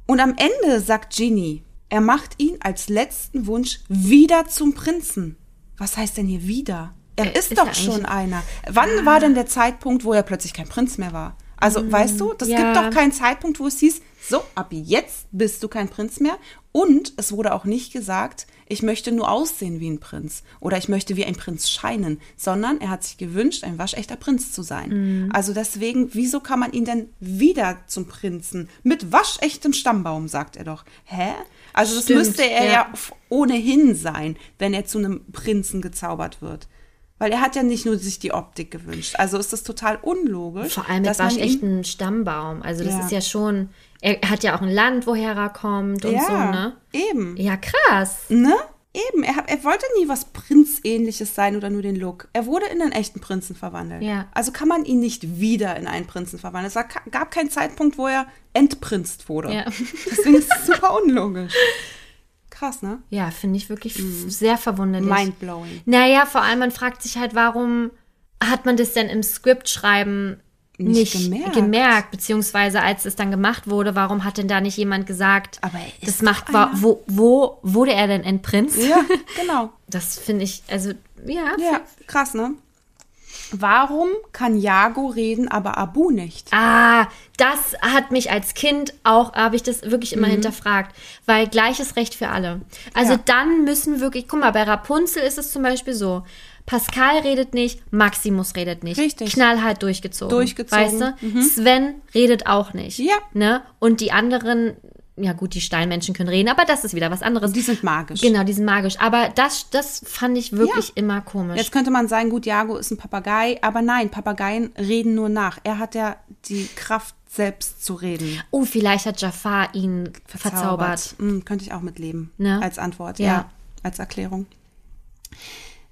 Speaker 2: Und am Ende sagt Genie, er macht ihn als letzten Wunsch wieder zum Prinzen. Was heißt denn hier wieder? Er
Speaker 3: Äh,
Speaker 2: ist,
Speaker 3: ist
Speaker 2: doch schon einer. Wann war denn der Zeitpunkt, wo er plötzlich kein Prinz mehr war? Also, weißt du, das
Speaker 3: ja.
Speaker 2: gibt doch keinen Zeitpunkt, wo es hieß, so, ab jetzt bist du kein Prinz mehr. Und es wurde auch nicht gesagt, ich möchte nur aussehen wie ein Prinz oder ich möchte wie ein Prinz scheinen, sondern er hat sich gewünscht, ein waschechter Prinz zu sein. Also deswegen, wieso kann man ihn denn wieder zum Prinzen mit waschechtem Stammbaum, sagt er doch. Hä? Also das
Speaker 3: Stimmt,
Speaker 2: müsste er
Speaker 3: ja.
Speaker 2: ja ohnehin sein, wenn er zu einem Prinzen gezaubert wird. Weil er hat ja nicht nur sich die Optik gewünscht. Also ist das total unlogisch.
Speaker 3: Vor allem mit
Speaker 2: man ihm-
Speaker 3: waschechten Stammbaum. Also das
Speaker 2: Ja.
Speaker 3: ist ja schon. Er hat ja auch ein Land, woher er kommt und
Speaker 2: ja,
Speaker 3: so, ne?
Speaker 2: eben.
Speaker 3: Ja, krass.
Speaker 2: Ne? Eben, er, er wollte nie was Prinzähnliches sein oder nur den Look. Er wurde in einen echten Prinzen verwandelt.
Speaker 3: Ja.
Speaker 2: Also kann man ihn nicht wieder in einen Prinzen verwandeln. Es gab- gab keinen Zeitpunkt, wo er entprinzt wurde.
Speaker 3: Ja.
Speaker 2: Deswegen ist es super unlogisch. Krass, ne?
Speaker 3: Ja, finde ich wirklich f- sehr verwunderlich.
Speaker 2: Mindblowing.
Speaker 3: Naja, vor allem, man fragt sich halt, warum hat man das denn im Skriptschreiben
Speaker 2: Nicht
Speaker 3: nicht,
Speaker 2: gemerkt.
Speaker 3: gemerkt. beziehungsweise als es dann gemacht wurde, warum hat denn da nicht jemand gesagt,
Speaker 2: Aber er
Speaker 3: das macht, wo, wo wurde er denn entprinzt?
Speaker 2: Ja, genau.
Speaker 3: Das finde ich, also, ja,
Speaker 2: Ja, krass, ne? Warum kann Jago reden, aber Abu nicht?
Speaker 3: Ah, das hat mich als Kind auch, habe ich das wirklich immer hinterfragt, weil gleiches Recht für alle. Also
Speaker 2: Mhm. Ja.
Speaker 3: dann müssen wirklich, guck mal, bei Rapunzel ist es zum Beispiel so, Pascal redet nicht, Maximus redet nicht.
Speaker 2: Richtig.
Speaker 3: Knallhart durchgezogen.
Speaker 2: Durchgezogen.
Speaker 3: Weißt du? Sven redet auch nicht.
Speaker 2: Ja.
Speaker 3: Ne? Und die anderen, ja gut, die Steinmenschen können reden, aber das ist wieder was anderes.
Speaker 2: Die sind magisch.
Speaker 3: Genau, die sind magisch. Aber das, das fand ich wirklich
Speaker 2: Ja.
Speaker 3: immer komisch.
Speaker 2: Jetzt könnte man sagen, gut, Jago ist ein Papagei, aber nein, Papageien reden nur nach. Er hat ja die Kraft, selbst zu reden.
Speaker 3: oh, vielleicht hat Jafar ihn verzaubert.
Speaker 2: Hm, könnte ich auch mitleben.
Speaker 3: Ne?
Speaker 2: Als Antwort,
Speaker 3: Ja.
Speaker 2: ja. Als Erklärung.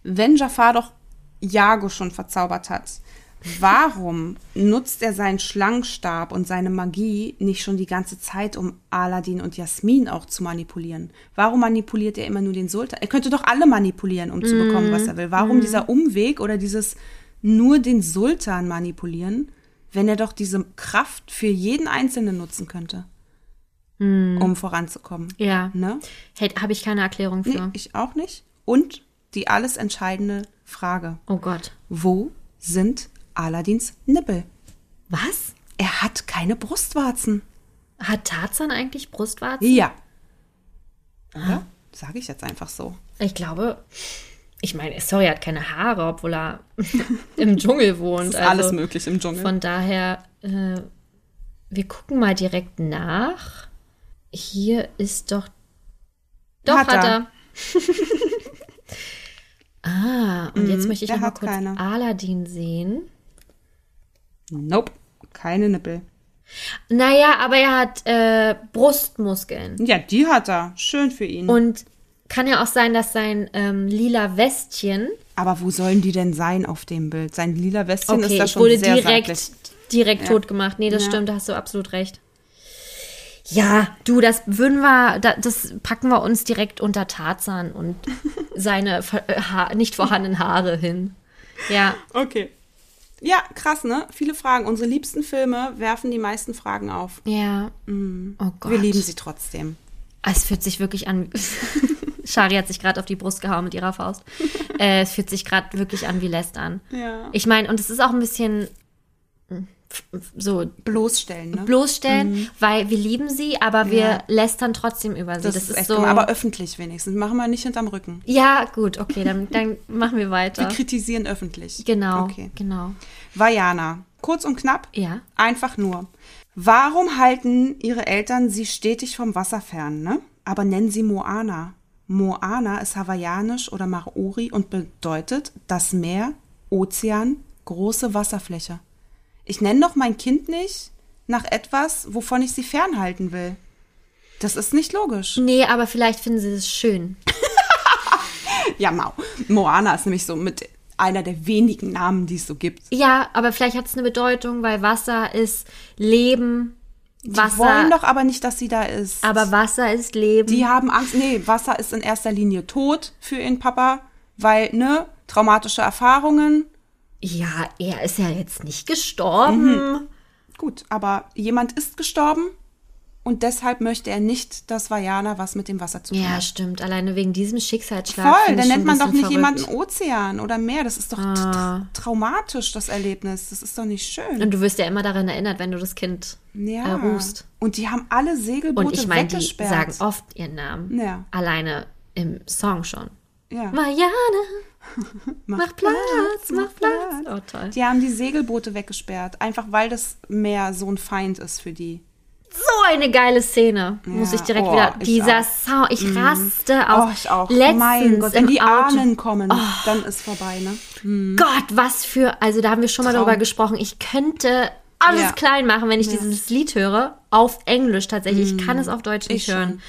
Speaker 2: Wenn Jafar doch Jago schon verzaubert hat, warum nutzt er seinen Schlangenstab und seine Magie nicht schon die ganze Zeit, um Aladdin und Jasmin auch zu manipulieren? Warum manipuliert er immer nur den Sultan? Er könnte doch alle manipulieren, um zu bekommen, was er will. Warum dieser Umweg oder dieses nur den Sultan manipulieren, wenn er doch diese Kraft für jeden Einzelnen nutzen könnte? um voranzukommen.
Speaker 3: Ja.
Speaker 2: Ne?
Speaker 3: Hey, habe ich keine Erklärung
Speaker 2: Nee,
Speaker 3: für.
Speaker 2: ich auch nicht. Und die alles entscheidende Frage.
Speaker 3: Oh Gott.
Speaker 2: Wo sind Aladins Nippel?
Speaker 3: Was?
Speaker 2: Er hat keine Brustwarzen.
Speaker 3: Hat Tarzan eigentlich Brustwarzen?
Speaker 2: Ja. Oder? Sage ich jetzt einfach so.
Speaker 3: Ich glaube, ich meine, sorry, er hat keine Haare, obwohl er im Dschungel wohnt.
Speaker 2: Ist
Speaker 3: also
Speaker 2: alles möglich im Dschungel.
Speaker 3: Von daher, äh, wir gucken mal direkt nach. Hier ist doch. Doch,
Speaker 2: Hat
Speaker 3: hat
Speaker 2: er.
Speaker 3: er. ah, und jetzt möchte ich noch mal kurz
Speaker 2: keine.
Speaker 3: Aladdin sehen.
Speaker 2: Nope. Keine Nippel.
Speaker 3: Naja, aber er hat äh, Brustmuskeln.
Speaker 2: Ja, die hat er. Schön für ihn.
Speaker 3: Und kann ja auch sein, dass sein ähm, lila Westchen
Speaker 2: Aber wo sollen die denn sein auf dem Bild? Sein lila Westchen
Speaker 3: Okay,
Speaker 2: ist da schon
Speaker 3: wurde
Speaker 2: sehr
Speaker 3: direkt,
Speaker 2: seitlich.
Speaker 3: direkt
Speaker 2: Ja.
Speaker 3: tot gemacht. Nee, das
Speaker 2: Ja.
Speaker 3: stimmt, da hast du absolut recht. Ja, du, das würden wir, da- das packen wir uns direkt unter Tarzan und seine äh, ha nicht vorhandenen Haare hin. Ja,
Speaker 2: Okay. Ja, krass, ne? Viele Fragen. Unsere liebsten Filme werfen die meisten Fragen auf.
Speaker 3: ja. Oh Gott.
Speaker 2: Wir lieben sie trotzdem.
Speaker 3: Es fühlt sich wirklich an. Shari hat sich gerade auf die Brust gehauen mit ihrer Faust. äh, es fühlt sich gerade wirklich an wie Lästern.
Speaker 2: Ja.
Speaker 3: Ich meine, und es ist auch ein bisschen so
Speaker 2: Bloßstellen, ne?
Speaker 3: bloßstellen, weil wir lieben sie, aber wir
Speaker 2: Ja.
Speaker 3: lästern trotzdem über sie.
Speaker 2: Das,
Speaker 3: Das,
Speaker 2: ist
Speaker 3: ist,
Speaker 2: echt
Speaker 3: so.
Speaker 2: gemein. Aber öffentlich wenigstens. Machen wir nicht hinterm Rücken.
Speaker 3: ja, gut, okay, dann, dann machen wir
Speaker 2: Wir
Speaker 3: weiter.
Speaker 2: kritisieren öffentlich.
Speaker 3: Genau,
Speaker 2: Okay.
Speaker 3: genau.
Speaker 2: Vajana. Kurz und knapp.
Speaker 3: Ja.
Speaker 2: Einfach nur. Warum halten ihre Eltern sie stetig vom Wasser fern, ne? Aber nennen sie Moana. Moana ist hawaiianisch oder Maori und bedeutet das Meer, Ozean, große Wasserfläche. Ich nenne doch mein Kind nicht nach etwas, wovon ich sie fernhalten will. Das ist nicht logisch.
Speaker 3: Nee, aber vielleicht finden sie es schön.
Speaker 2: Ja, Mau. Moana ist nämlich so mit einer der wenigen Namen, die es so gibt.
Speaker 3: Ja, aber vielleicht hat es eine Bedeutung, weil Wasser ist Leben.
Speaker 2: Die
Speaker 3: Wasser.
Speaker 2: wollen doch aber nicht, dass sie da ist.
Speaker 3: aber Wasser ist Leben.
Speaker 2: Die haben Angst. Nee, Wasser ist in erster Linie tot für ihren Papa, weil, ne, traumatische Erfahrungen.
Speaker 3: Ja, er ist ja jetzt nicht gestorben.
Speaker 2: Gut, aber jemand ist gestorben und deshalb möchte er nicht, dass Vajana was mit dem Wasser zu tun
Speaker 3: Ja,
Speaker 2: hat.
Speaker 3: stimmt. Alleine wegen diesem Schicksalsschlag.
Speaker 2: Voll, dann nennt man doch nicht
Speaker 3: verrückt.
Speaker 2: jemanden Ozean oder Meer. Das ist doch
Speaker 3: Ah.
Speaker 2: tra traumatisch, das Erlebnis. Das ist doch nicht schön.
Speaker 3: Und du wirst ja immer daran erinnert, wenn du das Kind
Speaker 2: ja.
Speaker 3: äh, rufst.
Speaker 2: Und die haben alle Segelboote
Speaker 3: Und ich meine, die sagen oft ihren Namen.
Speaker 2: Ja.
Speaker 3: Alleine im Song schon.
Speaker 2: ja.
Speaker 3: Marianne, mach Platz, mach Platz. Oh, toll.
Speaker 2: Die haben die Segelboote weggesperrt, einfach weil das Meer so ein Feind ist für die.
Speaker 3: so eine geile Szene, muss
Speaker 2: Ja,
Speaker 3: ich direkt
Speaker 2: oh,
Speaker 3: wieder.
Speaker 2: ich
Speaker 3: Dieser
Speaker 2: auch.
Speaker 3: Sound, ich raste aus.
Speaker 2: Oh, ich auch.
Speaker 3: Letztens
Speaker 2: mein Gott, wenn die
Speaker 3: Auto.
Speaker 2: Ahnen kommen, dann ist vorbei, ne?
Speaker 3: Gott, was für, also da haben wir schon mal
Speaker 2: Traum.
Speaker 3: darüber gesprochen. Ich könnte alles
Speaker 2: Ja.
Speaker 3: klein machen, wenn ich dieses Lied höre. Auf Englisch tatsächlich. Ich kann es auf Deutsch nicht
Speaker 2: Ich schon.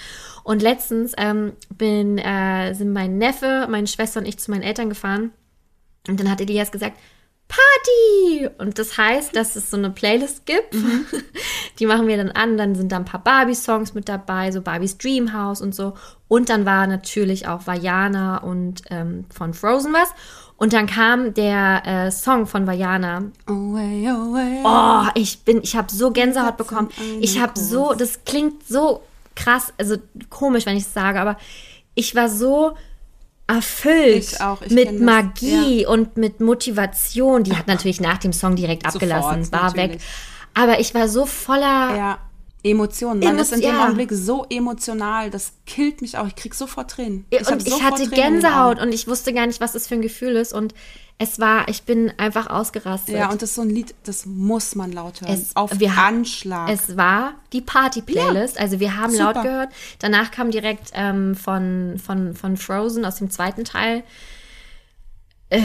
Speaker 3: Und letztens ähm, bin, äh, sind mein Neffe, meine Schwester und ich zu meinen Eltern gefahren. Und dann hat Elias gesagt, Party! Und das heißt, dass es so eine Playlist gibt.
Speaker 2: Mhm.
Speaker 3: Die machen wir dann an. Dann sind da ein paar Barbie-Songs mit dabei, so Barbies Dreamhouse und so. Und dann war natürlich auch Vajana und ähm, von Frozen was. Und dann kam der äh, Song von Vajana.
Speaker 2: Away, away.
Speaker 3: Oh, ich bin, ich habe so Gänsehaut bekommen. Ich habe so, das klingt so krass, also komisch, wenn ich es sage, aber ich war so erfüllt
Speaker 2: Ich auch, ich
Speaker 3: mit
Speaker 2: das,
Speaker 3: Magie und mit Motivation. Die hat natürlich nach dem Song direkt abgelassen,
Speaker 2: Sofort,
Speaker 3: war weg.
Speaker 2: natürlich.
Speaker 3: Aber ich war so voller.
Speaker 2: Ja, Emotionen. Man
Speaker 3: Emo-
Speaker 2: ist in dem
Speaker 3: ja.
Speaker 2: Augenblick so emotional, das killt mich auch. Ich krieg sofort Tränen.
Speaker 3: und
Speaker 2: hab
Speaker 3: ich hatte
Speaker 2: Tränen
Speaker 3: Gänsehaut und ich wusste gar nicht, was das für ein Gefühl ist. Und es war, ich bin einfach ausgerastet.
Speaker 2: Ja, und das ist so ein Lied, das muss man laut hören.
Speaker 3: Es-
Speaker 2: Auf
Speaker 3: wir
Speaker 2: Anschlag.
Speaker 3: Es war die Party-Playlist. also wir haben
Speaker 2: super.
Speaker 3: laut gehört. Danach kam direkt ähm, von, von, von Frozen aus dem zweiten Teil äh,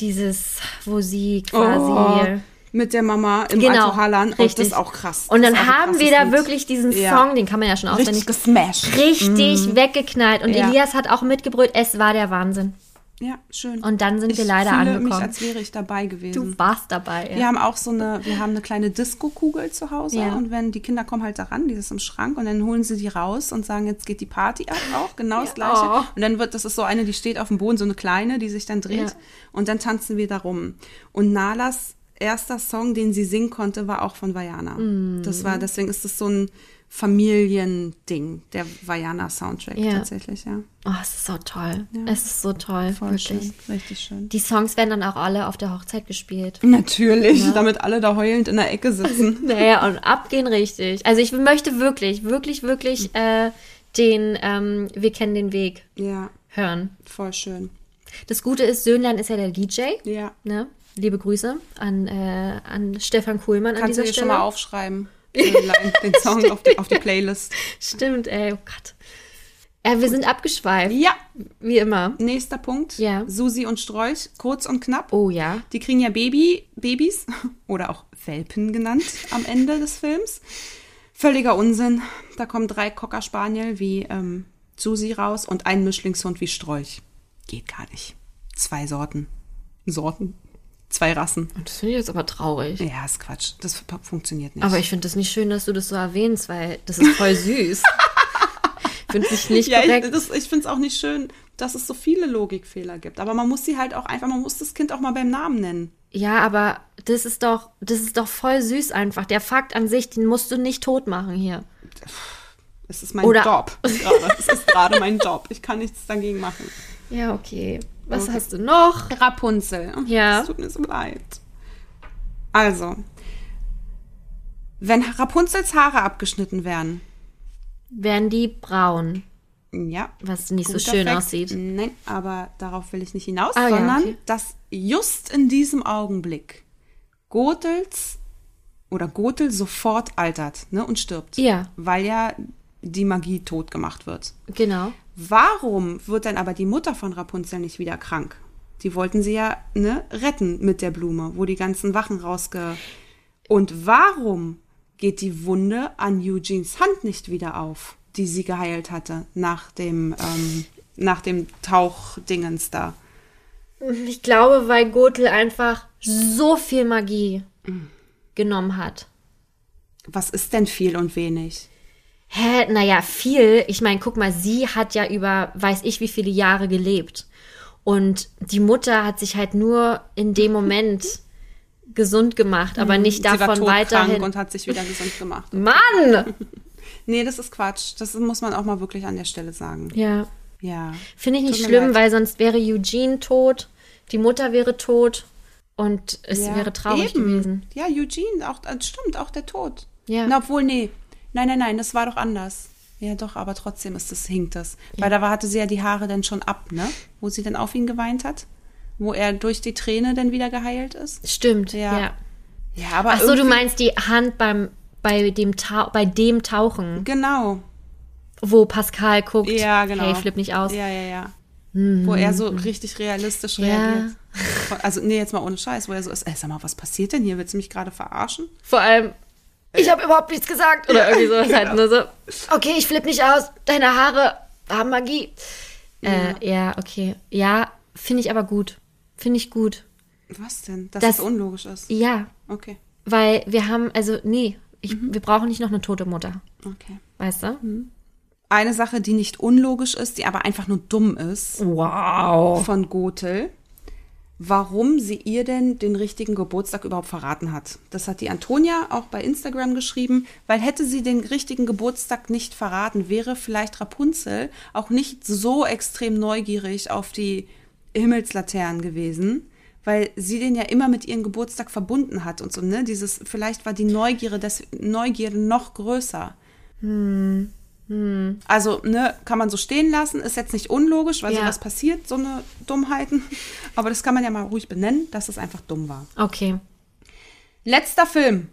Speaker 3: dieses, wo sie quasi.
Speaker 2: Oh, mit der Mama im
Speaker 3: Genau,
Speaker 2: Alto Hallan. Und
Speaker 3: richtig.
Speaker 2: das ist auch krass.
Speaker 3: Und dann haben wir da
Speaker 2: Lied.
Speaker 3: wirklich diesen
Speaker 2: Ja.
Speaker 3: Song, den kann man ja schon auswendig.
Speaker 2: richtig gesmashed.
Speaker 3: Richtig weggeknallt. Und
Speaker 2: Ja.
Speaker 3: Elias hat auch mitgebrüllt, es war der Wahnsinn.
Speaker 2: Ja, schön.
Speaker 3: Und dann sind
Speaker 2: ich
Speaker 3: wir leider
Speaker 2: fühle mich,
Speaker 3: angekommen.
Speaker 2: als wäre ich dabei gewesen.
Speaker 3: Du warst dabei.
Speaker 2: Wir
Speaker 3: Ja.
Speaker 2: haben auch so eine, wir haben eine kleine Disco-Kugel zu Hause
Speaker 3: Ja.
Speaker 2: und wenn die Kinder kommen halt daran, die ist im Schrank und dann holen sie die raus und sagen, jetzt geht die Party ab auch, genau das gleiche.
Speaker 3: Oh.
Speaker 2: Und dann wird, das ist so eine, die steht auf dem Boden, so eine kleine, die sich dann dreht
Speaker 3: Ja.
Speaker 2: und dann tanzen wir da rum. Und Nalas erster Song, den sie singen konnte, war auch von Vajana.
Speaker 3: Mm.
Speaker 2: Das war, deswegen ist das so ein Familiending, der Vajana-Soundtrack
Speaker 3: Ja.
Speaker 2: tatsächlich, ja.
Speaker 3: Oh, es ist so toll. Es ist so toll.
Speaker 2: Voll
Speaker 3: wirklich.
Speaker 2: schön, richtig schön.
Speaker 3: Die Songs werden dann auch alle auf der Hochzeit gespielt.
Speaker 2: Natürlich, damit alle da heulend in der Ecke sitzen.
Speaker 3: Naja, und abgehen richtig. Also ich möchte wirklich, wirklich, wirklich äh, den ähm, Wir kennen den Weg
Speaker 2: ja,
Speaker 3: hören.
Speaker 2: voll schön.
Speaker 3: Das Gute ist, Söhnlein ist ja der DJ.
Speaker 2: Ja.
Speaker 3: Ne? Liebe Grüße an, äh, an Stefan Kuhlmann an
Speaker 2: Kannst du
Speaker 3: dieser
Speaker 2: dir
Speaker 3: Stelle.
Speaker 2: schon mal aufschreiben? Den, Line- den Song auf die, auf die Playlist.
Speaker 3: Stimmt, ey, oh Gott. Äh, wir sind abgeschweift,
Speaker 2: Ja,
Speaker 3: wie immer.
Speaker 2: nächster Punkt.
Speaker 3: Ja.
Speaker 2: Susi und Strolch, kurz und knapp.
Speaker 3: Oh ja.
Speaker 2: Die kriegen ja Baby, Babys oder auch Welpen genannt am Ende des Films. Völliger Unsinn. Da kommen drei Cocker Spaniel wie ähm, Susi raus und ein Mischlingshund wie Strolch. Geht gar nicht. Zwei Sorten. Sorten. Zwei Rassen.
Speaker 3: Das finde ich jetzt aber traurig.
Speaker 2: Ja, ist Quatsch. Das fu- funktioniert nicht.
Speaker 3: Aber ich finde das nicht schön, dass du das so erwähnst, weil das ist voll süß. finde ich nicht
Speaker 2: Ja,
Speaker 3: korrekt.
Speaker 2: ich, das- ich finde es auch nicht schön, dass es so viele Logikfehler gibt. Aber man muss sie halt auch einfach, man muss das Kind auch mal beim Namen nennen.
Speaker 3: Ja, aber das ist doch, das ist doch voll süß einfach. Der Fakt an sich, den musst du nicht tot machen hier.
Speaker 2: Es ist mein
Speaker 3: Oder-
Speaker 2: Job. Es ist gerade mein Job. Ich kann nichts dagegen machen.
Speaker 3: Ja, okay. Was
Speaker 2: Okay.
Speaker 3: hast du noch?
Speaker 2: Rapunzel.
Speaker 3: Ja.
Speaker 2: Es tut mir so leid. Also, wenn Rapunzels Haare abgeschnitten werden,
Speaker 3: Werden die braun,
Speaker 2: ja.
Speaker 3: was nicht so schön
Speaker 2: Fact.
Speaker 3: aussieht.
Speaker 2: Nein, aber darauf will ich nicht hinaus,
Speaker 3: Ah, ja,
Speaker 2: sondern
Speaker 3: okay.
Speaker 2: dass just in diesem Augenblick Gotels oder Gotel sofort altert ne, und stirbt.
Speaker 3: Ja.
Speaker 2: Weil ja die Magie tot gemacht wird.
Speaker 3: Genau.
Speaker 2: Warum wird dann aber die Mutter von Rapunzel nicht wieder krank? Die wollten sie ja ne, retten mit der Blume, wo die ganzen Wachen rausge. Und warum geht die Wunde an Eugenes Hand nicht wieder auf, die sie geheilt hatte nach dem, ähm, nach dem Tauchdingens da?
Speaker 3: Ich glaube, weil Gotel einfach so viel Magie genommen hat.
Speaker 2: Was ist denn viel und wenig?
Speaker 3: Hä, naja, viel. Ich meine, guck mal, sie hat ja über weiß ich wie viele Jahre gelebt. Und die Mutter hat sich halt nur in dem Moment gesund gemacht, aber nicht
Speaker 2: sie war
Speaker 3: davon weiterhin.
Speaker 2: und hat sich wieder gesund gemacht.
Speaker 3: Mann!
Speaker 2: Nee, das ist Quatsch. Das muss man auch mal wirklich an der Stelle sagen.
Speaker 3: Ja.
Speaker 2: Ja.
Speaker 3: Finde ich nicht schlimm,
Speaker 2: leid.
Speaker 3: weil sonst wäre Eugene tot, die Mutter wäre tot und es
Speaker 2: Ja,
Speaker 3: wäre traurig
Speaker 2: eben.
Speaker 3: gewesen.
Speaker 2: Ja, Eugene, auch, äh, stimmt, auch der Tod.
Speaker 3: Ja.
Speaker 2: Na, obwohl, nee. Nein, nein, nein, das war doch anders. Ja, doch, aber trotzdem ist das, hinkt das. Weil da war, hatte sie ja die Haare dann schon ab, ne? Wo sie dann auf ihn geweint hat. Wo er durch die Träne dann wieder geheilt ist.
Speaker 3: Stimmt,
Speaker 2: Ja.
Speaker 3: ja.
Speaker 2: Ja, aber
Speaker 3: Ach so, du meinst die Hand beim bei dem, Tau bei dem Tauchen,
Speaker 2: Genau.
Speaker 3: wo Pascal guckt,
Speaker 2: Ja, genau.
Speaker 3: hey, flipp nicht aus.
Speaker 2: Ja, ja, ja. Wo er so richtig realistisch
Speaker 3: Mhm. Ja.
Speaker 2: reagiert. Also, nee, jetzt mal ohne Scheiß, wo er so ist, ey, sag mal, was passiert denn hier? Willst du mich gerade verarschen?
Speaker 3: Vor allem, ich habe überhaupt nichts gesagt. Oder irgendwie sowas halt
Speaker 2: genau.
Speaker 3: nur so, okay, ich flipp nicht aus, deine Haare haben Magie. Äh, ja, okay. Ja, finde ich aber gut. Finde ich gut.
Speaker 2: Was denn? Dass
Speaker 3: Das-
Speaker 2: das unlogisch ist.
Speaker 3: Ja,
Speaker 2: Okay,
Speaker 3: weil wir haben, also, nee, ich,
Speaker 2: Mhm.
Speaker 3: wir brauchen nicht noch eine tote Mutter.
Speaker 2: okay.
Speaker 3: Weißt du?
Speaker 2: Eine Sache, die nicht unlogisch ist, die aber einfach nur dumm ist,
Speaker 3: Wow.
Speaker 2: von Gothel, warum sie ihr denn den richtigen Geburtstag überhaupt verraten hat. Das hat die Antonia auch bei Instagram geschrieben, weil hätte sie den richtigen Geburtstag nicht verraten, wäre vielleicht Rapunzel auch nicht so extrem neugierig auf die Himmelslaternen gewesen, weil sie den ja immer mit ihrem Geburtstag verbunden hat und so, ne? Dieses, vielleicht war die Neugierde, das, Neugierde noch größer. Also, ne, kann man so stehen lassen, ist jetzt nicht unlogisch, weil
Speaker 3: Ja.
Speaker 2: sowas passiert, so eine Dummheiten. Aber das kann man ja mal ruhig benennen, dass es einfach dumm war.
Speaker 3: Okay.
Speaker 2: Letzter Film.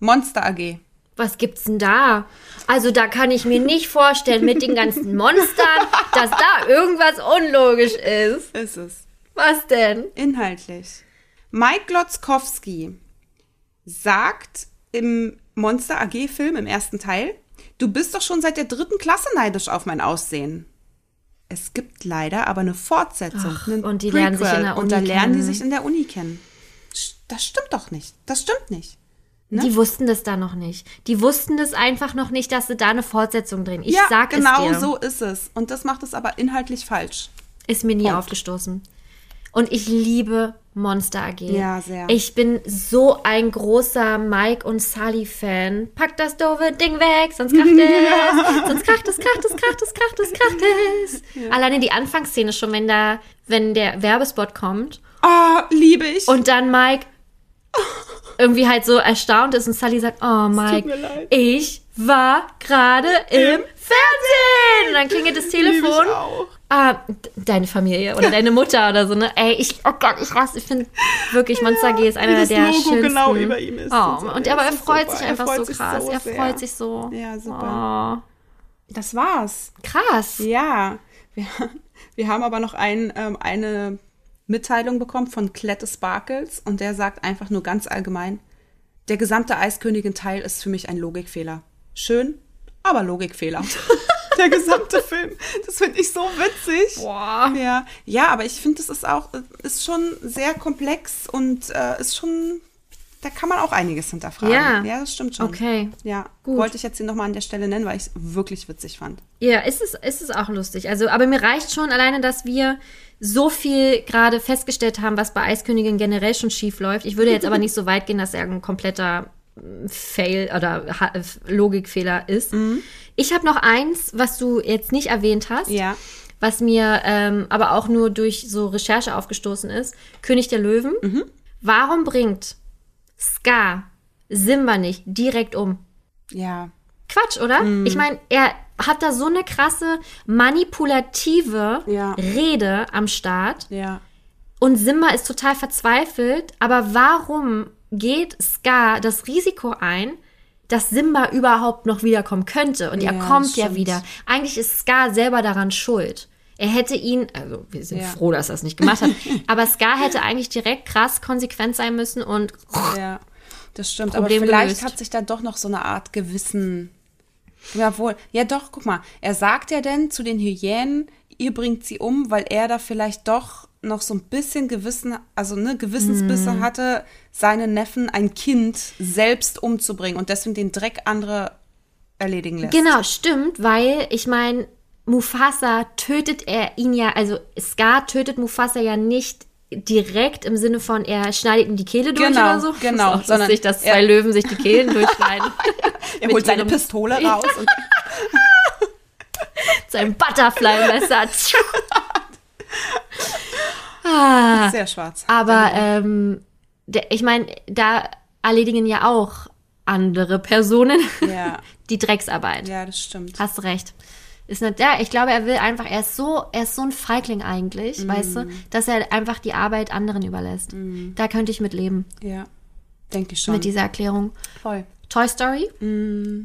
Speaker 2: Monster AG.
Speaker 3: Was gibt's denn da? Also da kann ich mir nicht vorstellen mit den ganzen Monstern, dass da irgendwas unlogisch ist.
Speaker 2: Ist es.
Speaker 3: Was denn?
Speaker 2: Inhaltlich. Mike Glotzkowski sagt im Monster AG-Film im ersten Teil, du bist doch schon seit der dritten Klasse neidisch auf mein Aussehen. Es gibt leider aber eine Fortsetzung.
Speaker 3: Ach, und die lernen sich in
Speaker 2: Prequel.
Speaker 3: der
Speaker 2: Und da
Speaker 3: Uni
Speaker 2: lernen die
Speaker 3: kennen.
Speaker 2: sich in der Uni kennen. Das stimmt doch nicht. Das stimmt nicht. Ne?
Speaker 3: Die wussten das da noch nicht. Die wussten das einfach noch nicht, dass sie da eine Fortsetzung drehen. Ich
Speaker 2: ja,
Speaker 3: sag
Speaker 2: genau
Speaker 3: es dir.
Speaker 2: so ist es. Und das macht es aber inhaltlich falsch.
Speaker 3: Ist mir nie
Speaker 2: Punkt.
Speaker 3: aufgestoßen. Und ich liebe Monster AG.
Speaker 2: Ja, sehr.
Speaker 3: Ich bin so ein großer Mike und Sully Fan. Pack das doofe Ding weg, sonst kracht es. Sonst kracht es, kracht es, kracht es, kracht es, kracht es. Alleine die Anfangsszene schon, wenn da, wenn der Werbespot kommt
Speaker 2: Ah, liebe ich.
Speaker 3: und dann Mike irgendwie halt so erstaunt ist und Sully sagt, oh Mike, ich war gerade im Fernsehen. Und dann klingelt das
Speaker 2: Liebe ich
Speaker 3: Telefon. Ah, deine Familie oder deine Mutter oder so, ne? Ey, ich, oh Gott, ich raste. Ich finde wirklich, Monster G ist einer der
Speaker 2: Logo
Speaker 3: schönsten.
Speaker 2: genau über ihm ist
Speaker 3: Oh,
Speaker 2: und so.
Speaker 3: und
Speaker 2: Ja,
Speaker 3: aber er freut
Speaker 2: super.
Speaker 3: sich einfach
Speaker 2: freut
Speaker 3: so
Speaker 2: sich
Speaker 3: krass.
Speaker 2: so
Speaker 3: er freut sich so.
Speaker 2: Ja, super.
Speaker 3: Oh,
Speaker 2: Das war's.
Speaker 3: krass.
Speaker 2: Ja, wir, wir haben aber noch ein, ähm, eine Mitteilung bekommen von Klette Sparkles und der sagt einfach nur ganz allgemein, der gesamte Eiskönigin-Teil ist für mich ein Logikfehler. Schön, aber Logikfehler. der gesamte Film. Das finde ich so witzig.
Speaker 3: Boah.
Speaker 2: Ja, ja, aber ich finde, das ist auch, ist schon sehr komplex und äh, ist schon, da kann man auch einiges hinterfragen.
Speaker 3: Ja.
Speaker 2: ja das stimmt schon.
Speaker 3: Okay.
Speaker 2: Ja,
Speaker 3: Gut.
Speaker 2: wollte ich jetzt hier nochmal an der Stelle nennen, weil ich es wirklich witzig fand.
Speaker 3: Ja, ist es, ist es auch lustig. Also, aber mir reicht schon alleine, dass wir so viel gerade festgestellt haben, was bei Eiskönigin generell schon schief läuft. Ich würde jetzt aber nicht so weit gehen, dass er ein kompletter Fail oder Logikfehler ist. Ich habe noch eins, was du jetzt nicht erwähnt hast.
Speaker 2: Ja.
Speaker 3: was mir ähm, aber auch nur durch so Recherche aufgestoßen ist. König der Löwen. Warum bringt Scar Simba nicht direkt um?
Speaker 2: Ja.
Speaker 3: Quatsch, oder? Ich meine, er hat da so eine krasse manipulative
Speaker 2: Ja.
Speaker 3: Rede am Start
Speaker 2: Ja.
Speaker 3: und Simba ist total verzweifelt. Aber warum geht Scar das Risiko ein, dass Simba überhaupt noch wiederkommen könnte? Und er
Speaker 2: Ja,
Speaker 3: kommt ja wieder. Eigentlich ist Scar selber daran schuld. Er hätte ihn, also wir sind
Speaker 2: Ja.
Speaker 3: froh, dass er es nicht gemacht hat, aber Scar hätte eigentlich direkt krass konsequent sein müssen und
Speaker 2: Ja, das stimmt.
Speaker 3: Problem
Speaker 2: aber vielleicht
Speaker 3: gelöst.
Speaker 2: hat sich da doch noch so eine Art Gewissen. Jawohl. Ja, doch, guck mal. Er sagt ja denn zu den Hyänen, ihr bringt sie um, weil er da vielleicht doch noch so ein bisschen Gewissen, also ne, Gewissensbisse
Speaker 3: Hm.
Speaker 2: hatte, seinen Neffen, ein Kind, selbst umzubringen und deswegen den Dreck andere erledigen lässt.
Speaker 3: Genau, stimmt, weil ich meine, Mufasa tötet er ihn ja, also Scar tötet Mufasa ja nicht direkt im Sinne von, er schneidet ihm die Kehle durch
Speaker 2: Genau,
Speaker 3: oder so.
Speaker 2: genau,
Speaker 3: Das
Speaker 2: sondern
Speaker 3: lustig, dass
Speaker 2: er-
Speaker 3: zwei Löwen sich die Kehlen durchschneiden.
Speaker 2: Er holt seine Pistole raus und
Speaker 3: Sein Butterfly-Messer. ah,
Speaker 2: sehr schwarz.
Speaker 3: aber ähm, der, ich meine, da erledigen ja auch andere Personen
Speaker 2: Ja,
Speaker 3: die Drecksarbeit.
Speaker 2: ja, das stimmt.
Speaker 3: Hast recht. Ist nicht, ja, ich glaube, er will einfach, er ist so, er ist so ein Feigling eigentlich, weißt du, dass er einfach die Arbeit anderen überlässt. Da könnte ich mit leben,
Speaker 2: Ja, denke ich schon.
Speaker 3: mit dieser Erklärung.
Speaker 2: Voll.
Speaker 3: Toy Story,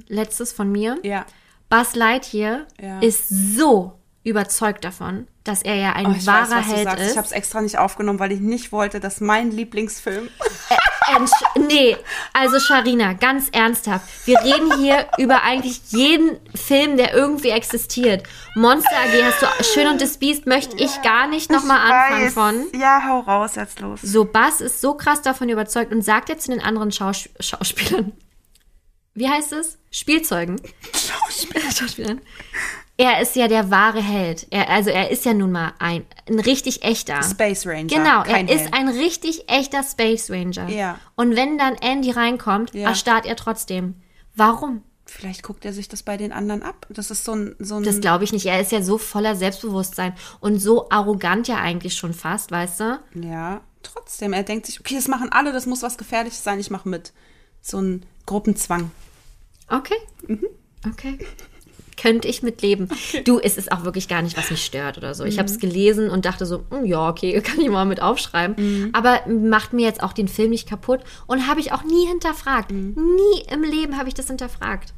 Speaker 3: letztes von mir.
Speaker 2: Ja.
Speaker 3: Buzz Lightyear
Speaker 2: Ja.
Speaker 3: ist so überzeugt davon, dass er ja ein
Speaker 2: Oh, ich
Speaker 3: wahrer
Speaker 2: weiß, was du
Speaker 3: Held
Speaker 2: sagst.
Speaker 3: ist.
Speaker 2: Ich habe es extra nicht aufgenommen, weil ich nicht wollte, dass mein Lieblingsfilm.
Speaker 3: Entsch nee, also Sharina, ganz ernsthaft. Wir reden hier über eigentlich jeden Film, der irgendwie existiert. Monster AG hast du Schön und das Biest möchte ich gar nicht nochmal anfangen von.
Speaker 2: Ja, hau raus, jetzt los.
Speaker 3: So, Bass ist so krass davon überzeugt und sagt jetzt zu den anderen Schaus Schauspielern, wie heißt es? Spielzeugen. Schauspielern. Er ist ja der wahre Held. Er, also er ist ja nun mal ein, ein richtig echter.
Speaker 2: Space Ranger.
Speaker 3: Genau, er ist
Speaker 2: Held.
Speaker 3: ein richtig echter Space Ranger.
Speaker 2: Ja.
Speaker 3: Und wenn dann Andy reinkommt,
Speaker 2: Ja.
Speaker 3: erstarrt er trotzdem. Warum?
Speaker 2: Vielleicht guckt er sich das bei den anderen ab. Das ist so ein. So ein
Speaker 3: Das glaube ich nicht. Er ist ja so voller Selbstbewusstsein und so arrogant ja eigentlich schon fast, weißt du?
Speaker 2: ja, trotzdem. Er denkt sich, okay, das machen alle, das muss was Gefährliches sein, ich mache mit. So ein Gruppenzwang.
Speaker 3: Okay.
Speaker 2: Mhm.
Speaker 3: Okay. Könnte ich mitleben. Du, es ist auch wirklich gar nicht, was mich stört oder so. Ich habe es gelesen und dachte so, hm, ja, okay, kann ich mal mit aufschreiben.
Speaker 2: Mhm.
Speaker 3: Aber macht mir jetzt auch den Film nicht kaputt und habe ich auch nie hinterfragt.
Speaker 2: Mhm.
Speaker 3: Nie im Leben habe ich das hinterfragt.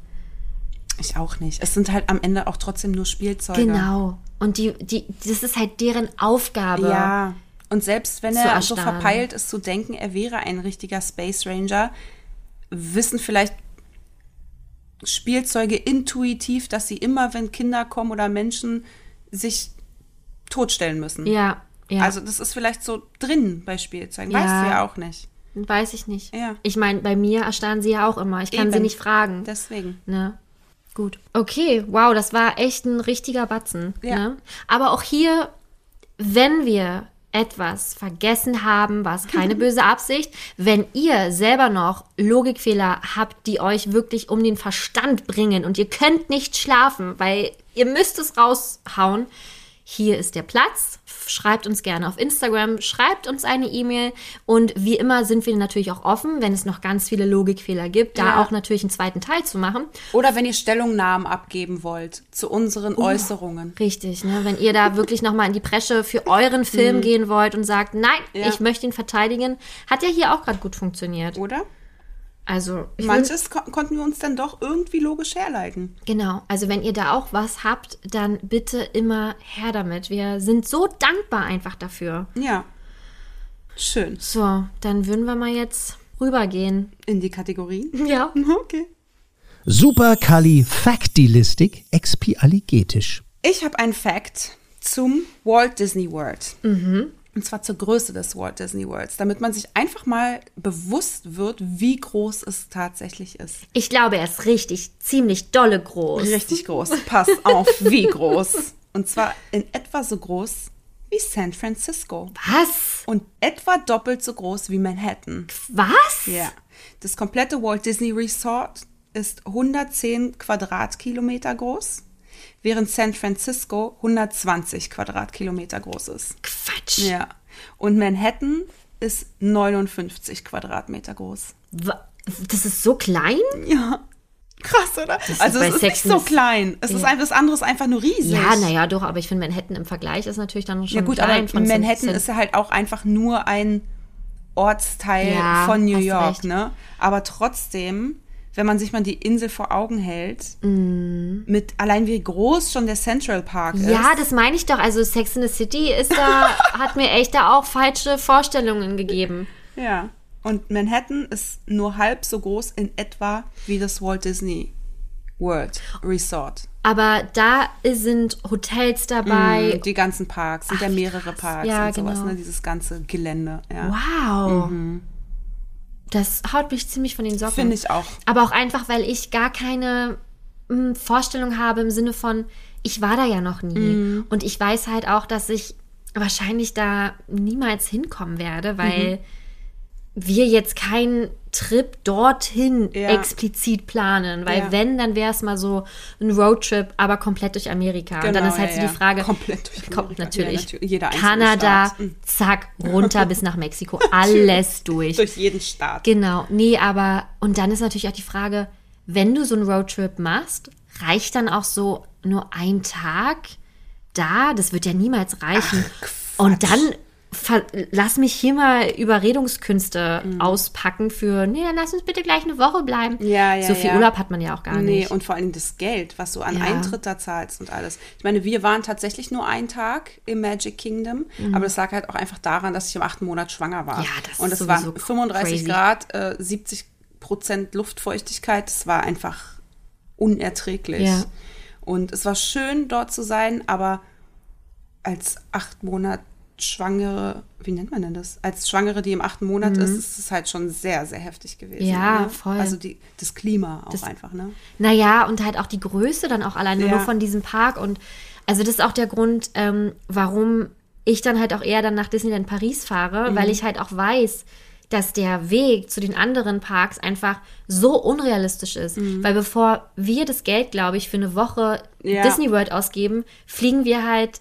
Speaker 2: Ich auch nicht. Es sind halt am Ende auch trotzdem nur Spielzeuge.
Speaker 3: Genau. Und die, die, das ist halt deren Aufgabe.
Speaker 2: Ja. Und selbst wenn er so verpeilt ist zu denken, er wäre ein richtiger Space Ranger, wissen vielleicht Spielzeuge intuitiv, dass sie immer, wenn Kinder kommen oder Menschen, sich totstellen müssen.
Speaker 3: Ja, ja.
Speaker 2: Also das ist vielleicht so drin bei Spielzeugen.
Speaker 3: Ja.
Speaker 2: Weißt du ja auch nicht.
Speaker 3: Weiß ich nicht.
Speaker 2: Ja.
Speaker 3: Ich meine, bei mir erstarren sie ja auch immer. Ich kann
Speaker 2: Eben.
Speaker 3: sie nicht fragen.
Speaker 2: Deswegen.
Speaker 3: Ne? Gut. Okay, wow, das war echt ein richtiger Batzen.
Speaker 2: Ja.
Speaker 3: Ne? Aber auch hier, wenn wir etwas vergessen haben, war es keine böse Absicht. Wenn ihr selber noch Logikfehler habt, die euch wirklich um den Verstand bringen und ihr könnt nicht schlafen, weil ihr müsst es raushauen, hier ist der Platz. Schreibt uns gerne auf Instagram, schreibt uns eine E-Mail und wie immer sind wir natürlich auch offen, wenn es noch ganz viele Logikfehler gibt, da
Speaker 2: Ja.
Speaker 3: auch natürlich einen zweiten Teil zu machen.
Speaker 2: Oder wenn ihr Stellungnahmen abgeben wollt zu unseren
Speaker 3: Oh.
Speaker 2: Äußerungen.
Speaker 3: Richtig, ne? Wenn ihr da wirklich nochmal in die Bresche für euren Film gehen wollt und sagt, nein,
Speaker 2: Mhm. Ja.
Speaker 3: ich möchte ihn verteidigen, hat ja hier auch gerade gut funktioniert.
Speaker 2: Oder?
Speaker 3: Also,
Speaker 2: Manches kon konnten wir uns dann doch irgendwie logisch herleiten.
Speaker 3: genau. Also, wenn ihr da auch was habt, dann bitte immer her damit. Wir sind so dankbar einfach dafür.
Speaker 2: Ja. Schön.
Speaker 3: So, dann würden wir mal jetzt rübergehen.
Speaker 2: In die Kategorien.
Speaker 3: Ja.
Speaker 2: Okay.
Speaker 1: Supercalifactilistic expialigetisch.
Speaker 2: Ich habe einen Fact zum Walt Disney World. Und zwar zur Größe des Walt Disney Worlds, damit man sich einfach mal bewusst wird, wie groß es tatsächlich ist.
Speaker 3: Ich glaube, er ist richtig, ziemlich dolle groß.
Speaker 2: Richtig groß. Pass auf, wie groß. Und zwar in etwa so groß wie San Francisco.
Speaker 3: Was?
Speaker 2: Und etwa doppelt so groß wie Manhattan.
Speaker 3: Was?
Speaker 2: Ja. Das komplette Walt Disney Resort ist 110 Quadratkilometer groß, während San Francisco 120 Quadratkilometer groß ist.
Speaker 3: Quatsch.
Speaker 2: Ja. Und Manhattan ist 59 Quadratmeter groß.
Speaker 3: Das ist so klein?
Speaker 2: Ja. Krass, oder?
Speaker 3: ist
Speaker 2: also es ist
Speaker 3: Sex
Speaker 2: nicht so klein. Es ist
Speaker 3: Ja.
Speaker 2: ein, das andere ist einfach nur riesig.
Speaker 3: Ja, naja, doch, aber ich finde Manhattan im Vergleich ist natürlich dann schon
Speaker 2: Ja gut,
Speaker 3: klein
Speaker 2: aber Manhattan
Speaker 3: Sin-
Speaker 2: ist ja halt auch einfach nur ein Ortsteil
Speaker 3: Ja,
Speaker 2: von New York,
Speaker 3: recht.
Speaker 2: ne? Aber trotzdem, wenn man sich mal die Insel vor Augen hält, mit allein wie groß schon der Central Park ist.
Speaker 3: Mhm. Ja, das meine ich doch. Also Sex in the City ist da, hat mir echt da auch falsche Vorstellungen gegeben.
Speaker 2: ja. Und Manhattan ist nur halb so groß in etwa wie das Walt Disney World Resort.
Speaker 3: Aber da sind Hotels dabei.
Speaker 2: Die ganzen Parks, sind ja
Speaker 3: Ach, wie
Speaker 2: mehrere. Parks
Speaker 3: Ja,
Speaker 2: und sowas,
Speaker 3: genau.
Speaker 2: ne? Dieses ganze Gelände. Ja.
Speaker 3: Wow. Das haut mich ziemlich von den Socken.
Speaker 2: Finde ich auch.
Speaker 3: Aber auch einfach, weil ich gar keine mm, Vorstellung habe im Sinne von, ich war da ja noch nie.
Speaker 2: Mhm.
Speaker 3: Und ich weiß halt auch, dass ich wahrscheinlich da niemals hinkommen werde, weil
Speaker 2: Mhm.
Speaker 3: wir jetzt keinen Trip dorthin
Speaker 2: Ja.
Speaker 3: explizit planen. Weil
Speaker 2: Ja.
Speaker 3: wenn, dann wäre es mal so ein Roadtrip, aber komplett durch Amerika. und dann
Speaker 2: Genau,
Speaker 3: ist halt
Speaker 2: ja,
Speaker 3: so die Frage,
Speaker 2: Komplett durch
Speaker 3: kommt
Speaker 2: Amerika.
Speaker 3: natürlich,
Speaker 2: Ja, natürlich. Jeder einzelne
Speaker 3: Kanada,
Speaker 2: Staat.
Speaker 3: Zack, runter bis nach Mexiko, alles durch.
Speaker 2: Durch jeden Staat.
Speaker 3: Genau, nee, aber und dann ist natürlich auch die Frage, wenn du so einen Roadtrip machst, reicht dann auch so nur ein Tag da? Das wird ja niemals reichen. und dann lass mich hier mal Überredungskünste
Speaker 2: Mhm.
Speaker 3: auspacken für, nee, dann lass uns bitte gleich eine Woche bleiben.
Speaker 2: Ja, ja,
Speaker 3: so viel
Speaker 2: ja.
Speaker 3: Urlaub hat man ja auch gar
Speaker 2: Nee,
Speaker 3: nicht.
Speaker 2: und vor allem das Geld, was du an
Speaker 3: Ja.
Speaker 2: Eintritt da zahlst und alles. Ich meine, wir waren tatsächlich nur einen Tag im Magic Kingdom, aber das lag halt auch einfach daran, dass ich im achten Monat schwanger war.
Speaker 3: Mhm. Ja, das
Speaker 2: und es waren
Speaker 3: sowieso
Speaker 2: 35
Speaker 3: crazy.
Speaker 2: Grad, äh, 70 Prozent Luftfeuchtigkeit. Das war einfach unerträglich.
Speaker 3: Ja.
Speaker 2: Und es war schön, dort zu sein, aber als acht Monat Schwangere, wie nennt man denn das? Als Schwangere, die im achten Monat ist, ist es halt schon sehr, sehr heftig gewesen.
Speaker 3: Mhm. Ja,
Speaker 2: ne?
Speaker 3: voll.
Speaker 2: Also die, das Klima auch
Speaker 3: Das-
Speaker 2: einfach, ne?
Speaker 3: Naja, und halt auch die Größe dann auch alleine
Speaker 2: Ja.
Speaker 3: nur von diesem Park. Und also das ist auch der Grund, ähm, warum ich dann halt auch eher dann nach Disneyland Paris fahre,
Speaker 2: Mhm.
Speaker 3: weil ich halt auch weiß, dass der Weg zu den anderen Parks einfach so unrealistisch ist.
Speaker 2: Mhm.
Speaker 3: Weil bevor wir das Geld, glaube ich, für eine Woche
Speaker 2: Ja.
Speaker 3: Disney World ausgeben, fliegen wir halt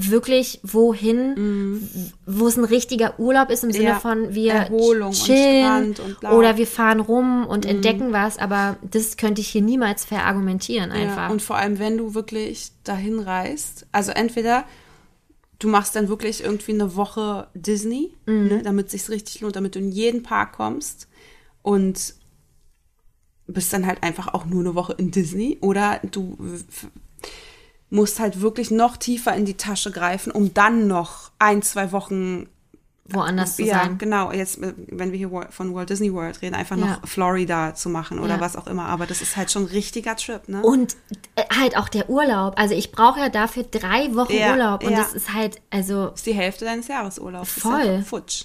Speaker 3: wirklich wohin, wo es ein richtiger Urlaub ist im Sinne
Speaker 2: Mhm. Ja,
Speaker 3: von wir
Speaker 2: Erholung und
Speaker 3: chillen
Speaker 2: Strand und. Mhm.
Speaker 3: oder wir fahren rum und entdecken was, aber das könnte ich hier niemals verargumentieren einfach.
Speaker 2: Ja, und vor allem, wenn du wirklich dahin reist, also entweder du machst dann wirklich irgendwie eine Woche Disney,
Speaker 3: Mhm.
Speaker 2: ne, damit es sich richtig lohnt, damit du in jeden Park kommst und bist dann halt einfach auch nur eine Woche in Disney oder du musst halt wirklich noch tiefer in die Tasche greifen, um dann noch ein, zwei Wochen
Speaker 3: woanders zu
Speaker 2: ja,
Speaker 3: sein.
Speaker 2: genau. Jetzt, äh, wenn wir hier von Walt Disney World reden, einfach
Speaker 3: Ja.
Speaker 2: noch Florida zu machen oder
Speaker 3: Ja.
Speaker 2: was auch immer. Aber das ist halt schon ein richtiger Trip, ne?
Speaker 3: Und äh, halt auch der Urlaub. Also ich brauche ja dafür drei Wochen
Speaker 2: Ja,
Speaker 3: Urlaub. Und
Speaker 2: ja.
Speaker 3: das ist halt, also
Speaker 2: ist die Hälfte deines Jahresurlaubs.
Speaker 3: Voll.
Speaker 2: Ist ja futsch.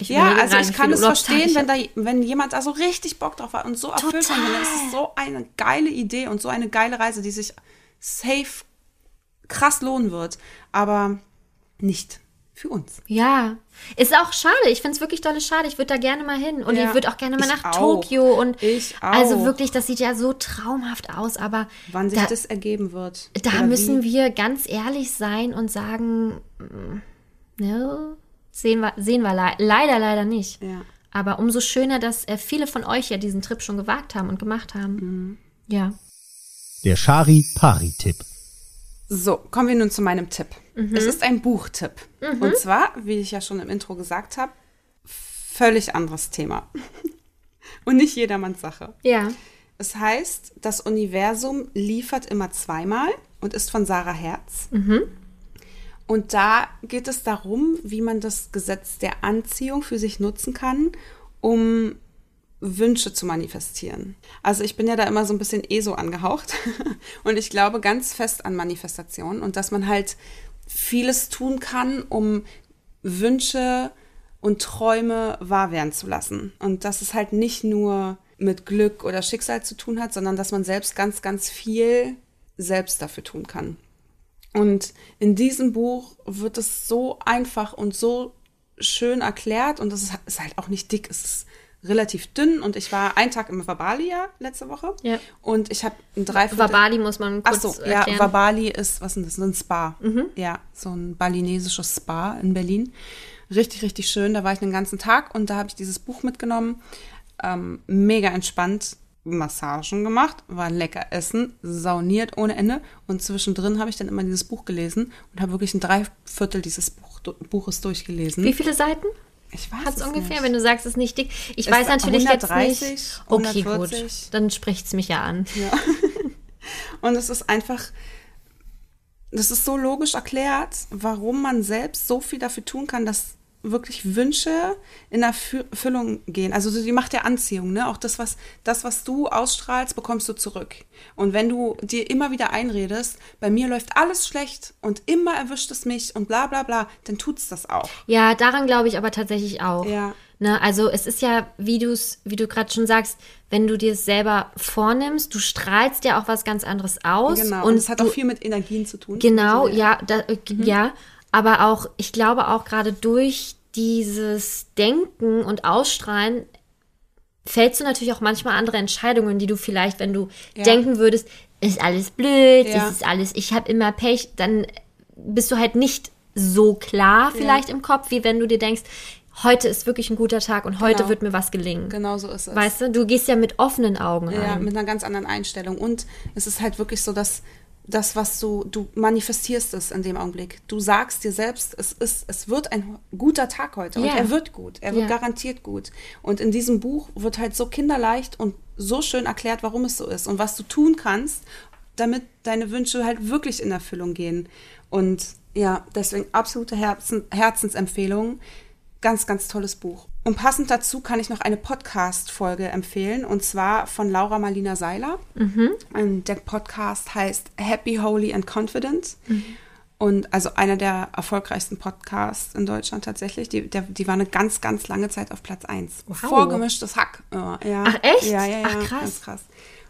Speaker 3: ich
Speaker 2: Ja, also ich kann es verstehen, wenn, da, wenn jemand da so richtig Bock drauf hat und so erfüllt von bin. Das ist so eine geile Idee und so eine geile Reise, die sich safe krass lohnen wird. Aber nicht für uns.
Speaker 3: Ja, ist auch schade. Ich finde es wirklich dolle schade. Ich würde da gerne mal hin. Und
Speaker 2: Ja,
Speaker 3: ich würde auch gerne mal nach
Speaker 2: auch.
Speaker 3: Tokio. Und
Speaker 2: Ich
Speaker 3: also
Speaker 2: auch.
Speaker 3: wirklich, das sieht ja so traumhaft aus. Aber
Speaker 2: Wann sich
Speaker 3: da,
Speaker 2: das ergeben wird.
Speaker 3: da müssen
Speaker 2: wie.
Speaker 3: wir ganz ehrlich sein und sagen, mm, ne, sehen wir, sehen wir le leider, leider nicht.
Speaker 2: Ja.
Speaker 3: Aber umso schöner, dass äh, viele von euch ja diesen Trip schon gewagt haben und gemacht haben.
Speaker 2: Mhm.
Speaker 3: Ja.
Speaker 1: Der Shari-Pari-Tipp.
Speaker 2: So, kommen wir nun zu meinem Tipp.
Speaker 3: Mhm.
Speaker 2: Es ist ein Buchtipp. Und zwar, wie ich ja schon im Intro gesagt habe, völlig anderes Thema. Und nicht jedermanns Sache.
Speaker 3: Ja.
Speaker 2: Es heißt, das Universum liefert immer zweimal und ist von Sarah Herz. Und da geht es darum, wie man das Gesetz der Anziehung für sich nutzen kann, um Wünsche zu manifestieren. Also ich bin ja da immer so ein bisschen eh so angehaucht und ich glaube ganz fest an Manifestation und dass man halt vieles tun kann, um Wünsche und Träume wahr werden zu lassen. Und dass es halt nicht nur mit Glück oder Schicksal zu tun hat, sondern dass man selbst ganz, ganz viel selbst dafür tun kann. Und in diesem Buch wird es so einfach und so schön erklärt und es ist- halt auch nicht dick, es ist relativ dünn und ich war einen Tag im Vabalia letzte Woche
Speaker 3: Ja.
Speaker 2: und ich habe ein Dreiviertel...
Speaker 3: Wabali muss man
Speaker 2: Ach
Speaker 3: kurz
Speaker 2: so, ja,
Speaker 3: erklären.
Speaker 2: Wabali ist, was ist das, ein Spa. Ja, so ein balinesisches Spa in Berlin. Richtig, richtig schön. Da war ich den ganzen Tag und da habe ich dieses Buch mitgenommen. Ähm, mega entspannt. Massagen gemacht, war lecker essen, sauniert ohne Ende. Und zwischendrin habe ich dann immer dieses Buch gelesen und habe wirklich ein Dreiviertel dieses Buch, Buches durchgelesen.
Speaker 3: Wie viele Seiten
Speaker 2: Ich weiß
Speaker 3: hat es ungefähr,
Speaker 2: nicht.
Speaker 3: wenn du sagst, es ist nicht dick? Ich
Speaker 2: Es
Speaker 3: weiß natürlich
Speaker 2: 130,
Speaker 3: jetzt nicht. Okay,
Speaker 2: 140.
Speaker 3: gut. Dann spricht es mich ja an.
Speaker 2: Und es ist einfach, das ist so logisch erklärt, warum man selbst so viel dafür tun kann, dass wirklich Wünsche in Erfüllung gehen. Also so die Macht der Anziehung, ne? Auch das, was, das, was du ausstrahlst, bekommst du zurück. Und wenn du dir immer wieder einredest, bei mir läuft alles schlecht und immer erwischt es mich und bla bla bla, dann tut's das auch.
Speaker 3: Ja, daran glaube ich aber tatsächlich auch.
Speaker 2: Ja.
Speaker 3: Ne, also es ist ja, wie du es, wie du gerade schon sagst, wenn du dir es selber vornimmst, du strahlst ja auch was ganz anderes aus.
Speaker 2: Genau. Und es hat auch viel mit Energien zu tun.
Speaker 3: Genau,
Speaker 2: Also,
Speaker 3: ja, da, äh,
Speaker 2: Mhm.
Speaker 3: ja. Aber auch, ich glaube auch gerade durch dieses Denken und Ausstrahlen fällst du natürlich auch manchmal andere Entscheidungen, die du vielleicht, wenn du
Speaker 2: Ja.
Speaker 3: denken würdest, ist alles blöd,
Speaker 2: Ja.
Speaker 3: ist alles, ich habe immer Pech, dann bist du halt nicht so klar vielleicht im Kopf, wie wenn du dir denkst, heute ist wirklich ein guter Tag und heute
Speaker 2: Genau.
Speaker 3: wird mir was gelingen.
Speaker 2: Genau so ist es.
Speaker 3: Weißt du, du gehst ja mit offenen Augen
Speaker 2: Ja,
Speaker 3: rein.
Speaker 2: mit einer ganz anderen Einstellung. Und es ist halt wirklich so, dass das, was du, du manifestierst es in dem Augenblick. Du sagst dir selbst, es ist, es wird ein guter Tag heute. Und
Speaker 3: Ja.
Speaker 2: er wird gut. Er wird
Speaker 3: Ja.
Speaker 2: garantiert gut. Und in diesem Buch wird halt so kinderleicht und so schön erklärt, warum es so ist und was du tun kannst, damit deine Wünsche halt wirklich in Erfüllung gehen. Und ja, deswegen absolute Herzen, Herzensempfehlung. Ganz, ganz tolles Buch. Und passend dazu kann ich noch eine Podcast-Folge empfehlen, und zwar von Laura Marlina Seiler. Und der Podcast heißt Happy, Holy and Confident. Und also einer der erfolgreichsten Podcasts in Deutschland tatsächlich. Die, der, die war eine ganz, ganz lange Zeit auf Platz 1.
Speaker 3: Wow.
Speaker 2: Vorgemischtes Hack. Ja, ja.
Speaker 3: Ach, echt?
Speaker 2: Ja, ja, ja.
Speaker 3: Ach, krass.
Speaker 2: Ganz krass.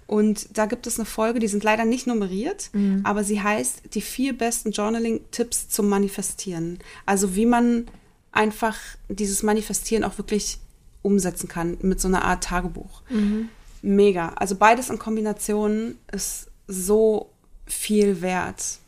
Speaker 2: Und da gibt es eine Folge, die sind leider nicht nummeriert,
Speaker 3: Mhm.
Speaker 2: aber sie heißt die vier besten Journaling-Tipps zum Manifestieren. Also wie man einfach dieses Manifestieren auch wirklich umsetzen kann mit so einer Art Tagebuch.
Speaker 3: Mhm.
Speaker 2: Mega. Also beides in Kombination ist so viel wert.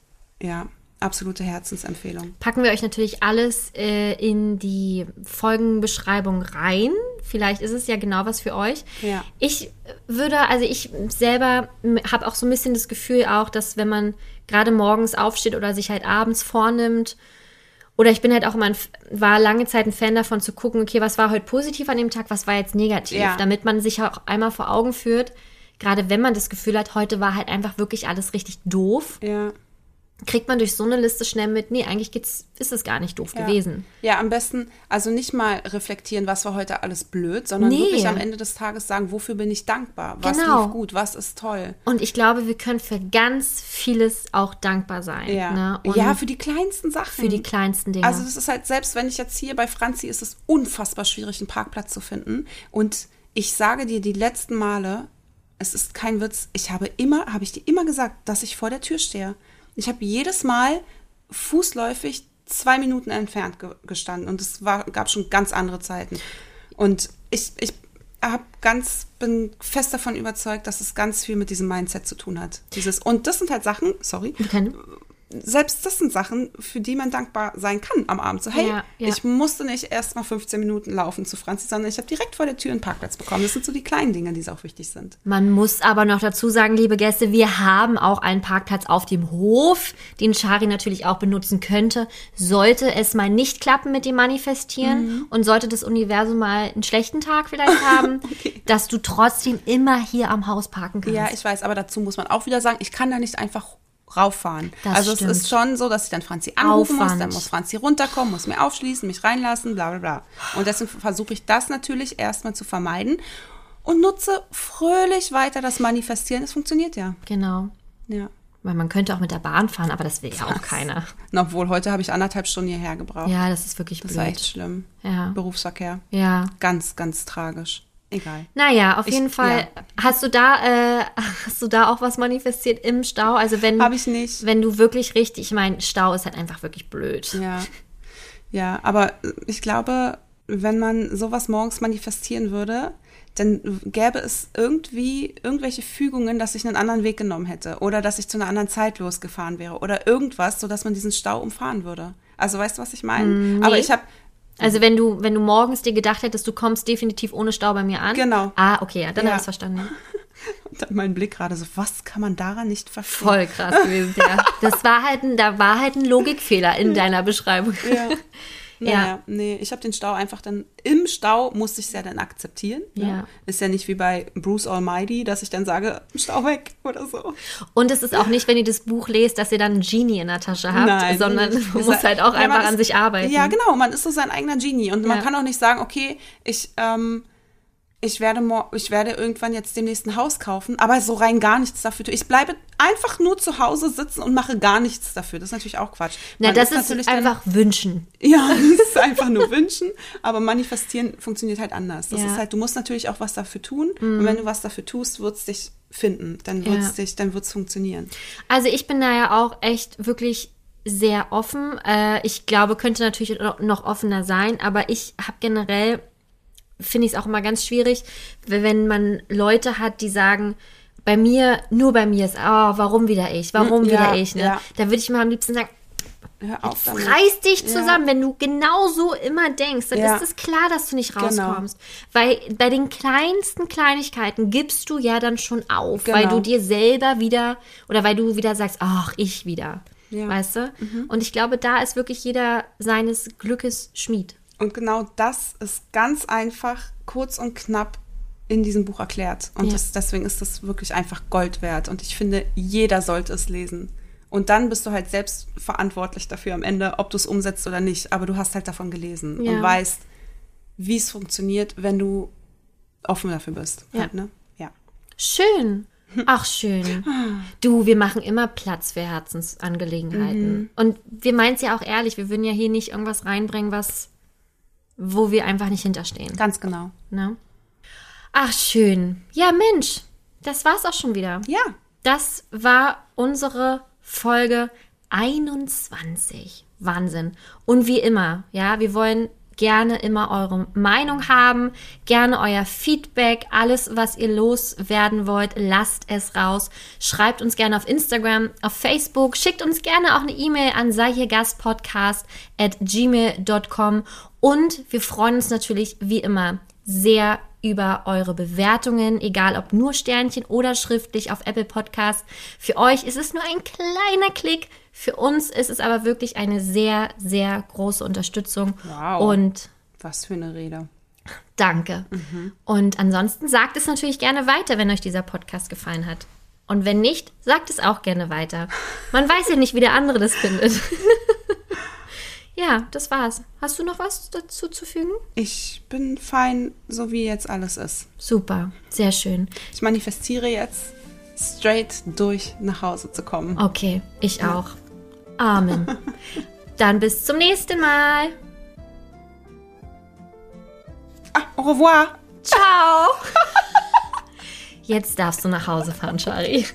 Speaker 2: Ja, absolute Herzensempfehlung.
Speaker 3: Packen wir euch natürlich alles äh, in die Folgenbeschreibung rein. Vielleicht ist es ja genau was für euch.
Speaker 2: Ja.
Speaker 3: Ich würde, also ich selber habe auch so ein bisschen das Gefühl auch, dass wenn man gerade morgens aufsteht oder sich halt abends vornimmt, oder ich bin halt auch immer, ein, war lange Zeit ein Fan davon zu gucken, okay, was war heute positiv an dem Tag, was war jetzt negativ,
Speaker 2: Ja.
Speaker 3: damit man sich auch einmal vor Augen führt, gerade wenn man das Gefühl hat, heute war halt einfach wirklich alles richtig doof,
Speaker 2: Ja.
Speaker 3: Kriegt man durch so eine Liste schnell mit, nee, eigentlich geht's, ist es gar nicht doof
Speaker 2: Ja.
Speaker 3: gewesen.
Speaker 2: Ja, am besten, also nicht mal reflektieren, was war heute alles blöd, sondern
Speaker 3: Nee.
Speaker 2: wirklich am Ende des Tages sagen, wofür bin ich dankbar? Was
Speaker 3: Genau.
Speaker 2: lief gut? Was ist toll?
Speaker 3: Und ich glaube, wir können für ganz vieles auch dankbar sein.
Speaker 2: Ja,
Speaker 3: Ne?
Speaker 2: Ja für die kleinsten Sachen.
Speaker 3: für die kleinsten Dinge.
Speaker 2: Also das ist halt, selbst wenn ich jetzt hier bei Franzi ist es unfassbar schwierig, einen Parkplatz zu finden. Und ich sage dir die letzten Male, es ist kein Witz, ich habe immer, habe ich dir immer gesagt, dass ich vor der Tür stehe. Ich habe jedes Mal fußläufig zwei Minuten entfernt ge gestanden und es war, gab schon ganz andere Zeiten. Und ich, ich hab ganz, bin fest davon überzeugt, dass es ganz viel mit diesem Mindset zu tun hat. Dieses, und das sind halt Sachen, sorry, selbst das sind Sachen, für die man dankbar sein kann am Abend. So, hey,
Speaker 3: Ja, ja.
Speaker 2: ich musste nicht erst mal 15 Minuten laufen zu Franzi, sondern ich habe direkt vor der Tür einen Parkplatz bekommen. Das sind so die kleinen Dinge, die auch wichtig sind.
Speaker 3: Man muss aber noch dazu sagen, liebe Gäste, wir haben auch einen Parkplatz auf dem Hof, den Shari natürlich auch benutzen könnte. Sollte es mal nicht klappen mit dem Manifestieren
Speaker 2: Mhm.
Speaker 3: und sollte das Universum mal einen schlechten Tag vielleicht haben, dass du trotzdem immer hier am Haus parken kannst.
Speaker 2: Ja, ich weiß, aber dazu muss man auch wieder sagen, ich kann da nicht einfach rauffahren.
Speaker 3: Das
Speaker 2: also
Speaker 3: stimmt.
Speaker 2: es ist schon so, dass ich dann Franzi anrufen muss,
Speaker 3: Aufwand.
Speaker 2: dann muss Franzi runterkommen, muss mir aufschließen, mich reinlassen, bla bla bla. Und deswegen versuche ich das natürlich erstmal zu vermeiden und nutze fröhlich weiter das Manifestieren. Es funktioniert ja.
Speaker 3: genau.
Speaker 2: Ja.
Speaker 3: Weil man könnte auch mit der Bahn fahren, aber das will ja auch keiner.
Speaker 2: Na, Obwohl, heute habe ich anderthalb Stunden hierher gebraucht.
Speaker 3: Ja, das ist wirklich
Speaker 2: Das
Speaker 3: blöd.
Speaker 2: war echt schlimm.
Speaker 3: Ja.
Speaker 2: Berufsverkehr.
Speaker 3: Ja.
Speaker 2: Ganz, ganz tragisch. Egal.
Speaker 3: Naja, auf
Speaker 2: Ich-
Speaker 3: jeden Fall.
Speaker 2: ja.
Speaker 3: Hast du da, äh, hast du da auch was manifestiert im Stau? Also wenn,
Speaker 2: Hab ich nicht.
Speaker 3: wenn du wirklich richtig, ich meine, Stau ist halt einfach wirklich blöd.
Speaker 2: Ja. Ja, aber ich glaube, wenn man sowas morgens manifestieren würde, dann gäbe es irgendwie irgendwelche Fügungen, dass ich einen anderen Weg genommen hätte oder dass ich zu einer anderen Zeit losgefahren wäre oder irgendwas, sodass man diesen Stau umfahren würde. Also weißt du, was ich meine? Aber ich habe
Speaker 3: Also wenn du, wenn du morgens dir gedacht hättest, du kommst definitiv ohne Stau bei mir an.
Speaker 2: Genau.
Speaker 3: Ah, okay, ja, dann
Speaker 2: Ja.
Speaker 3: habe ich verstanden.
Speaker 2: meinen Blick gerade so, was kann man daran nicht verstehen?
Speaker 3: Voll krass gewesen, ja. Das war halt ein, da war halt ein Logikfehler in deiner Beschreibung.
Speaker 2: Ja. Naja,
Speaker 3: Ja.
Speaker 2: nee, ich habe den Stau einfach dann, im Stau musste ich es ja dann akzeptieren. ne?
Speaker 3: Ja.
Speaker 2: Ist ja nicht wie bei Bruce Almighty, dass ich dann sage, Stau weg oder so.
Speaker 3: Und es ist auch nicht, wenn ihr das Buch lest, dass ihr dann einen Genie in der Tasche habt, sondern
Speaker 2: nicht.
Speaker 3: man
Speaker 2: Ist
Speaker 3: muss halt auch
Speaker 2: ja,
Speaker 3: einfach
Speaker 2: man
Speaker 3: an
Speaker 2: ist-
Speaker 3: sich arbeiten.
Speaker 2: Ja, genau, man ist so sein eigener Genie. Und man
Speaker 3: Ja.
Speaker 2: kann auch nicht sagen, okay, ich, ähm, ich werde, ich werde irgendwann jetzt demnächst ein Haus kaufen, aber so rein gar nichts dafür tun. Ich bleibe einfach nur zu Hause sitzen und mache gar nichts dafür. Das ist natürlich auch Quatsch.
Speaker 3: Na,
Speaker 2: Man
Speaker 3: das ist,
Speaker 2: natürlich dann-
Speaker 3: einfach wünschen.
Speaker 2: Ja, das ist einfach nur wünschen, aber manifestieren funktioniert halt anders. Das
Speaker 3: Ja. Mhm.
Speaker 2: ist halt, du musst natürlich auch was dafür tun und wenn du was dafür tust, wird es dich finden, dann wird es
Speaker 3: Ja.
Speaker 2: dich, dann wird es funktionieren.
Speaker 3: Also ich bin da ja auch echt wirklich sehr offen. Äh, ich glaube, könnte natürlich no- noch offener sein, aber ich habe generell, finde ich es auch immer ganz schwierig, wenn man Leute hat, die sagen, bei mir, nur bei mir ist, oh, warum wieder ich, warum
Speaker 2: Hm, Ja,
Speaker 3: wieder ich, ne?
Speaker 2: ja.
Speaker 3: Da würde ich mal am liebsten sagen,
Speaker 2: hör auf damit.
Speaker 3: Reiß dich
Speaker 2: Ja.
Speaker 3: zusammen, wenn du genau so immer denkst, dann
Speaker 2: Ja.
Speaker 3: ist es klar, dass du nicht
Speaker 2: Genau.
Speaker 3: rauskommst. Weil bei den kleinsten Kleinigkeiten gibst du ja dann schon auf, weil
Speaker 2: Genau.
Speaker 3: du dir selber wieder oder weil du wieder sagst, ach, ich wieder.
Speaker 2: Ja. Mhm.
Speaker 3: Weißt du? Und ich glaube, da ist wirklich jeder seines Glückes Schmied.
Speaker 2: Und genau das ist ganz einfach, kurz und knapp in diesem Buch erklärt. Und
Speaker 3: Ja.
Speaker 2: das, deswegen ist das wirklich einfach Gold wert. Und ich finde, jeder sollte es lesen. Und dann bist du halt selbst verantwortlich dafür am Ende, ob du es umsetzt oder nicht. Aber du hast halt davon gelesen
Speaker 3: Ja.
Speaker 2: und weißt, wie es funktioniert, wenn du offen dafür bist.
Speaker 3: Ja.
Speaker 2: Halt, ne? ja.
Speaker 3: Schön. Ach, schön. Du, wir machen immer Platz für Herzensangelegenheiten.
Speaker 2: Mhm.
Speaker 3: Und wir meinen es ja auch ehrlich, wir würden ja hier nicht irgendwas reinbringen, was, wo wir einfach nicht hinterstehen.
Speaker 2: Ganz genau.
Speaker 3: Ne? Ach, schön. Ja, Mensch, das war's auch schon wieder.
Speaker 2: Ja.
Speaker 3: Das war unsere Folge 21. Wahnsinn. Und wie immer, ja, wir wollen gerne immer eure Meinung haben, gerne euer Feedback, alles, was ihr loswerden wollt, lasst es raus. Schreibt uns gerne auf Instagram, auf Facebook, schickt uns gerne auch eine E-Mail an sei hier Gastpodcast at gmail.com und wir freuen uns natürlich wie immer sehr über eure Bewertungen, egal ob nur Sternchen oder schriftlich auf Apple Podcast. Für euch ist es nur ein kleiner Klick, für uns ist es aber wirklich eine sehr, sehr große Unterstützung.
Speaker 2: Wow.
Speaker 3: Und
Speaker 2: Was für eine Rede.
Speaker 3: danke. Und ansonsten sagt es natürlich gerne weiter, wenn euch dieser Podcast gefallen hat. Und wenn nicht, sagt es auch gerne weiter. Man weiß ja nicht, wie der andere das findet. ja, das war's. Hast du noch was dazu zu fügen?
Speaker 2: Ich bin fein, so wie jetzt alles ist.
Speaker 3: Super, sehr schön.
Speaker 2: Ich manifestiere jetzt, straight durch nach Hause zu kommen.
Speaker 3: Okay, ich auch. Amen. Dann bis zum nächsten Mal.
Speaker 2: Ah, au revoir.
Speaker 3: Ciao. Jetzt darfst du nach Hause fahren, Shari.